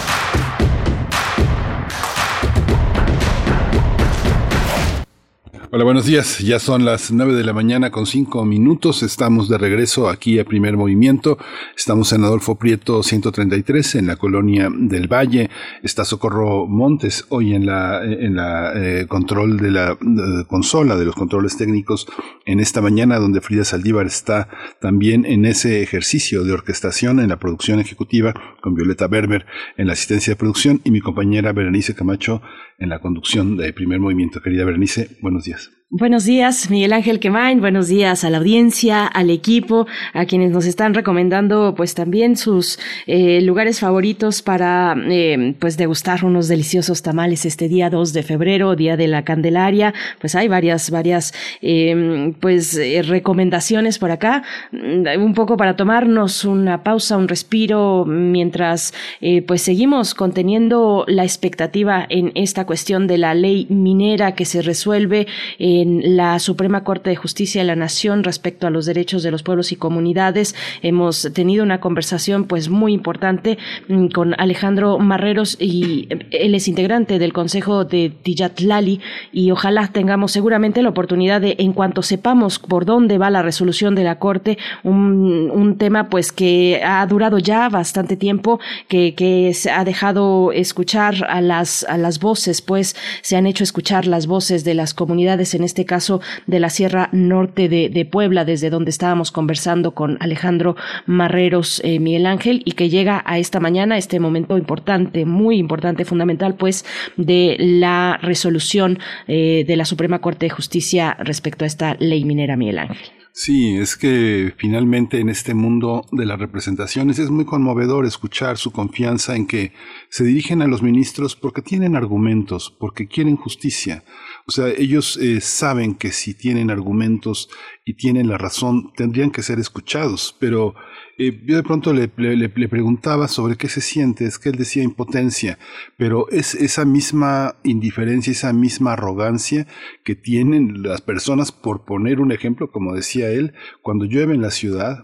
Speaker 1: Hola, buenos días. Ya son las nueve de la mañana con cinco minutos. Estamos de regreso aquí a Primer Movimiento. Estamos en Adolfo Prieto 133 en la colonia del Valle. Está Socorro Montes hoy en la, en la eh, control de la consola de los controles técnicos en esta mañana donde Frida Saldívar está también en ese ejercicio de orquestación en la producción ejecutiva con Violeta Berber en la asistencia de producción y mi compañera Berenice Camacho en la conducción de Primer Movimiento. Querida Berenice, buenos días. this.
Speaker 2: Buenos días, Miguel Ángel Quemain. Buenos días a la audiencia, al equipo, a quienes nos están recomendando, pues también sus eh, lugares favoritos para, eh, pues degustar unos deliciosos tamales este día 2 de febrero, día de la Candelaria. Pues hay varias, varias, eh, pues recomendaciones por acá, mm, un poco para tomarnos una pausa, un respiro, mientras, pues seguimos conteniendo la expectativa en esta cuestión de la ley minera que se resuelve en la Suprema Corte de Justicia de la Nación respecto a los derechos de los pueblos y comunidades. Hemos tenido una conversación pues muy importante mm, con Alejandro Marreros y él es integrante del Consejo de Tijatlali y ojalá tengamos seguramente la oportunidad de en cuanto sepamos por dónde va la resolución de la Corte, un, un tema pues que ha durado ya bastante tiempo, que, que se ha dejado escuchar a las, a las voces, pues se han hecho escuchar las voces de las comunidades en este caso de la Sierra Norte de, Puebla, desde donde estábamos conversando con Alejandro Marreros eh, Miguel Ángel, y que llega a esta mañana, este momento importante, muy importante, fundamental, pues, de la resolución eh, de la Suprema Corte de Justicia respecto a esta ley minera, Miguel Ángel.
Speaker 1: Sí, es que finalmente en este mundo de las representaciones es muy conmovedor escuchar su confianza en que se dirigen a los ministros porque tienen argumentos, porque quieren justicia. O sea, ellos eh, saben que si tienen argumentos y tienen la razón, tendrían que ser escuchados, pero eh, yo de pronto le, le, preguntaba sobre qué se siente, es que él decía impotencia, pero es esa misma indiferencia, esa misma arrogancia que tienen las personas, por poner un ejemplo, como decía él, cuando llueve en la ciudad,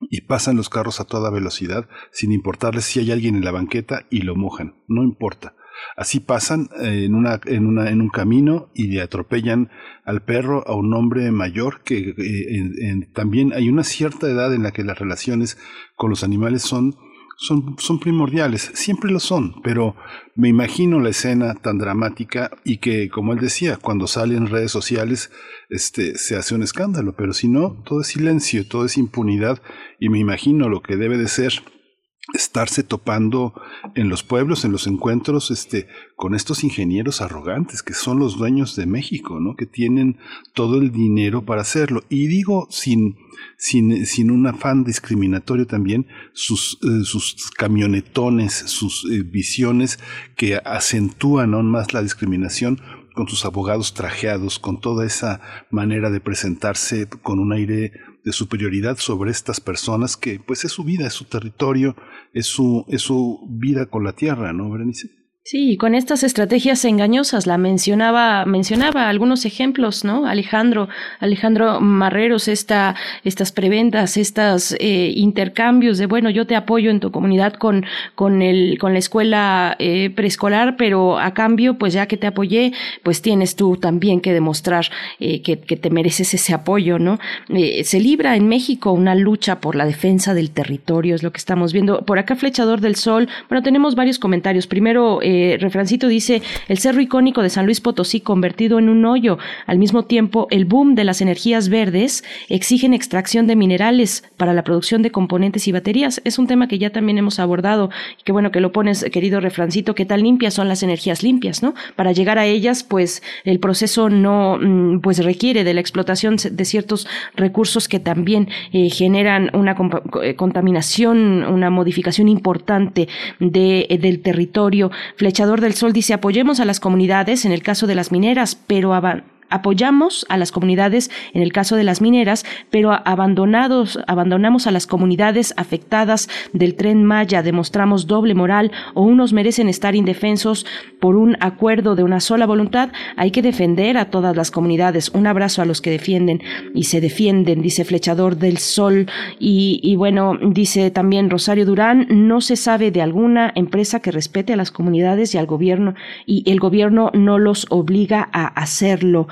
Speaker 1: y pasan los carros a toda velocidad sin importarles si hay alguien en la banqueta y lo mojan, no importa. Así pasan eh, en, una, en, una, en un camino y le atropellan al perro, a un hombre mayor, que eh, también hay una cierta edad en la que las relaciones con los animales son, son, son primordiales, siempre lo son, pero me imagino la escena tan dramática y que, como él decía, cuando sale en redes sociales este, se hace un escándalo, pero si no, todo es silencio, todo es impunidad y me imagino lo que debe de ser estarse topando en los pueblos, en los encuentros, este, con estos ingenieros arrogantes que son los dueños de México, ¿no? Que tienen todo el dinero para hacerlo. Y digo sin, sin, sin un afán discriminatorio también, sus, eh, sus camionetones, sus eh, visiones que acentúan aún más la discriminación con sus abogados trajeados, con toda esa manera de presentarse con un aire de superioridad sobre estas personas que pues es su vida, es su territorio, es su, es su vida con la tierra, ¿no, Berenice?
Speaker 2: Sí, con estas estrategias engañosas, la mencionaba, mencionaba algunos ejemplos, ¿no? Alejandro, Alejandro Marreros, esta, estas preventas, estos eh, intercambios de, bueno, yo te apoyo en tu comunidad con, con, el, con la escuela eh, preescolar, pero a cambio, pues ya que te apoyé, pues tienes tú también que demostrar eh, que, que, te mereces ese apoyo, ¿no? se libra en México una lucha por la defensa del territorio, es lo que estamos viendo. Por acá, Flechador del Sol, bueno, tenemos varios comentarios. Primero, eh, refrancito dice, el cerro icónico de San Luis Potosí convertido en un hoyo. Al mismo tiempo, el boom de las energías verdes exigen extracción de minerales para la producción de componentes y baterías. Es un tema que ya también hemos abordado. Qué bueno que lo pones, querido refrancito, qué tan limpias son las energías limpias, ¿no? Para llegar a ellas, pues el proceso no, mm, pues requiere de la explotación de ciertos recursos que también eh, generan una eh, contaminación, una modificación importante de, del territorio. Flechador del Sol dice, apoyemos a las comunidades en el caso de las mineras, pero apoyamos a las comunidades en el caso de las mineras, pero abandonados, abandonamos a las comunidades afectadas del tren Maya, demostramos doble moral o unos merecen estar indefensos por un acuerdo de una sola voluntad, hay que defender a todas las comunidades. Un abrazo a los que defienden y se defienden, dice Flechador del Sol. Y, y bueno, dice también Rosario Durán, no se sabe de alguna empresa que respete a las comunidades y al gobierno, y el gobierno no los obliga a hacerlo.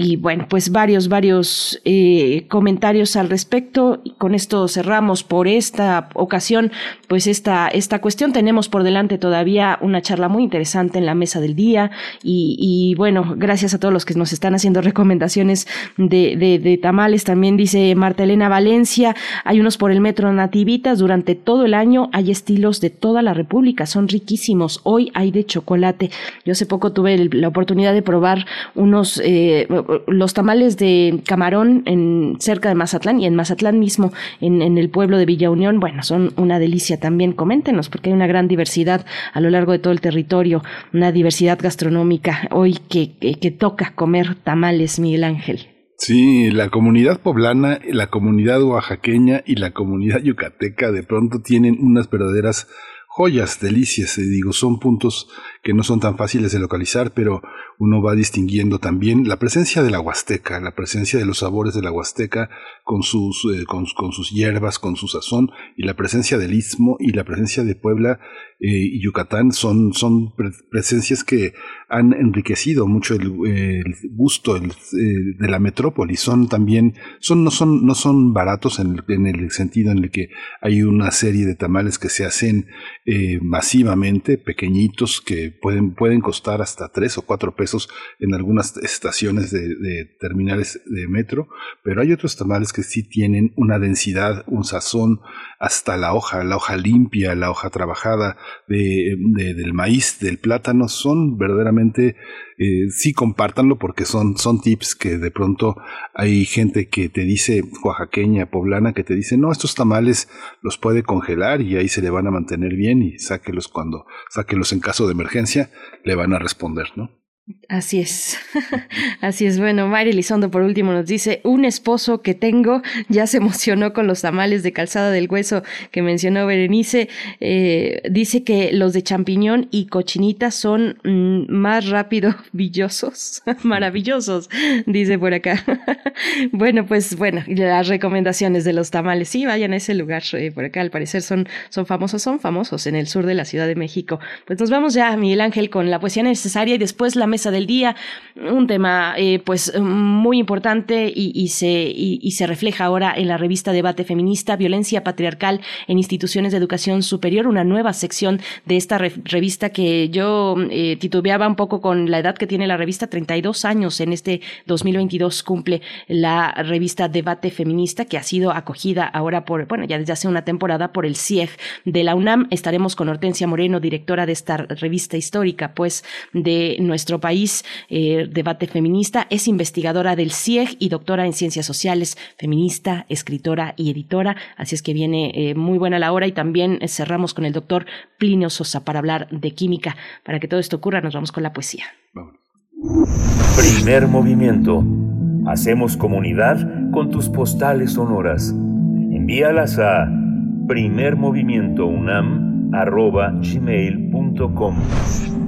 Speaker 2: Y bueno, pues varios, varios eh, comentarios al respecto. Y con esto cerramos por esta ocasión, pues esta, esta cuestión. Tenemos por delante todavía una charla muy interesante en la mesa del día. Y, bueno, gracias a todos los que nos están haciendo recomendaciones de, de, tamales. También dice Marta Elena Valencia, hay unos por el metro Nativitas durante todo el año. Hay estilos de toda la República, son riquísimos. Hoy hay de chocolate. Yo hace poco tuve la oportunidad de probar unos... Eh, los tamales de camarón en cerca de Mazatlán y en Mazatlán mismo, en, el pueblo de Villa Unión, bueno, son una delicia también. Coméntenos, porque hay una gran diversidad a lo largo de todo el territorio, una diversidad gastronómica hoy que, que toca comer tamales, Miguel Ángel.
Speaker 1: Sí, la comunidad poblana, la comunidad oaxaqueña y la comunidad yucateca de pronto tienen unas verdaderas joyas, delicias, eh, digo, son puntos que no son tan fáciles de localizar, pero uno va distinguiendo también la presencia de la huasteca, la presencia de los sabores de la huasteca con sus, eh, con, sus hierbas, con su sazón, y la presencia del istmo y la presencia de Puebla eh, y Yucatán son, son presencias que han enriquecido mucho el, gusto de la metrópoli, son también, son, no, son, no son baratos en el, en el sentido en el que hay una serie de tamales que se hacen eh, masivamente, pequeñitos, que pueden, pueden costar hasta tres o cuatro pesos en algunas estaciones de, terminales de metro, pero hay otros tamales que sí tienen una densidad, un sazón, hasta la hoja, la hoja limpia, la hoja trabajada de, del maíz, del plátano, son verdaderamente eh, sí compártanlo porque son, son tips que de pronto hay gente que te dice, oaxaqueña, poblana, que te dice, no, estos tamales los puede congelar y ahí se le van a mantener bien y sáquelos cuando, sáquelos en caso de emergencia, le van a responder, ¿no?
Speaker 2: Así es, así es. Bueno, Mari Elizondo por último nos dice, un esposo que tengo ya se emocionó con los tamales de calzada del hueso que mencionó Berenice. Eh, dice que los de champiñón y cochinita son mm, más rápido villosos, maravillosos, dice por acá. bueno, pues bueno, las recomendaciones de los tamales, sí, vayan a ese lugar eh, por acá, al parecer son, son famosos, son famosos en el sur de la Ciudad de México. Pues nos vamos ya, Miguel Ángel, con la poesía necesaria y después la del día, un tema eh, pues muy importante y, se, y, se refleja ahora en la revista Debate Feminista, Violencia Patriarcal en Instituciones de Educación Superior, una nueva sección de esta revista que yo eh, titubeaba un poco con la edad que tiene la revista, 32 años en este 2022 cumple la revista Debate Feminista que ha sido acogida ahora por, bueno, ya desde hace una temporada por el CIEG de la UNAM. Estaremos con Hortensia Moreno, directora de esta revista histórica, pues, de nuestro país país, eh, debate feminista, es investigadora del CIEG y doctora en ciencias sociales, feminista, escritora y editora, así es que viene eh, muy buena la hora y también eh, cerramos con el doctor Plinio Sosa para hablar de química. Para que todo esto ocurra, nos vamos con la poesía.
Speaker 6: Primer movimiento. Hacemos comunidad con tus postales sonoras. Envíalas a primermovimientounam.gmail.com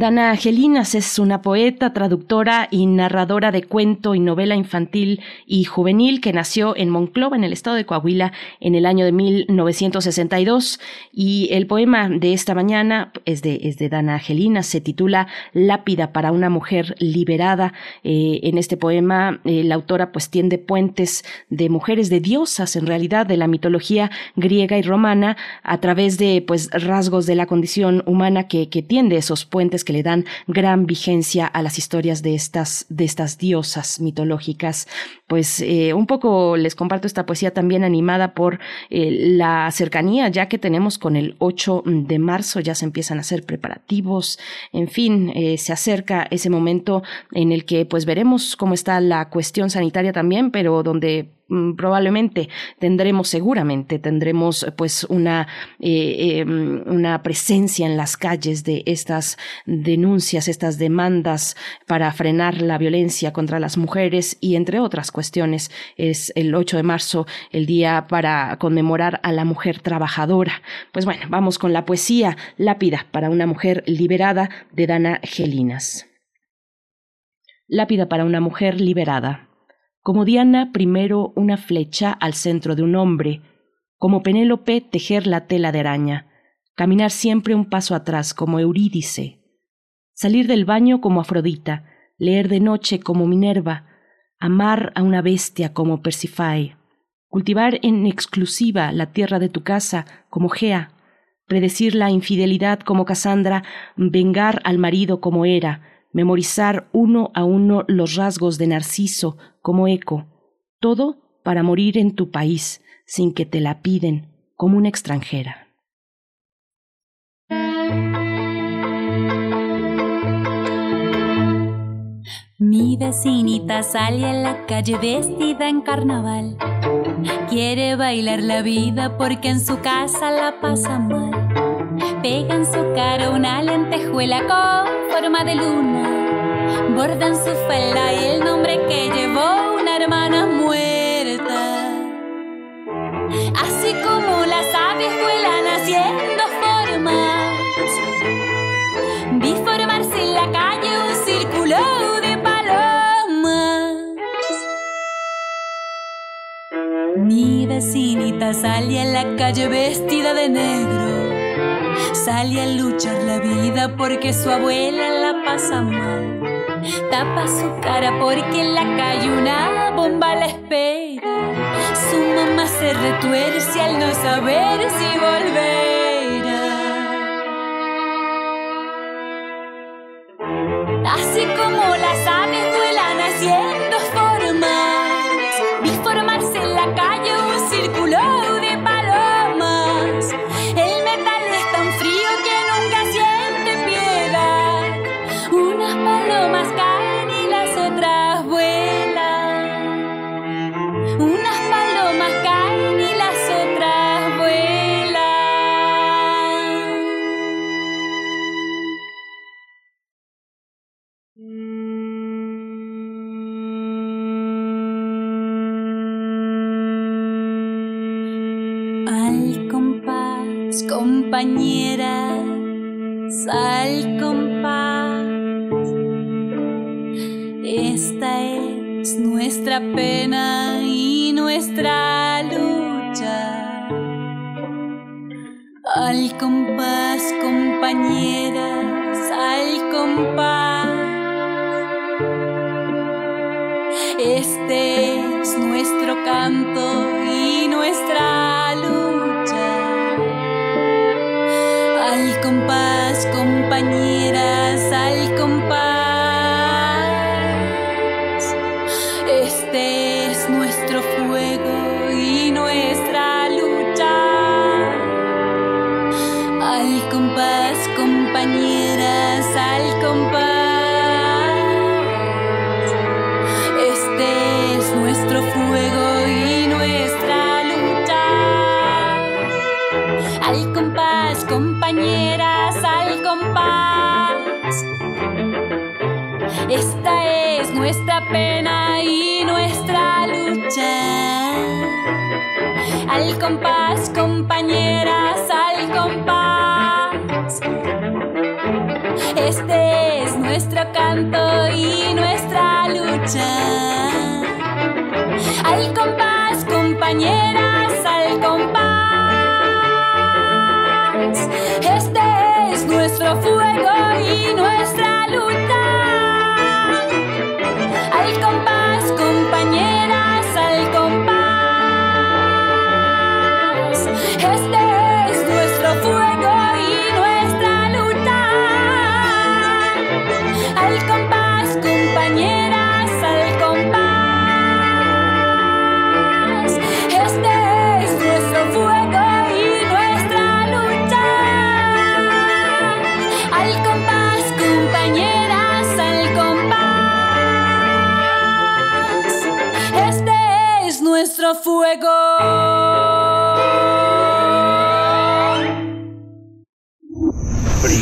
Speaker 2: Dana Angelinas es una poeta, traductora y narradora de cuento y novela infantil y juvenil que nació en Monclova, en el estado de Coahuila, en el año de 1962. Y el poema de esta mañana es de, es de Dana Angelinas, se titula Lápida para una mujer liberada. Eh, en este poema, eh, la autora pues tiende puentes de mujeres, de diosas en realidad, de la mitología griega y romana, a través de pues rasgos de la condición humana que, que tiende esos puentes le dan gran vigencia a las historias de estas, de estas diosas mitológicas. Pues eh, un poco les comparto esta poesía también animada por eh, la cercanía ya que tenemos con el 8 de marzo, ya se empiezan a hacer preparativos, en fin, eh, se acerca ese momento en el que pues veremos cómo está la cuestión sanitaria también, pero donde probablemente tendremos, seguramente tendremos pues una, eh, em, una presencia en las calles de estas denuncias, estas demandas para frenar la violencia contra las mujeres y entre otras cuestiones es el 8 de marzo el día para conmemorar a la mujer trabajadora. Pues bueno, vamos con la poesía Lápida para una mujer liberada de Dana Gelinas. Lápida para una mujer liberada como Diana primero una flecha al centro de un hombre, como Penélope tejer la tela de araña, caminar siempre un paso atrás como Eurídice, salir del baño como Afrodita, leer de noche como Minerva, amar a una bestia como Persifae, cultivar en exclusiva la tierra de tu casa como Gea, predecir la infidelidad como Casandra, vengar al marido como Hera, memorizar uno a uno los rasgos de Narciso como eco, todo para morir en tu país sin que te la piden como una extranjera.
Speaker 19: Mi vecinita sale a la calle vestida en carnaval. Quiere bailar la vida porque en su casa la pasa mal. Pega en su cara una lentejuela con forma de luna. Borda en su falda el nombre que llevó una hermana muerta. Así como las aves vuelan haciendo formas. Vi formarse en la calle un círculo de palomas. Mi vecinita salía a la calle vestida de negro Sale a luchar la vida porque su abuela la pasa mal. Tapa su cara porque en la calle una bomba la espera. Su mamá se retuerce al no saber si volverá. Compañeras, al compás. Esta es nuestra pena y nuestra lucha. Al compás, compañeras, al compás. Este es nuestro canto y nuestra compañeras, nuestra pena y nuestra lucha. Al compás, compañeras, al compás. Este es nuestro canto y nuestra lucha. Al compás, compañeras, al compás.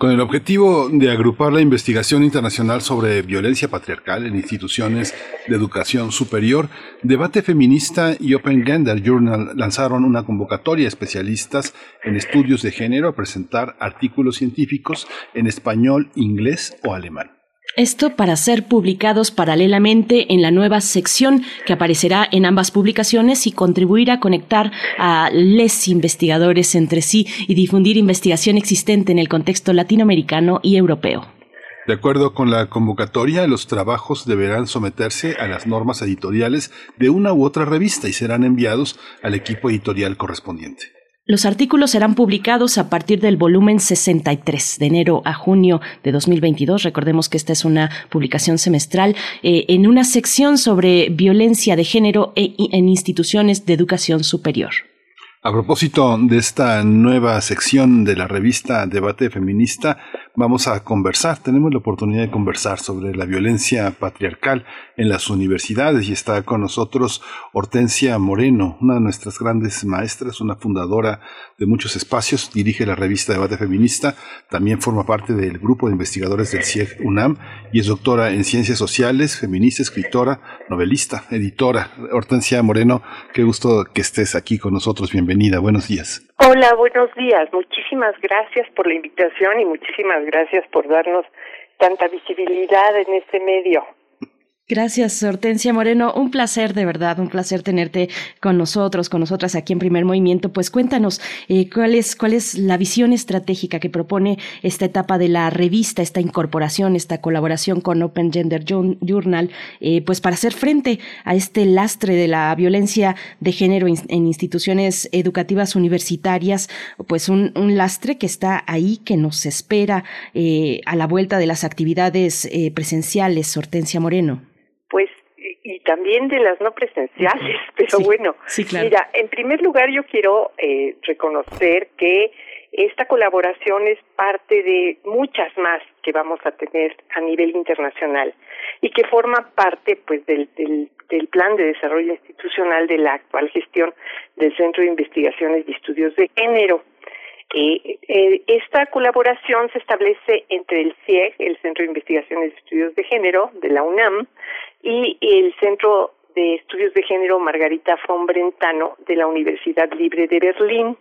Speaker 1: Con el objetivo de agrupar la investigación internacional sobre violencia patriarcal en instituciones de educación superior, Debate Feminista y Open Gender Journal lanzaron una convocatoria a especialistas en estudios de género a presentar artículos científicos en español, inglés o alemán.
Speaker 2: Esto para ser publicados paralelamente en la nueva sección que aparecerá en ambas publicaciones y contribuir a conectar a les investigadores entre sí y difundir investigación existente en el contexto latinoamericano y europeo.
Speaker 1: De acuerdo con la convocatoria, los trabajos deberán someterse a las normas editoriales de una u otra revista y serán enviados al equipo editorial correspondiente.
Speaker 2: Los artículos serán publicados a partir del volumen 63 de enero a junio de 2022. Recordemos que esta es una publicación semestral eh, en una sección sobre violencia de género e- en instituciones de educación superior.
Speaker 1: A propósito de esta nueva sección de la revista Debate Feminista, vamos a conversar, tenemos la oportunidad de conversar sobre la violencia patriarcal en las universidades y está con nosotros Hortensia Moreno, una de nuestras grandes maestras, una fundadora de muchos espacios, dirige la revista Debate Feminista, también forma parte del grupo de investigadores del CIEG UNAM y es doctora en ciencias sociales, feminista, escritora, novelista, editora. Hortensia Moreno, qué gusto que estés aquí con nosotros, bienvenida, buenos días.
Speaker 20: Hola, buenos días. Muchísimas gracias por la invitación y muchísimas gracias por darnos tanta visibilidad en este medio.
Speaker 2: Gracias, Hortensia Moreno. Un placer, de verdad, un placer tenerte con nosotros, con nosotras aquí en Primer Movimiento. Pues cuéntanos eh, cuál es cuál es la visión estratégica que propone esta etapa de la revista, esta incorporación, esta colaboración con Open Gender Jour- Journal, eh, pues para hacer frente a este lastre de la violencia de género en instituciones educativas universitarias, pues un, un lastre que está ahí, que nos espera eh, a la vuelta de las actividades eh, presenciales. Hortensia Moreno.
Speaker 20: Pues, y, también de las no presenciales, pero bueno.
Speaker 2: sí, claro.
Speaker 20: Mira, en primer lugar yo quiero eh, reconocer que esta colaboración es parte de muchas más que vamos a tener a nivel internacional y que forma parte pues del, del, del plan de desarrollo institucional de la actual gestión del Centro de Investigaciones y Estudios de Género. Eh, eh, esta colaboración se establece entre el CIEG, el Centro de Investigaciones y Estudios de Género de la UNAM, y el Centro de Estudios de Género Margarita von Brentano de la Universidad Libre de Berlín.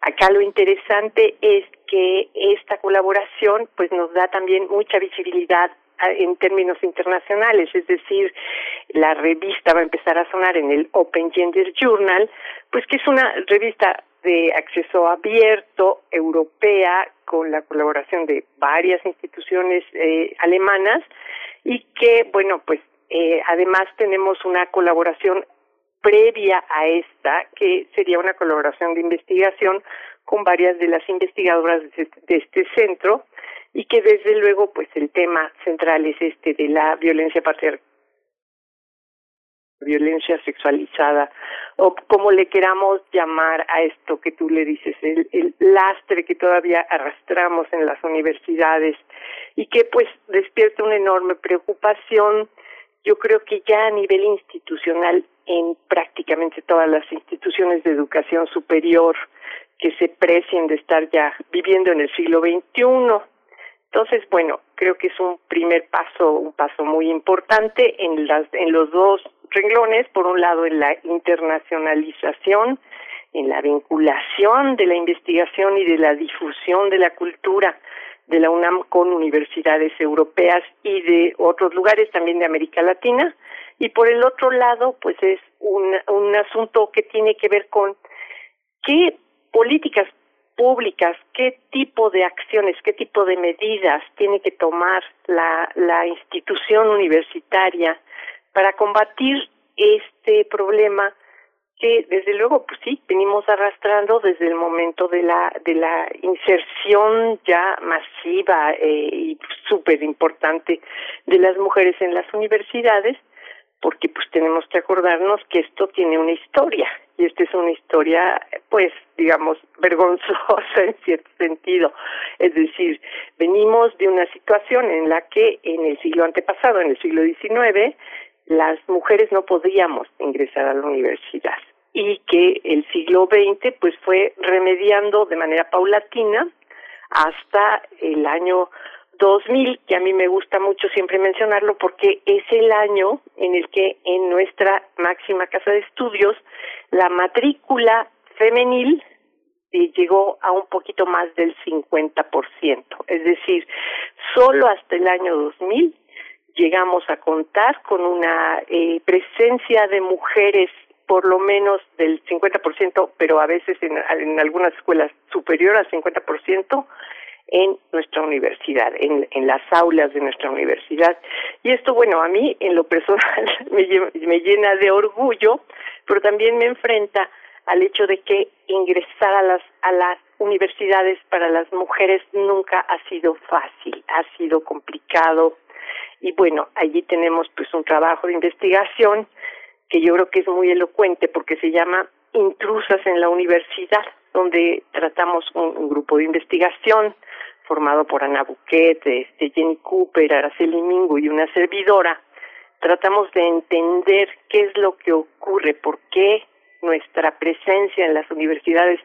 Speaker 20: Acá lo interesante es que esta colaboración pues nos da también mucha visibilidad en términos internacionales, es decir, la revista va a empezar a sonar en el Open Gender Journal, pues que es una revista de acceso abierto, europea, con la colaboración de varias instituciones eh, alemanas y que, bueno, pues eh, además tenemos una colaboración previa a esta, que sería una colaboración de investigación con varias de las investigadoras de este, de este centro y que desde luego pues el tema central es este de la violencia patriarcal violencia sexualizada o como le queramos llamar a esto que tú le dices, el, lastre que todavía arrastramos en las universidades y que pues despierta una enorme preocupación, yo creo que ya a nivel institucional en prácticamente todas las instituciones de educación superior que se precien de estar ya viviendo en el siglo XXI. Entonces, bueno, creo que es un primer paso, un paso muy importante en las en los dos renglones, por un lado en la internacionalización, en la vinculación de la investigación y de la difusión de la cultura de la UNAM con universidades europeas y de otros lugares también de América Latina. Y por el otro lado pues es un, un asunto que tiene que ver con qué políticas públicas, qué tipo de acciones, qué tipo de medidas tiene que tomar la, la institución universitaria para combatir este problema que desde luego pues sí venimos arrastrando desde el momento de la de la inserción ya masiva eh, y súper importante de las mujeres en las universidades porque pues tenemos que acordarnos que esto tiene una historia y esta es una historia pues digamos vergonzosa en cierto sentido. Es decir venimos de una situación en la que en el siglo antepasado en el siglo XIX las mujeres no podíamos ingresar a la universidad y que el siglo XX pues fue remediando de manera paulatina hasta el año 2000, que a mí me gusta mucho siempre mencionarlo porque es el año en el que en nuestra máxima casa de estudios la matrícula femenil eh, llegó a un poquito más del 50%, es decir, solo hasta el año 2000 llegamos a contar con una eh, presencia de mujeres por lo menos del 50%, pero a veces en, algunas escuelas superior al 50% en nuestra universidad, en, en las aulas de nuestra universidad. Y esto, bueno, a mí en lo personal me, me llena de orgullo, pero también me enfrenta al hecho de que ingresar a las, a las universidades para las mujeres nunca ha sido fácil, ha sido complicado, y bueno, allí tenemos pues un trabajo de investigación que yo creo que es muy elocuente porque se llama Intrusas en la Universidad, donde tratamos un, grupo de investigación formado por Ana Buquet, este, Jenny Cooper, Araceli Mingo y una servidora. Tratamos de entender qué es lo que ocurre, por qué nuestra presencia en las universidades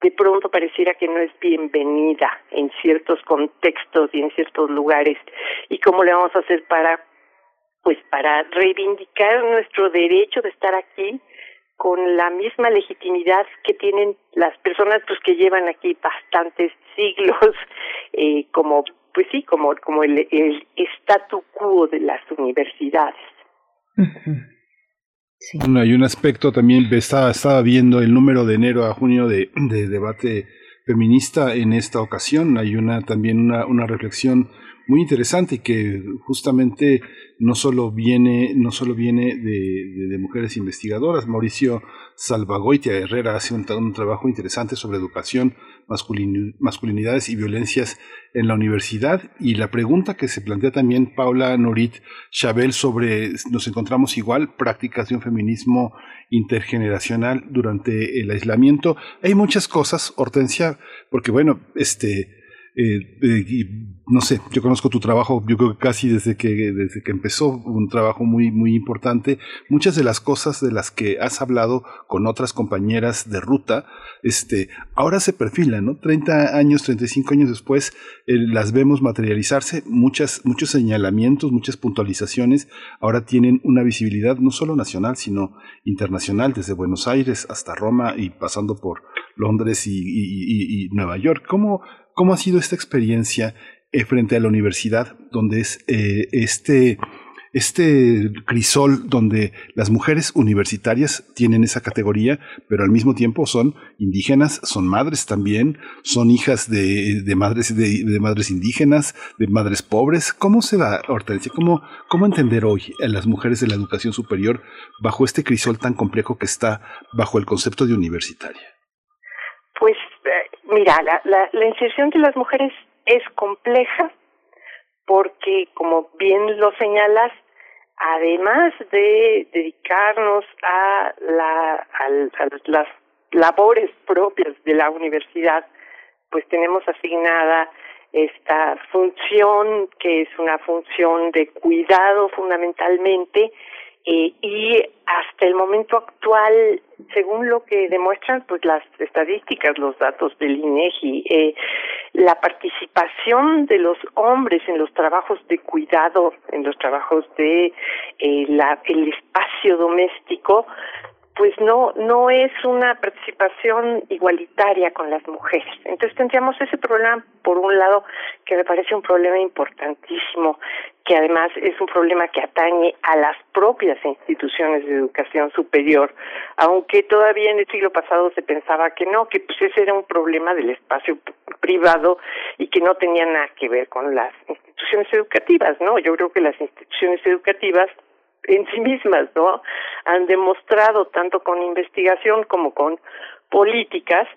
Speaker 20: de pronto pareciera que no es bienvenida en ciertos contextos y en ciertos lugares. Y cómo le vamos a hacer para pues para reivindicar nuestro derecho de estar aquí con la misma legitimidad que tienen las personas pues que llevan aquí bastantes siglos eh, como pues sí como como el, el statu quo de las universidades
Speaker 1: hay un aspecto también, estaba, estaba viendo el número de enero a junio de, de debate feminista en esta ocasión. Hay una también una reflexión muy interesante que justamente no solo viene, no solo viene de, de, mujeres investigadoras. Mauricio Salvagoitia Herrera hace un, un trabajo interesante sobre educación, masculinidades y violencias en la universidad. Y la pregunta que se plantea también Paula Norit Chabel sobre nos encontramos igual prácticas de un feminismo intergeneracional durante el aislamiento. Hay muchas cosas, Hortensia, porque bueno, este eh, no sé, yo conozco tu trabajo, yo creo que casi desde que, desde que empezó, un trabajo muy, muy importante. Muchas de las cosas de las que has hablado con otras compañeras de ruta, este, ahora se perfilan, ¿no? 30 años, 35 años después, eh, las vemos materializarse, muchas, muchos señalamientos, muchas puntualizaciones, ahora tienen una visibilidad no solo nacional, sino internacional, desde Buenos Aires hasta Roma y pasando por Londres y, y Nueva York. ¿Cómo, ¿Cómo ha sido esta experiencia eh, frente a la universidad, donde es eh, este, este crisol donde las mujeres universitarias tienen esa categoría, pero al mismo tiempo son indígenas, son madres también, son hijas de, madres de, madres indígenas, de madres pobres. ¿Cómo se da, Hortensia? ¿Cómo, ¿Cómo entender hoy a las mujeres de la educación superior bajo este crisol tan complejo que está bajo el concepto de universitaria?
Speaker 20: Mira, la, la, la inserción de las mujeres es compleja porque, como bien lo señalas, además de dedicarnos a, la, a, las labores propias de la universidad, pues tenemos asignada esta función que es una función de cuidado fundamentalmente eh, y hasta el momento actual, según lo que demuestran pues las estadísticas, los datos del INEGI, eh, la participación de los hombres en los trabajos de cuidado, en los trabajos de eh, la, el espacio doméstico, pues no no es una participación igualitaria con las mujeres. Entonces tendríamos ese problema, por un lado, que me parece un problema importantísimo, que además es un problema que atañe a las propias instituciones de educación superior, aunque todavía en el siglo pasado se pensaba que no, que pues ese era un problema del espacio privado y que no tenía nada que ver con las instituciones educativas, ¿no? Yo creo que las instituciones educativas en sí mismas, ¿no? Han demostrado tanto con investigación como con políticas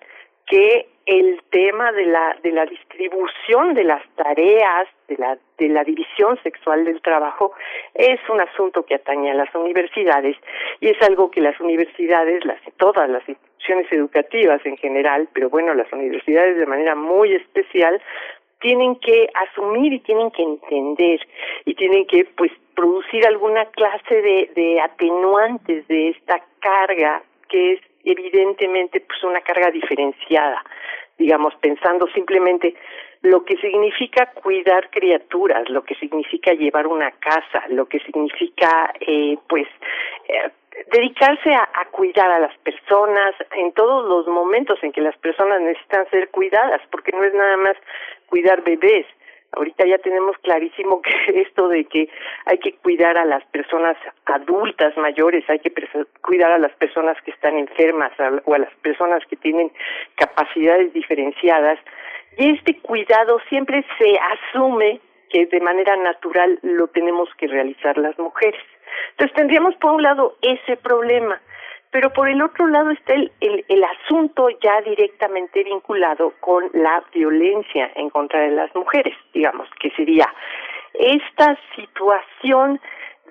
Speaker 20: que el tema de la de la distribución de las tareas de la de la división sexual del trabajo es un asunto que atañe a las universidades y es algo que las universidades las todas las instituciones educativas en general pero bueno las universidades de manera muy especial tienen que asumir y tienen que entender y tienen que pues producir alguna clase de, de atenuantes de esta carga que es evidentemente pues una carga diferenciada digamos pensando simplemente lo que significa cuidar criaturas lo que significa llevar una casa lo que significa eh, pues eh, dedicarse a, a, cuidar a las personas en todos los momentos en que las personas necesitan ser cuidadas, porque no es nada más cuidar bebés. Ahorita ya tenemos clarísimo que esto de que hay que cuidar a las personas adultas mayores, hay que cuidar a las personas que están enfermas o a las personas que tienen capacidades diferenciadas. Y este cuidado siempre se asume que de manera natural lo tenemos que realizar las mujeres. Entonces tendríamos por un lado ese problema, pero por el otro lado está el, el, el, asunto ya directamente vinculado con la violencia en contra de las mujeres, digamos, que sería esta situación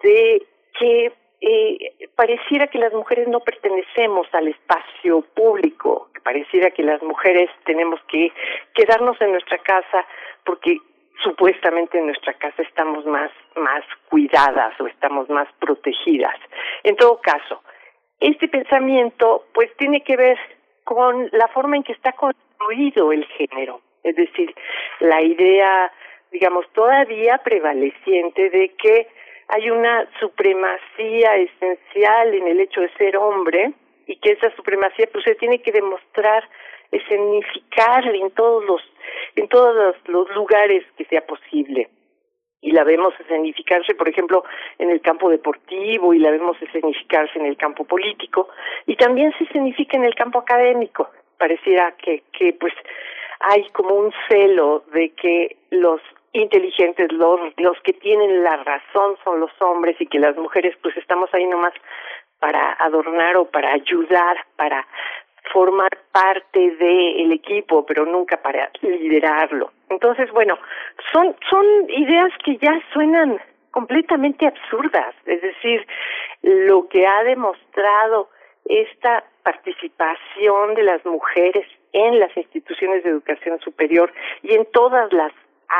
Speaker 20: de que eh, pareciera que las mujeres no pertenecemos al espacio público, que pareciera que las mujeres tenemos que quedarnos en nuestra casa porque supuestamente en nuestra casa estamos más más cuidadas o estamos más protegidas. En todo caso, este pensamiento pues tiene que ver con la forma en que está construido el género, es decir, la idea, digamos, todavía prevaleciente de que hay una supremacía esencial en el hecho de ser hombre y que esa supremacía pues se tiene que demostrar escenificar en todos los en todos los lugares que sea posible y la vemos escenificarse, por ejemplo, en el campo deportivo y la vemos escenificarse en el campo político y también se escenifica en el campo académico. Pareciera que, que pues hay como un celo de que los inteligentes, los, los que tienen la razón son los hombres y que las mujeres pues estamos ahí nomás para adornar o para ayudar, para formar parte del equipo, pero nunca para liderarlo. Entonces, bueno, son, son ideas que ya suenan completamente absurdas, es decir, lo que ha demostrado esta participación de las mujeres en las instituciones de educación superior y en todas las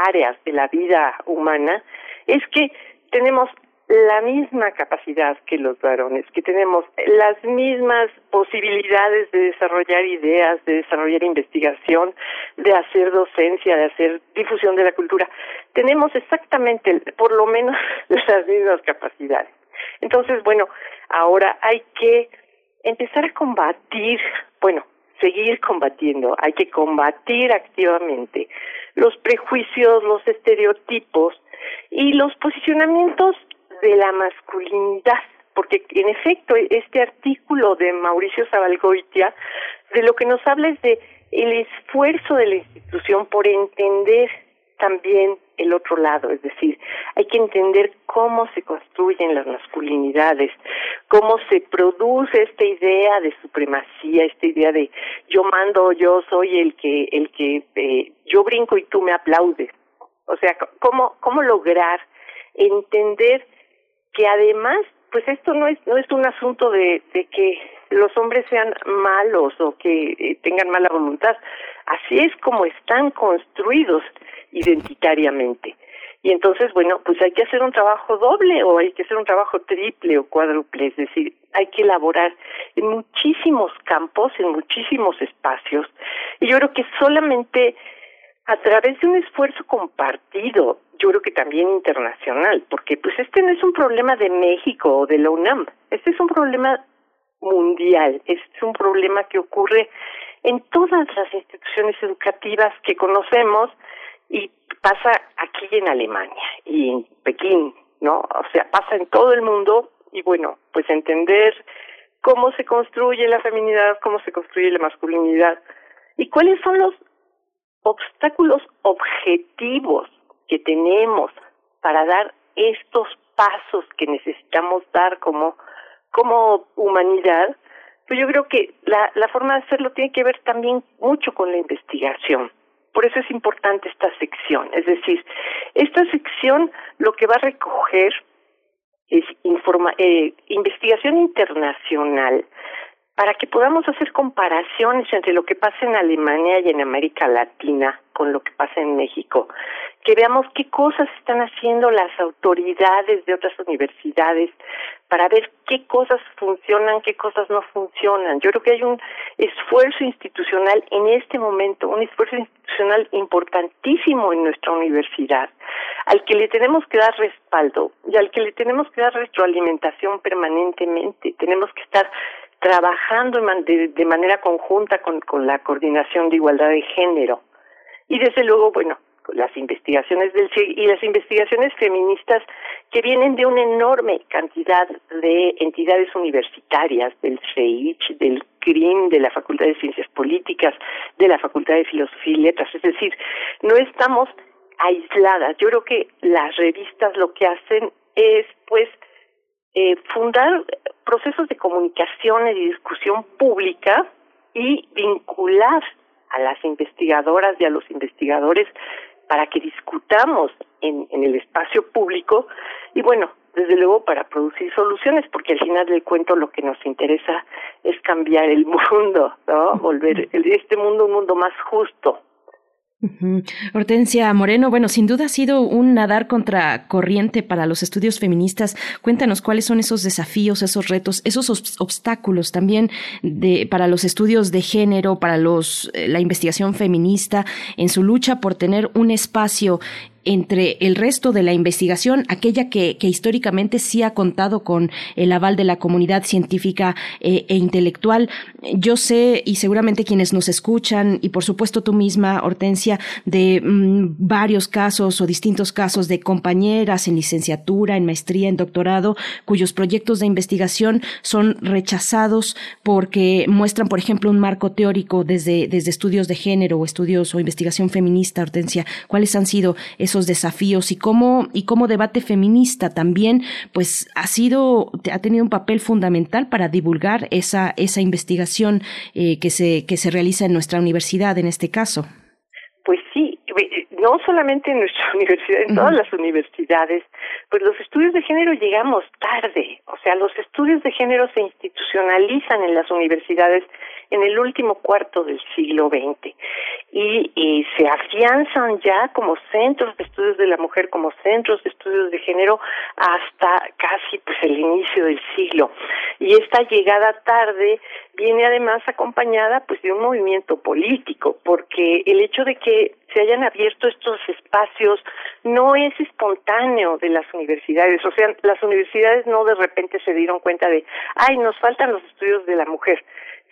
Speaker 20: áreas de la vida humana es que tenemos la misma capacidad que los varones, que tenemos las mismas posibilidades de desarrollar ideas, de desarrollar investigación, de hacer docencia, de hacer difusión de la cultura. Tenemos exactamente, por lo menos, las mismas capacidades. Entonces, bueno, ahora hay que empezar a combatir, bueno, seguir combatiendo, hay que combatir activamente los prejuicios, los estereotipos y los posicionamientos de la masculinidad, porque en efecto este artículo de Mauricio Zabalgoitia de lo que nos habla es de el esfuerzo de la institución por entender también el otro lado, es decir, hay que entender cómo se construyen las masculinidades, cómo se produce esta idea de supremacía, esta idea de yo mando, yo soy el que el que eh, yo brinco y tú me aplaudes. O sea, cómo cómo lograr entender que además, pues esto no es, no es un asunto de, que los hombres sean malos o que eh, tengan mala voluntad. Así es como están construidos identitariamente. Y entonces, bueno, pues hay que hacer un trabajo doble o hay que hacer un trabajo triple o cuádruple, es decir, hay que elaborar en muchísimos campos, en muchísimos espacios. Y yo creo que solamente a través de un esfuerzo compartido, yo creo que también internacional, porque pues este no es un problema de México o de la UNAM, este es un problema mundial, este es un problema que ocurre en todas las instituciones educativas que conocemos y pasa aquí en Alemania y en Pekín, ¿no? O sea, pasa en todo el mundo y bueno, pues entender cómo se construye la feminidad, cómo se construye la masculinidad y cuáles son los obstáculos objetivos que tenemos para dar estos pasos que necesitamos dar como como humanidad, pues yo creo que la, la forma de hacerlo tiene que ver también mucho con la investigación. Por eso es importante esta sección. Es decir, esta sección lo que va a recoger es informa eh, investigación internacional para que podamos hacer comparaciones entre lo que pasa en Alemania y en América Latina con lo que pasa en México, que veamos qué cosas están haciendo las autoridades de otras universidades para ver qué cosas funcionan, qué cosas no funcionan. Yo creo que hay un esfuerzo institucional en este momento, un esfuerzo institucional importantísimo en nuestra universidad, al que le tenemos que dar respaldo y al que le tenemos que dar retroalimentación permanentemente. Tenemos que estar trabajando de, manera conjunta con, con la coordinación de igualdad de género. Y desde luego, bueno, las investigaciones del y las investigaciones feministas que vienen de una enorme cantidad de entidades universitarias, del CEICH, del CRIM, de la Facultad de Ciencias Políticas, de la Facultad de Filosofía y Letras. Es decir, no estamos aisladas. Yo creo que las revistas lo que hacen es, pues, eh, fundar procesos de comunicación y discusión pública y vincular a las investigadoras y a los investigadores para que discutamos en, en el espacio público y bueno, desde luego para producir soluciones, porque al final del cuento lo que nos interesa es cambiar el mundo, ¿no? Volver este mundo un mundo más justo,
Speaker 2: Hortensia Moreno, bueno, sin duda ha sido un nadar contra corriente para los estudios feministas. Cuéntanos cuáles son esos desafíos, esos retos, esos obstáculos también de, para los estudios de género, para los, eh, la investigación feminista en su lucha por tener un espacio entre el resto de la investigación, aquella que, históricamente sí ha contado con el aval de la comunidad científica eh, e intelectual. Yo sé, y seguramente quienes nos escuchan, y por supuesto tú misma, Hortensia, de mm, varios casos o distintos casos de compañeras en licenciatura, en maestría, en doctorado, cuyos proyectos de investigación son rechazados porque muestran, por ejemplo, un marco teórico desde, desde estudios de género o estudios o investigación feminista, Hortensia. ¿Cuáles han sido esos desafíos y cómo, y cómo debate feminista también, pues ha sido, ha tenido un papel fundamental para divulgar esa, esa investigación eh, que se, que se realiza en nuestra universidad en este caso.
Speaker 20: Pues sí, no solamente en nuestra universidad, en todas las universidades, pues los estudios de género llegamos tarde, o sea, los estudios de género se institucionalizan en las universidades en el último cuarto del siglo XX y, se afianzan ya como centros de estudios de la mujer, como centros de estudios de género hasta casi pues el inicio del siglo. Y esta llegada tarde viene además acompañada pues de un movimiento político, porque el hecho de que se hayan abierto estos espacios no es espontáneo de las universidades, o sea, las universidades no de repente se dieron cuenta de, ay, nos faltan los estudios de la mujer,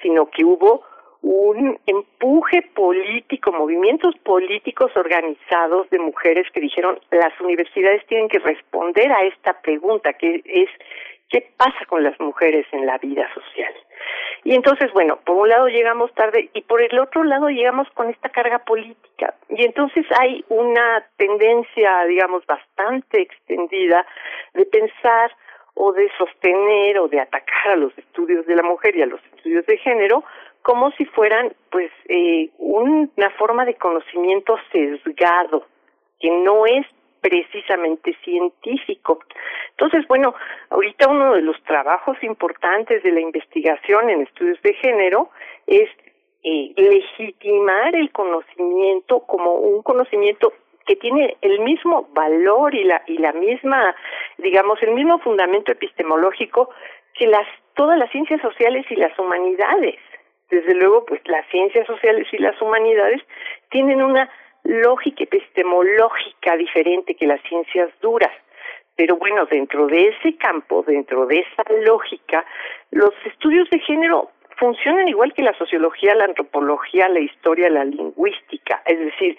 Speaker 20: sino que hubo un empuje político, movimientos políticos organizados de mujeres que dijeron las universidades tienen que responder a esta pregunta que es ¿qué pasa con las mujeres en la vida social? Y entonces, bueno, por un lado llegamos tarde y por el otro lado llegamos con esta carga política. Y entonces hay una tendencia, digamos, bastante extendida de pensar o de sostener o de atacar a los estudios de la mujer y a los estudios de género como si fueran pues eh, una forma de conocimiento sesgado que no es precisamente científico. Entonces, bueno, ahorita uno de los trabajos importantes de la investigación en estudios de género es eh, legitimar el conocimiento como un conocimiento que tiene el mismo valor y la y la misma digamos el mismo fundamento epistemológico que las todas las ciencias sociales y las humanidades desde luego pues las ciencias sociales y las humanidades tienen una lógica epistemológica diferente que las ciencias duras pero bueno dentro de ese campo dentro de esa lógica los estudios de género funcionan igual que la sociología, la antropología, la historia, la lingüística. Es decir,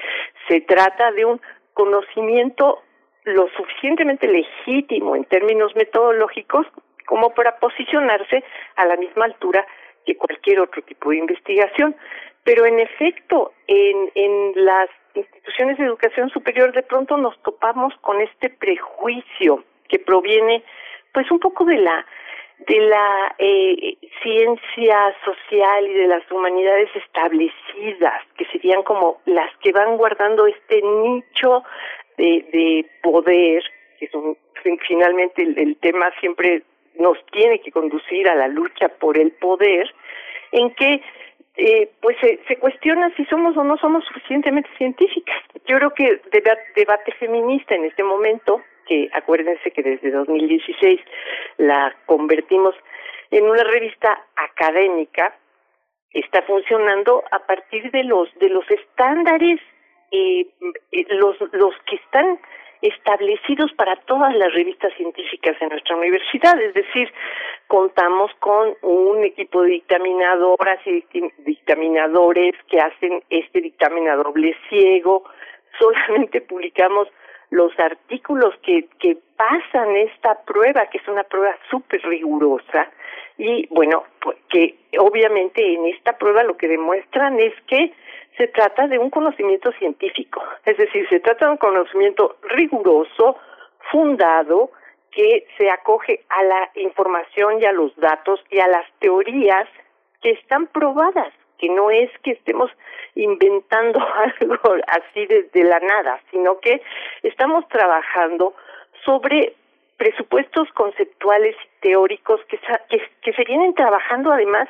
Speaker 20: se trata de un conocimiento lo suficientemente legítimo en términos metodológicos como para posicionarse a la misma altura que cualquier otro tipo de investigación. Pero en efecto, en, en las instituciones de educación superior de pronto nos topamos con este prejuicio que proviene pues un poco de la de la eh, ciencia social y de las humanidades establecidas, que serían como las que van guardando este nicho de, de poder, que son finalmente el, el tema siempre nos tiene que conducir a la lucha por el poder, en que eh, pues se, se cuestiona si somos o no somos suficientemente científicas. Yo creo que debate, debate feminista en este momento que acuérdense que desde 2016 la convertimos en una revista académica, está funcionando a partir de los de los estándares eh, los los que están establecidos para todas las revistas científicas de nuestra universidad, es decir, contamos con un equipo de dictaminadoras y dictaminadores que hacen este dictamen a doble ciego, solamente publicamos los artículos que, que pasan esta prueba, que es una prueba súper rigurosa, y bueno, pues que obviamente en esta prueba lo que demuestran es que se trata de un conocimiento científico, es decir, se trata de un conocimiento riguroso, fundado, que se acoge a la información y a los datos y a las teorías que están probadas, que no es que estemos inventando algo así desde la nada, sino que estamos trabajando sobre presupuestos conceptuales y teóricos que, se vienen trabajando además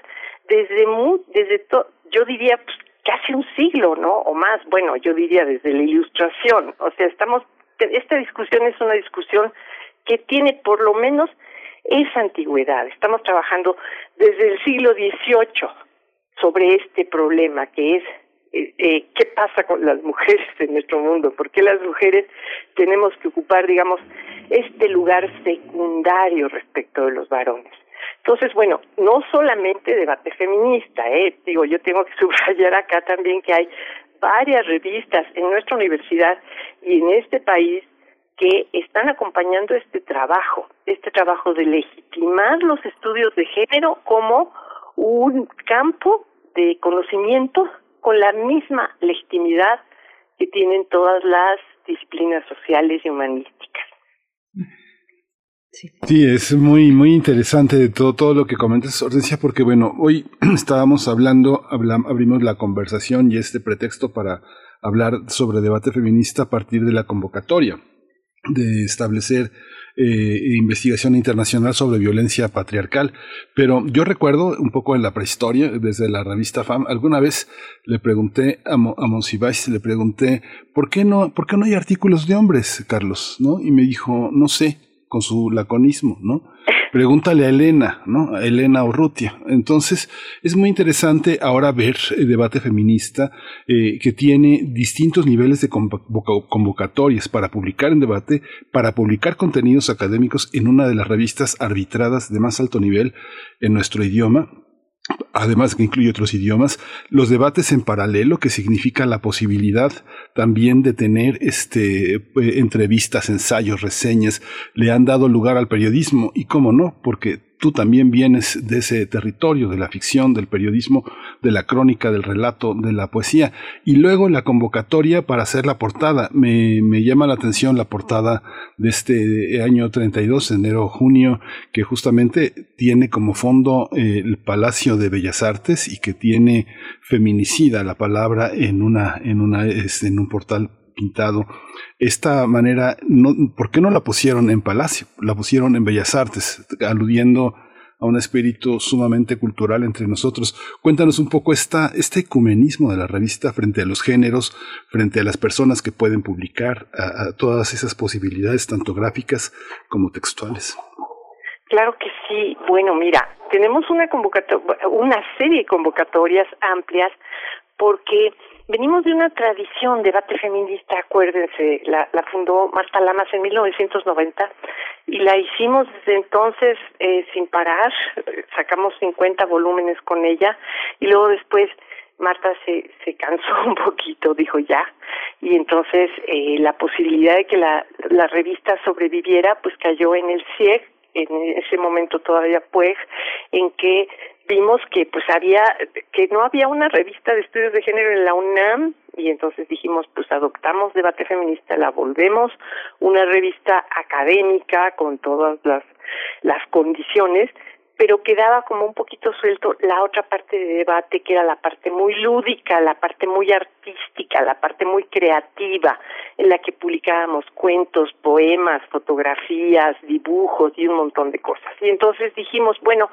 Speaker 20: desde muy, desde yo diría pues, casi un siglo, ¿no? O más, bueno, yo diría desde la ilustración. O sea, estamos, esta discusión es una discusión que tiene por lo menos esa antigüedad. Estamos trabajando desde el siglo XVIII sobre este problema que es eh, eh, qué pasa con las mujeres en nuestro mundo, por qué las mujeres tenemos que ocupar, digamos, este lugar secundario respecto de los varones. Entonces, bueno, no solamente debate feminista, eh, digo, yo tengo que subrayar acá también que hay varias revistas en nuestra universidad y en este país que están acompañando este trabajo, este trabajo de legitimar los estudios de género como un campo de conocimiento con la misma legitimidad que tienen todas las disciplinas sociales y humanísticas.
Speaker 1: Sí. es muy muy interesante todo todo lo que comentas, Hortensia, porque bueno, hoy estábamos hablando, abrimos la conversación y este pretexto para hablar sobre debate feminista a partir de la convocatoria de establecer eh, investigación internacional sobre violencia patriarcal. Pero yo recuerdo un poco en la prehistoria, desde la revista FAM, alguna vez le pregunté a, Mo, a Monsiváis, le pregunté, ¿por qué, no, ¿por qué no hay artículos de hombres, Carlos? ¿No? Y me dijo, no sé, con su laconismo, ¿no? Pregúntale a Elena, ¿no? A Elena Urrutia. Entonces, es muy interesante ahora ver el debate feminista eh, que tiene distintos niveles de convocatorias para publicar en debate, para publicar contenidos académicos en una de las revistas arbitradas de más alto nivel en nuestro idioma, además que incluye otros idiomas, los debates en paralelo, que significa la posibilidad también de tener este, eh, entrevistas, ensayos, reseñas, le han dado lugar al periodismo, y cómo no, porque tú también vienes de ese territorio, de la ficción, del periodismo, de la crónica, del relato, de la poesía. Y luego la convocatoria para hacer la portada. Me, me llama la atención la portada de este año 32, enero-junio, que justamente tiene como fondo eh, el Palacio de Bellas Artes y que tiene feminicida la palabra en, una, en, una, este, en un portal pintado. Esta manera, no, ¿por qué no la pusieron en Palacio? La pusieron en Bellas Artes, aludiendo a un espíritu sumamente cultural entre nosotros. Cuéntanos un poco esta, este ecumenismo de la revista frente a los géneros, frente a las personas que pueden publicar, a, todas esas posibilidades, tanto gráficas como textuales.
Speaker 20: Claro que sí. Bueno, mira, tenemos una una serie de convocatorias amplias porque venimos de una tradición de debate feminista, acuérdense, la, la fundó Marta Lamas en 1990 y la hicimos desde entonces eh, sin parar, sacamos 50 volúmenes con ella y luego después Marta se, se cansó un poquito, dijo ya, y entonces eh, la posibilidad de que la, la revista sobreviviera pues cayó en el CIEG, en ese momento todavía pues, en que vimos que pues había que no había una revista de estudios de género en la UNAM y entonces dijimos pues adoptamos debate feminista la volvemos una revista académica con todas las las condiciones pero quedaba como un poquito suelto la otra parte de debate que era la parte muy lúdica, la parte muy artística, la parte muy creativa, en la que publicábamos cuentos, poemas, fotografías, dibujos y un montón de cosas. Y entonces dijimos, bueno,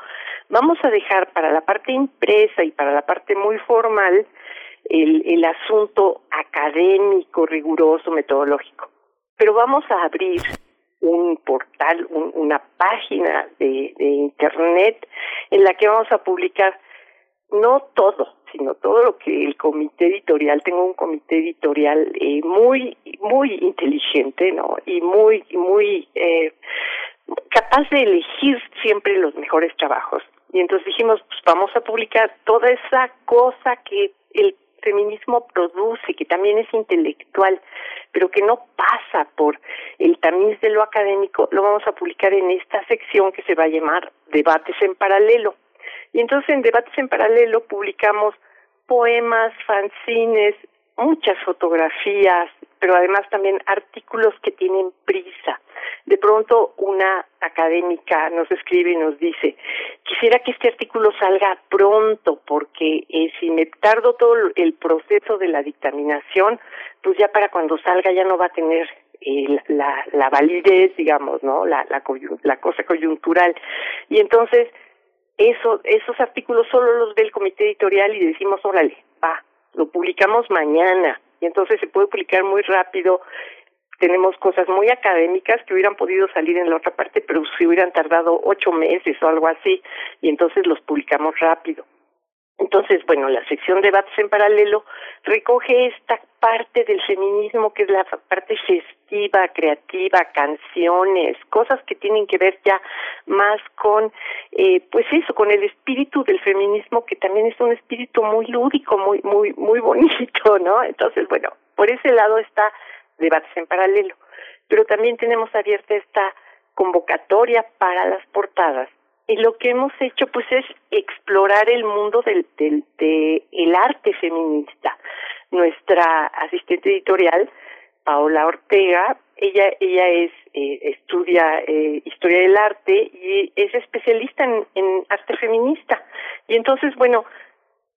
Speaker 20: vamos a dejar para la parte impresa y para la parte muy formal el, el asunto académico, riguroso, metodológico. Pero vamos a abrir un portal, una página de, de Internet en la que vamos a publicar no todo, sino todo lo que el comité editorial, tengo un comité editorial eh, muy, muy inteligente, ¿no? Y muy, muy eh, capaz de elegir siempre los mejores trabajos. Y entonces dijimos, pues vamos a publicar toda esa cosa que el feminismo produce, que también es intelectual, pero que no pasa por el tamiz de lo académico, lo vamos a publicar en esta sección que se va a llamar Debates en Paralelo. Y entonces en Debates en Paralelo publicamos poemas, fanzines, muchas fotografías, pero además también artículos que tienen prisa. De pronto una académica nos escribe y nos dice, quisiera que este artículo salga pronto porque eh, si me tardo todo el proceso de la dictaminación, pues ya para cuando salga ya no va a tener eh, la, la validez, digamos, ¿no? La, la, la cosa coyuntural. Y entonces, eso, esos artículos solo los ve el comité editorial y decimos, órale, va, lo publicamos mañana. Y entonces se puede publicar muy rápido. Tenemos cosas muy académicas que hubieran podido salir en la otra parte, pero si hubieran tardado ocho meses o algo así, y entonces los publicamos rápido. Entonces, bueno, la sección de debates en paralelo recoge esta parte del feminismo que es la parte festiva, creativa, canciones, cosas que tienen que ver ya más con, eh, pues eso, con el espíritu del feminismo que también es un espíritu muy lúdico, muy, muy, muy bonito, ¿no? Entonces, bueno, por ese lado está debates en paralelo, pero también tenemos abierta esta convocatoria para las portadas y lo que hemos hecho pues es explorar el mundo del, del de el arte feminista. Nuestra asistente editorial, Paola Ortega, ella ella es eh, estudia eh, historia del arte y es especialista en, en arte feminista. Y entonces, bueno,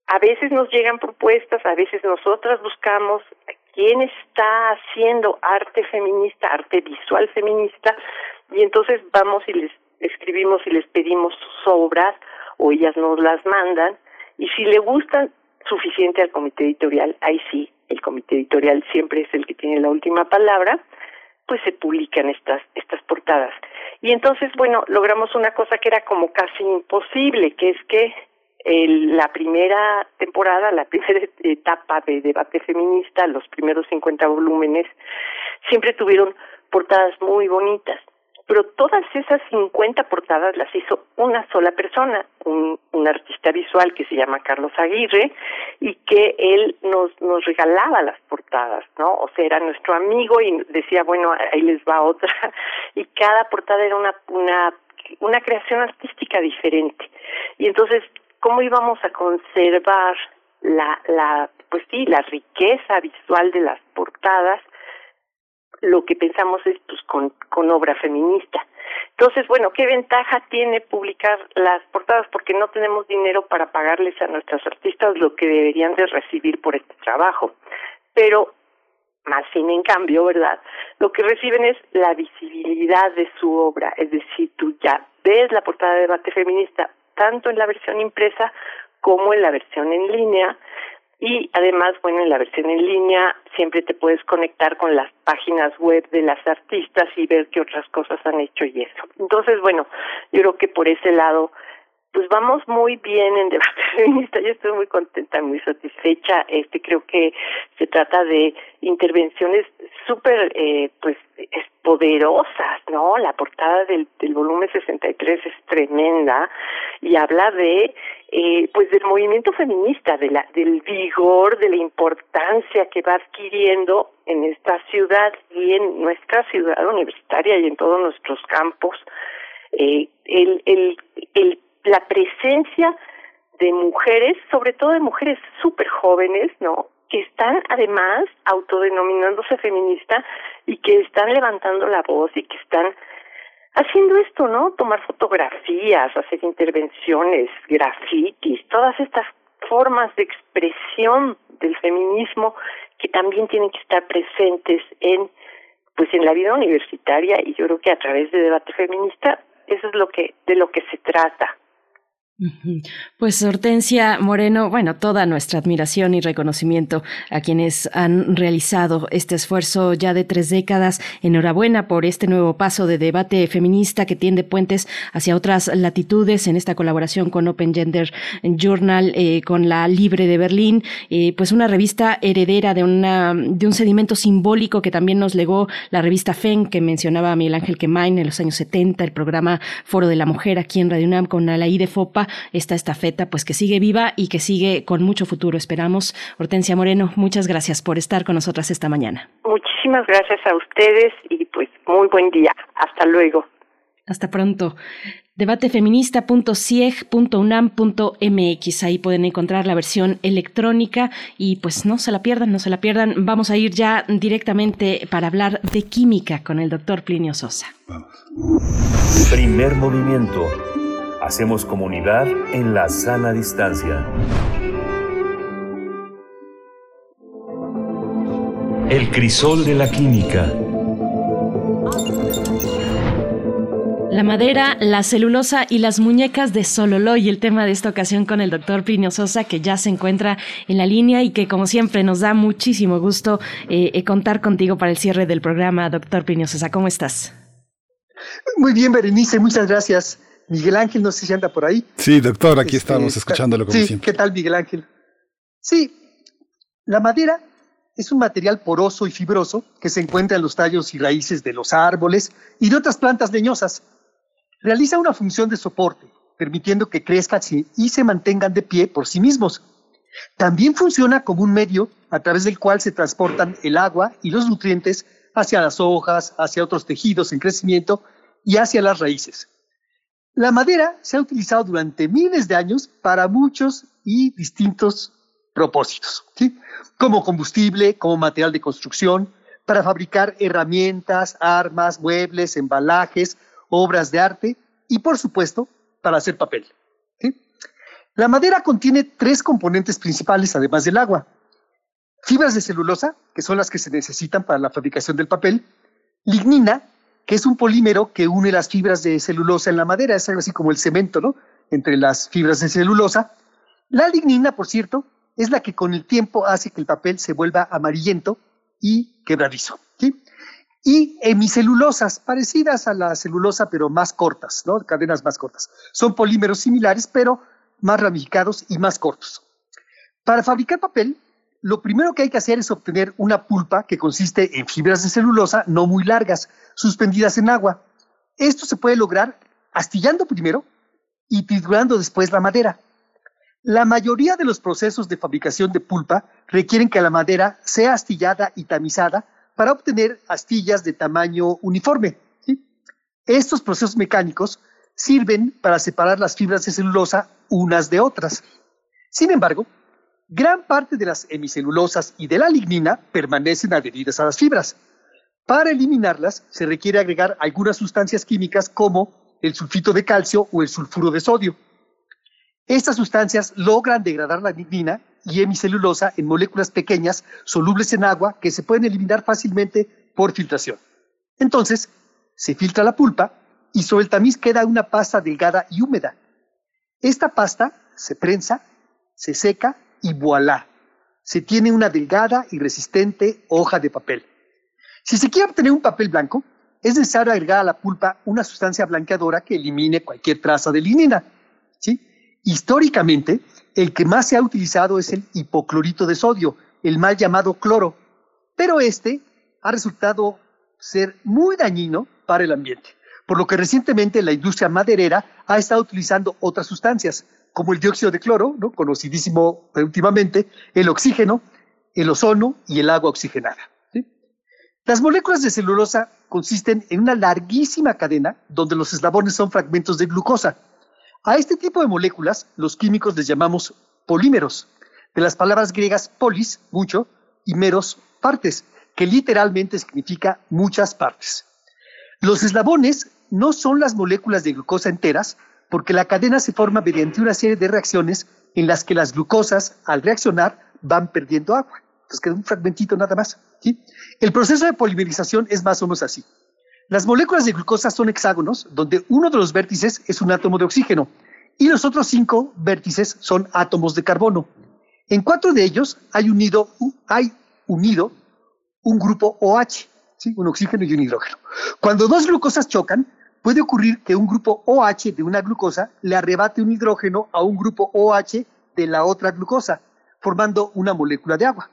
Speaker 20: a veces nos llegan propuestas, a veces nosotras buscamos quién está haciendo arte feminista, arte visual feminista, y entonces vamos y les escribimos y les pedimos sus obras o ellas nos las mandan y si le gustan suficiente al comité editorial, ahí sí, el comité editorial siempre es el que tiene la última palabra, pues se publican estas estas portadas. Y entonces, bueno, logramos una cosa que era como casi imposible, que es que la primera temporada, la primera etapa de debate feminista, los primeros 50 volúmenes, siempre tuvieron portadas muy bonitas pero todas esas 50 portadas las hizo una sola persona, un, artista visual que se llama Carlos Aguirre y que él nos, nos regalaba las portadas, ¿no? O sea, era nuestro amigo y decía, bueno, ahí les va otra. Y cada portada era una, una, una creación artística diferente. Y entonces, ¿cómo íbamos a conservar la, la, pues sí, la riqueza visual de las portadas? Lo que pensamos es pues con, con obra feminista. Entonces, bueno, ¿qué ventaja tiene publicar las portadas? Porque no tenemos dinero para pagarles a nuestras artistas lo que deberían de recibir por este trabajo. Pero, más sin en cambio, ¿verdad? Lo que reciben es la visibilidad de su obra. Es decir, tú ya ves la portada de debate feminista tanto en la versión impresa como en la versión en línea y además, bueno, en la versión en línea siempre te puedes conectar con las páginas web de las artistas y ver qué otras cosas han hecho y eso. Entonces, bueno, yo creo que por ese lado, pues vamos muy bien en debate feminista. Yo estoy muy contenta, muy satisfecha. Este creo que se trata de intervenciones súper, eh, pues, es poderosas, ¿no? La portada del, del volumen 63 es tremenda y habla de eh, pues del movimiento feminista, de la, del vigor, de la importancia que va adquiriendo en esta ciudad y en nuestra ciudad universitaria y en todos nuestros campos, eh, el, el, el, la presencia de mujeres, sobre todo de mujeres súper jóvenes, ¿no? que están además autodenominándose feminista y que están levantando la voz y que están haciendo esto, ¿no? Tomar fotografías, hacer intervenciones, grafitis, todas estas formas de expresión del feminismo que también tienen que estar presentes en pues en la vida universitaria y yo creo que a través de debate feminista eso es lo que de lo que se trata.
Speaker 2: Pues Hortensia Moreno, bueno, toda nuestra admiración y reconocimiento a quienes han realizado este esfuerzo ya de tres décadas. Enhorabuena por este nuevo paso de debate feminista que tiende puentes hacia otras latitudes en esta colaboración con Open Gender Journal, eh, con la Libre de Berlín, eh, pues una revista heredera de, una, de un sedimento simbólico que también nos legó la revista FEN que mencionaba Miguel Ángel Quemain en los años 70, el programa Foro de la Mujer aquí en Radio UNAM con Alaí de Fopa esta estafeta, pues que sigue viva y que sigue con mucho futuro, esperamos. Hortensia Moreno, muchas gracias por estar con nosotras esta mañana.
Speaker 20: Muchísimas gracias a ustedes y pues muy buen día. Hasta luego.
Speaker 2: Hasta pronto. debatefeminista.cieg.unam.mx. Ahí pueden encontrar la versión electrónica y pues no se la pierdan, no se la pierdan. Vamos a ir ya directamente para hablar de química con el doctor Plinio Sosa.
Speaker 6: Primer movimiento Hacemos comunidad en la sana distancia. El crisol de la química.
Speaker 2: La madera, la celulosa y las muñecas de y el tema de esta ocasión con el doctor Plinio Sosa, que ya se encuentra en la línea y que como siempre nos da muchísimo gusto eh, contar contigo para el cierre del programa. Doctor Plinio Sosa, ¿cómo estás?
Speaker 21: Muy bien, Berenice, muchas gracias. Miguel Ángel, no sé si anda por ahí.
Speaker 1: Sí, doctor, aquí este, estamos escuchándolo como
Speaker 21: sí, ¿Qué tal, Miguel Ángel? Sí, la madera es un material poroso y fibroso que se encuentra en los tallos y raíces de los árboles y de otras plantas leñosas. Realiza una función de soporte, permitiendo que crezcan y se mantengan de pie por sí mismos. También funciona como un medio a través del cual se transportan el agua y los nutrientes hacia las hojas, hacia otros tejidos en crecimiento y hacia las raíces. La madera se ha utilizado durante miles de años para muchos y distintos propósitos, como combustible, como material de construcción, para fabricar herramientas, armas, muebles, embalajes, obras de arte y, por supuesto, para hacer papel. La madera contiene tres componentes principales, además del agua. Fibras de celulosa, que son las que se necesitan para la fabricación del papel, lignina, que es un polímero que une las fibras de celulosa en la madera, es algo así como el cemento, ¿no? Entre las fibras de celulosa. La lignina, por cierto, es la que con el tiempo hace que el papel se vuelva amarillento y quebradizo. ¿sí? Y hemicelulosas, parecidas a la celulosa, pero más cortas, ¿no? Cadenas más cortas. Son polímeros similares, pero más ramificados y más cortos. Para fabricar papel, lo primero que hay que hacer es obtener una pulpa que consiste en fibras de celulosa no muy largas, suspendidas en agua. Esto se puede lograr astillando primero y triturando después la madera. La mayoría de los procesos de fabricación de pulpa requieren que la madera sea astillada y tamizada para obtener astillas de tamaño uniforme. Estos procesos mecánicos sirven para separar las fibras de celulosa unas de otras. Sin embargo, gran parte de las hemicelulosas y de la lignina permanecen adheridas a las fibras. Para eliminarlas se requiere agregar algunas sustancias químicas como el sulfito de calcio o el sulfuro de sodio. Estas sustancias logran degradar la lignina y hemicelulosa en moléculas pequeñas solubles en agua que se pueden eliminar fácilmente por filtración. Entonces, se filtra la pulpa y sobre el tamiz queda una pasta delgada y húmeda. Esta pasta se prensa, se seca y voilà, se tiene una delgada y resistente hoja de papel. Si se quiere obtener un papel blanco, es necesario agregar a la pulpa una sustancia blanqueadora que elimine cualquier traza de linina. ¿sí? Históricamente, el que más se ha utilizado es el hipoclorito de sodio, el mal llamado cloro, pero este ha resultado ser muy dañino para el ambiente, por lo que recientemente la industria maderera ha estado utilizando otras sustancias, como el dióxido de cloro, ¿no? conocidísimo últimamente, el oxígeno, el ozono y el agua oxigenada. Las moléculas de celulosa consisten en una larguísima cadena donde los eslabones son fragmentos de glucosa. A este tipo de moléculas los químicos les llamamos polímeros, de las palabras griegas polis, mucho, y meros, partes, que literalmente significa muchas partes. Los eslabones no son las moléculas de glucosa enteras, porque la cadena se forma mediante una serie de reacciones en las que las glucosas, al reaccionar, van perdiendo agua. Entonces queda un fragmentito nada más. El proceso de polimerización es más o menos así. Las moléculas de glucosa son hexágonos, donde uno de los vértices es un átomo de oxígeno y los otros cinco vértices son átomos de carbono. En cuatro de ellos hay unido, hay unido un grupo OH, un oxígeno y un hidrógeno. Cuando dos glucosas chocan, puede ocurrir que un grupo OH de una glucosa le arrebate un hidrógeno a un grupo OH de la otra glucosa, formando una molécula de agua.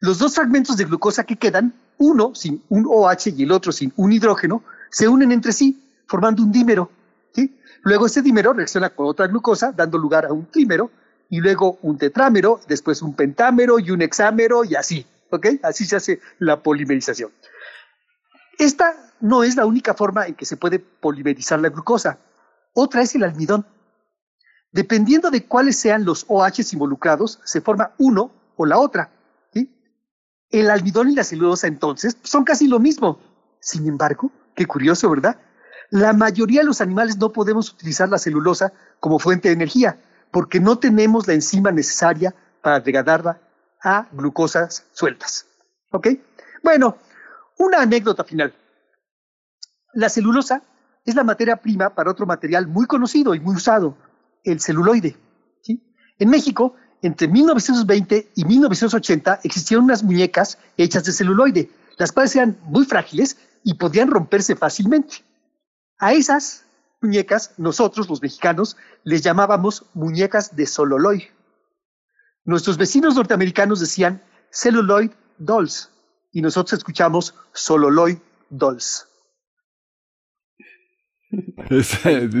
Speaker 21: Los dos fragmentos de glucosa que quedan, uno sin un OH y el otro sin un hidrógeno, se unen entre sí, formando un dímero. Luego ese dímero reacciona con otra glucosa, dando lugar a un trímero, y luego un tetrámero, después un pentámero y un hexámero, y así. Así se hace la polimerización. Esta no es la única forma en que se puede polimerizar la glucosa. Otra es el almidón. Dependiendo de cuáles sean los OH involucrados, se forma uno o la otra. El almidón y la celulosa entonces son casi lo mismo. Sin embargo, qué curioso, ¿verdad? La mayoría de los animales no podemos utilizar la celulosa como fuente de energía porque no tenemos la enzima necesaria para degradarla a glucosas sueltas. ¿Ok? Bueno, una anécdota final. La celulosa es la materia prima para otro material muy conocido y muy usado, el celuloide. ¿sí? En México, entre 1920 y 1980 existieron unas muñecas hechas de celuloide, las cuales eran muy frágiles y podían romperse fácilmente. A esas muñecas, nosotros los mexicanos, les llamábamos muñecas de sololoid. Nuestros vecinos norteamericanos decían celluloid dolls y nosotros escuchamos sololoid dolls.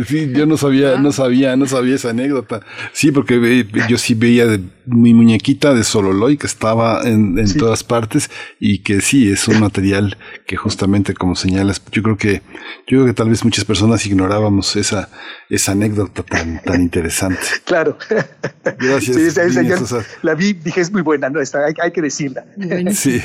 Speaker 1: sí, yo no sabía, no sabía, no sabía esa anécdota. Sí, porque yo sí veía mi muñequita de Sololoy que estaba en, todas partes y que sí es un material que justamente como señalas, yo creo que, yo creo que tal vez muchas personas ignorábamos esa, esa anécdota tan, tan interesante.
Speaker 21: Claro.
Speaker 1: Gracias.
Speaker 21: la vi, dije es muy buena, no, hay, hay que decirla.
Speaker 1: Sí.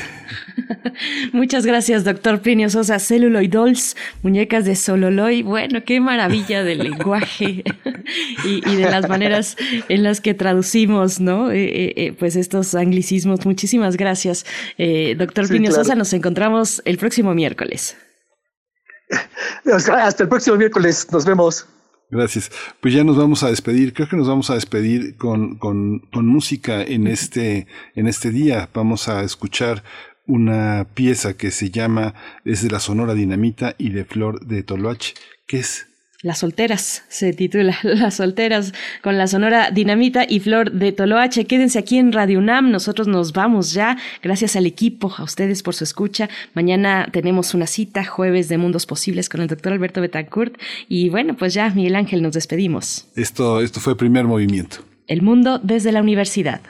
Speaker 2: Muchas gracias, doctor Plinio Sosa. Celluloid Dolls, muñecas de Sololoy bueno, qué maravilla del lenguaje y, de las maneras en las que traducimos, ¿no? Eh, eh, eh, pues estos anglicismos. Muchísimas gracias, doctor sí, Sosa. Nos encontramos el próximo miércoles.
Speaker 21: Hasta el próximo miércoles. Nos vemos.
Speaker 1: Gracias. Pues ya nos vamos a despedir. Creo que nos vamos a despedir con, con, con música en este, en este día. Vamos a escuchar una pieza que se llama es de la Sonora Dinamita y de Flor de Toloache. ¿Qué es?
Speaker 2: Las solteras, se titula Las solteras con la sonora Dinamita y Flor de Toloache. Quédense aquí en Radio UNAM, nosotros nos vamos ya. Gracias al equipo, a ustedes por su escucha. Mañana tenemos una cita, jueves de Mundos Posibles con el doctor Alberto Betancourt. Y bueno, pues ya, Miguel Ángel, nos despedimos.
Speaker 1: Esto, esto fue el primer movimiento.
Speaker 2: El mundo desde la universidad.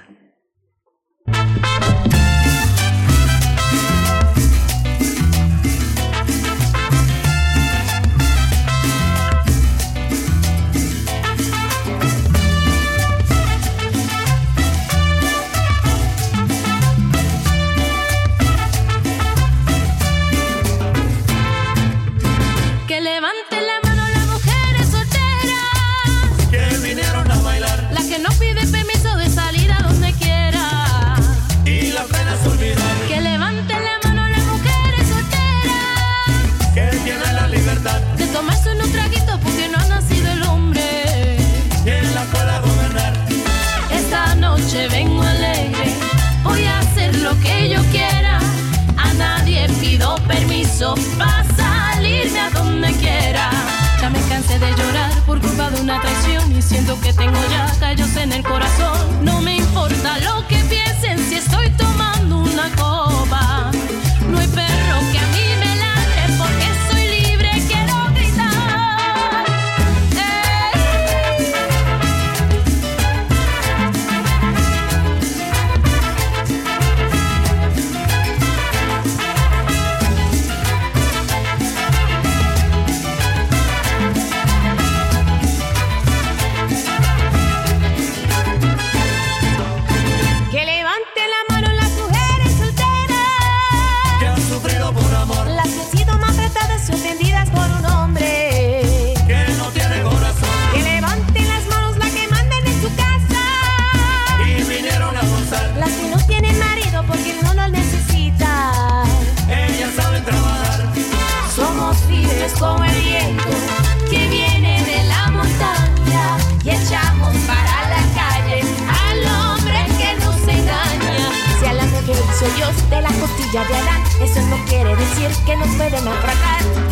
Speaker 22: Siento que tengo ya callos en el corazón. No me
Speaker 23: de Adán, eso no quiere decir que nos pueden naufragar.